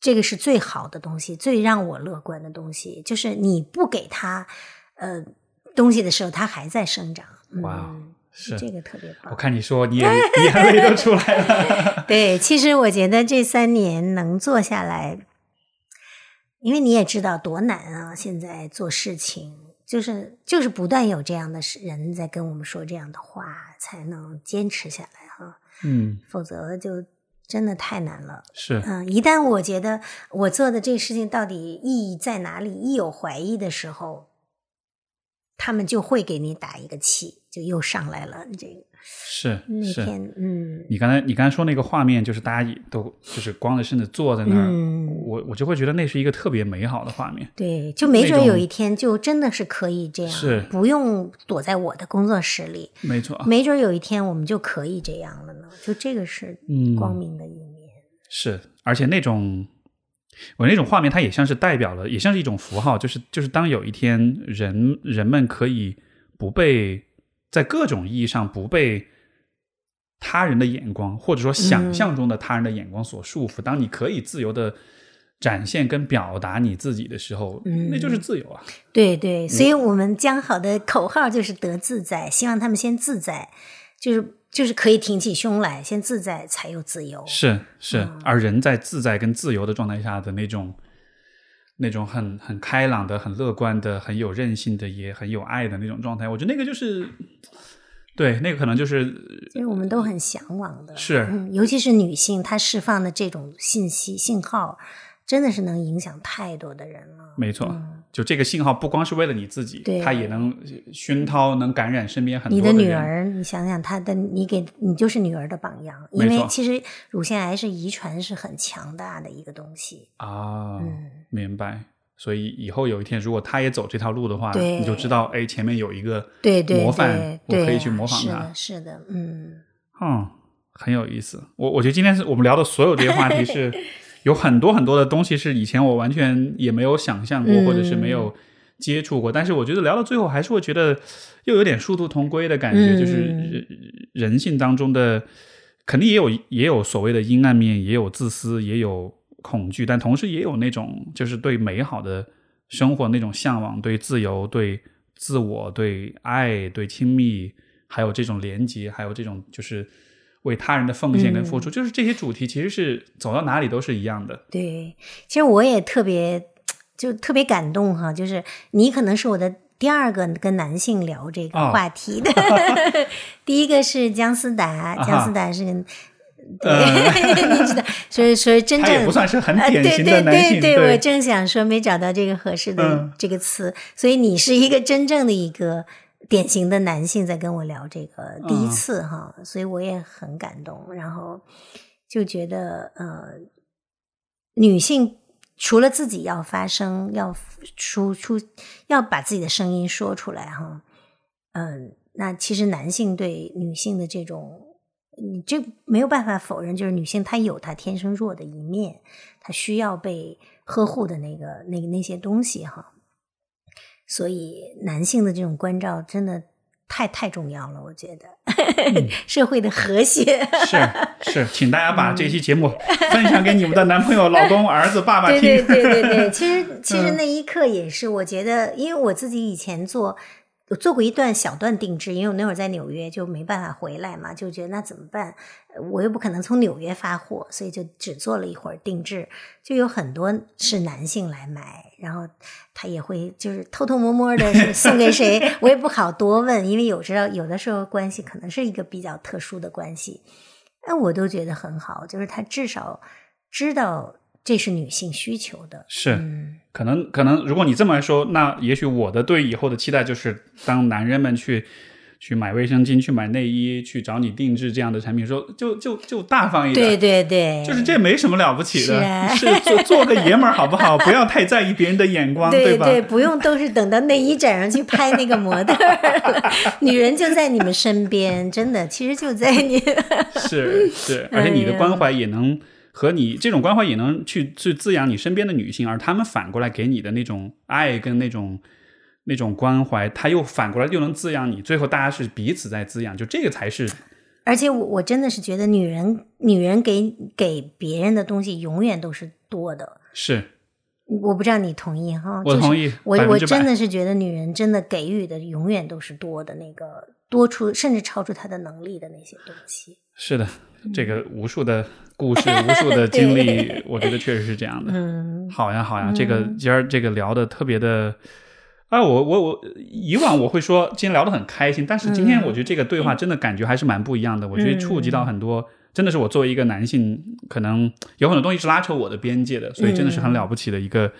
这个是最好的东西，最让我乐观的东西，就是你不给他呃东西的时候，它还在生长。哇嗯，是。这个特别棒我。看你说你也眼泪都出来了，<laughs> 对，其实我觉得这三年能做下来，因为你也知道多难啊！现在做事情就是就是不断有这样的人在跟我们说这样的话，才能坚持下来哈。嗯，否则就真的太难了。是，嗯，一旦我觉得我做的这个事情到底意义在哪里，一有怀疑的时候，他们就会给你打一个气，就又上来了。这个是那是。天，嗯，你刚才你刚才说那个画面，就是大家都就是光着身子坐在那儿，嗯我我就会觉得那是一个特别美好的画面。对，就没准有一天就真的是可以这样，是不用躲在我的工作室里，没错，没准有一天我们就可以这样了呢。就这个是嗯光明的一面。是，而且那种我那种画面，它也像是代表了，也像是一种符号，就是就是当有一天人人们可以不被在各种意义上不被他人的眼光，或者说想嗯。象中的他人的眼光所束缚，当你可以自由的展现跟表达你自己的时候，嗯。那就是自由啊。对对，所以我们将好的口号就是得自在，希望他们先自在，就是就是可以挺起胸来，先自在才有自由。是是，嗯而人在自在跟自由的状态下的那种。那种很很开朗的、很乐观的、很有韧性的、也很有爱的那种状态，我觉得那个就是，对，那个可能就是其实我们都很向往的，是嗯，尤其是女性，她释放的这种信息信号，真的是能影响太多的人了。没错。嗯就这个信号不光是为了你自己，对它也能熏陶、能感染身边很多你的女。儿，你想想她的，你给你就是女儿的榜样，因为其实乳腺癌是遗传是很强大的一个东西。啊，嗯明白。所以以后有一天，如果他也走这条路的话，你就知道，哎，前面有一个对对模范，对对，我可以去模仿他是的，。是的，嗯，嗯，很有意思。我我觉得今天是我们聊的所有这些话题是 <laughs> 有很多很多的东西是以前我完全也没有想象过，嗯或者是没有接触过。但是我觉得聊到最后，还是会觉得又有点殊途同归的感觉，嗯就是人人性当中的肯定也有也有所谓的阴暗面，也有自私，也有恐惧，但同时也有那种就是对美好的生活那种向往，对自由，对自我，对爱，对亲密，还有这种连接，还有这种就是为他人的奉献跟付出，就是这些主题其实是走到哪里都是一样的。对。其实我也特别就特别感动哈，就是你可能是我的。第二个跟男性聊这个哦话题的，<laughs> 第一个是姜思达，姜思达是个，对，呃 <laughs> 你知道，所以所以真正不算是很呃典型的对男性，对对对，我正想说没找到这个合适的嗯这个词，所以你是一个真正的一个典型的男性在跟我聊这个第一嗯次哈，所以我也很感动，然后就觉得呃，女性除了自己要发声，要输出，要把自己的声音说出来哈，嗯、那其实男性对女性的这种。你这没有办法否认，就是女性她有她天生弱的一面，她需要被呵护的那个、那个那些东西哈。所以男性的这种关照真的太太重要了，我觉得、<laughs> 社会的和谐。是是，请大家把这期节目分享给你们的男朋友、老公、儿子、爸爸对听。对对对对，其实其实嗯那一刻也是，我觉得，因为我自己以前做。我做过一段小段定制，因为我那会儿在纽约就没办法回来嘛，就觉得那怎么办？呃我又不可能从纽约发货，所以就只做了一会儿定制。就有很多是男性来买，然后他也会就是偷偷摸摸的 <laughs> 送给谁，我也不好多问，因为有知道有的时候关系可能是一个比较特殊的关系，但我都觉得很好，就是他至少知道这是女性需求的。是，嗯，可能可能，如果你这么来说，那也许我的对以后的期待就是，当男人们去去买卫生巾、去买内衣、去找你定制这样的产品的时候，就就就大方一点。对对对，就是这没什么了不起的，是啊 <laughs> 是做做个爷们儿好不好？<laughs> 不要太在意别人的眼光，吧？对对，不用都是等到内衣展上去拍那个模特女人就在你们身边，真的，其实就在你。是是，而且你的关怀也能和你这种关怀也能去去滋养你身边的女性，而她们反过来给你的那种爱跟那种那种关怀，它又反过来又能滋养你，最后大家是彼此在滋养，就这个才是而且我我真的是觉得，女人女人给给别人的东西永远都是多的。是我不知道你同意哈？我同意我我真的是觉得女人真的给予的永远都是多的那个多出，甚至超出她的能力的那些东西。是的，这个无数的故事，无数的经历，<laughs> 我觉得确实是这样的。嗯，好呀，好呀，这个今儿这个聊的特别的啊，我我我以往我会说今天聊得很开心，但是今天我觉得这个对话真的感觉还是蛮不一样的，我觉得触及到很多真的是我作为一个男性，可能有很多东西是拉扯我的边界的，所以真的是很了不起的一个。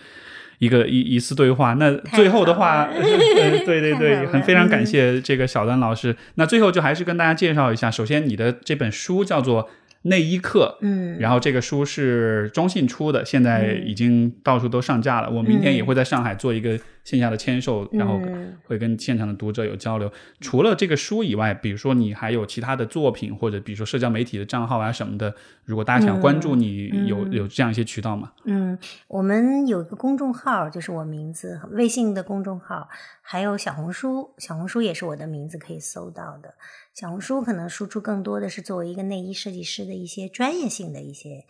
一个一一次对话，那最后的话，呃，<laughs> 对对对，很非常感谢这个小丹老师。那最后就还是跟大家介绍一下，首先你的这本书叫做。内衣课，嗯，然后这个书是中信出的，现在已经到处都上架了。我明天也会在上海做一个线下的签售，然后会跟现场的读者有交流。除了这个书以外，比如说你还有其他的作品，或者比如说社交媒体的账号啊什么的，如果大家想关注你，有有这样一些渠道吗？嗯，我们有一个公众号，就是我名字，微信的公众号，还有小红书，小红书也是我的名字可以搜到的。小红书可能输出更多的是作为一个内衣设计师的一些专业性的一些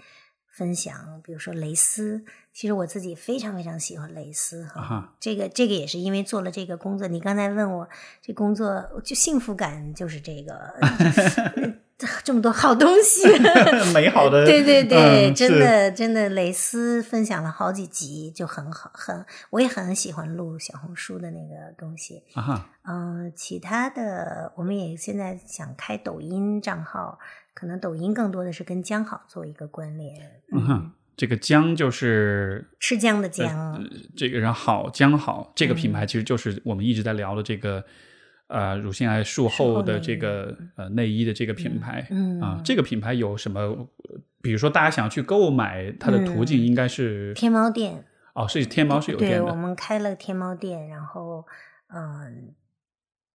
分享，比如说蕾丝。其实我自己非常非常喜欢蕾丝哈，这个这个也是因为做了这个工作。你刚才问我这工作就幸福感就是这个。<laughs> <laughs> 这么多好东西，<laughs> 美好的，对对对，真的真的，蕾丝分享了好几集，就很好，很我也很喜欢录小红书的那个东西啊。嗯，其他的我们也现在想开抖音账号，可能抖音更多的是跟姜好做一个关联。嗯哼，这个姜就是吃姜的姜，这个然后好姜好这个品牌其实就是我们一直在聊的这个。呃，乳腺癌术后的这个呃内衣的这个品牌，嗯啊，这个品牌有什么？比如说，大家想要去购买它的途径，应该是天猫店哦，是天猫是有店的。对，我们开了天猫店，然后嗯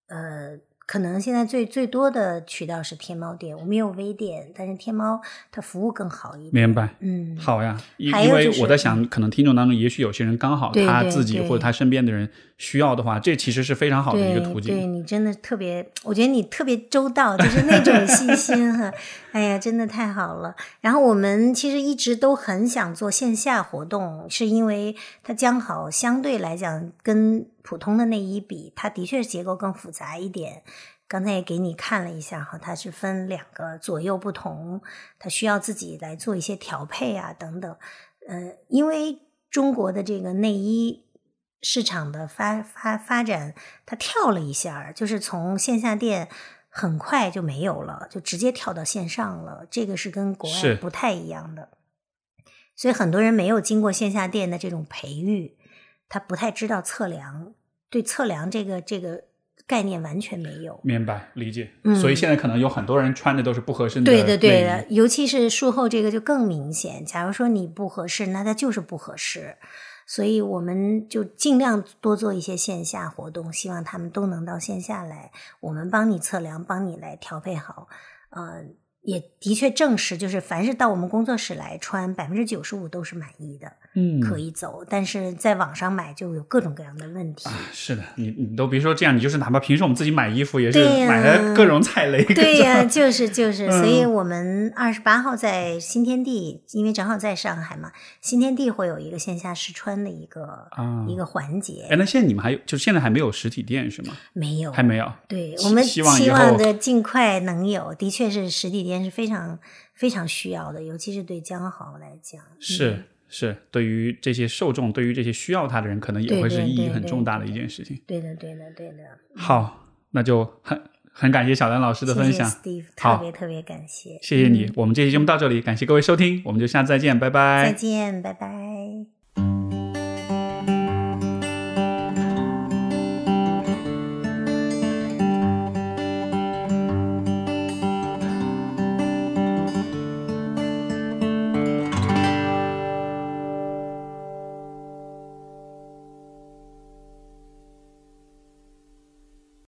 呃。可能现在最最多的渠道是天猫店，我们有微店，但是天猫它服务更好一点。明白，嗯，好呀。因为我在想，可能听众当中，也许有些人刚好他自己或者他身边的人需要的话，这其实是非常好的一个途径。对你真的特别，我觉得你特别周到，就是那种 <laughs> 细心哈。哎呀，真的太好了。然后我们其实一直都很想做线下活动，是因为它将好相对来讲跟。普通的内衣比，它的确结构更复杂一点。刚才也给你看了一下哈，它是分两个左右不同，它需要自己来做一些调配啊等等。呃，因为中国的这个内衣市场的发发发展，它跳了一下，就是从线下店很快就没有了，就直接跳到线上了。这个是跟国外不太一样的，所以很多人没有经过线下店的这种培育。他不太知道测量，对测量这个这个概念完全没有。明白理解，所以现在可能有很多人穿的都是不合身的。对的对的，尤其是术后这个就更明显。假如说你不合适，那它就是不合适。所以我们就尽量多做一些线下活动，希望他们都能到线下来，我们帮你测量，帮你来调配好，嗯。也的确证实，就是凡是到我们工作室来穿，百分之九十五都是满意的，嗯，可以走。但是在网上买就有各种各样的问题。是的，你你都别说这样，你就是哪怕平时我们自己买衣服也是买了各种踩雷。对呀，就是就是，所以我们二十八号在新天地，因为正好在上海嘛，新天地会有一个线下试穿的一个一个环节。哎，那现在你们还有，就现在还没有实体店是吗？没有，还没有。对我们希望的尽快能有，的确是实体店。是非常非常需要的，尤其是对江豪来讲，是是，对于这些受众，对于这些需要他的人，可能也会是意义很重大的一件事情。对的，对的，对的。好，那就很很感谢小兰老师的分享，特别特别感谢，谢谢你。我们这期节目到这里，感谢各位收听，我们就下次再见，拜拜。再见，拜拜。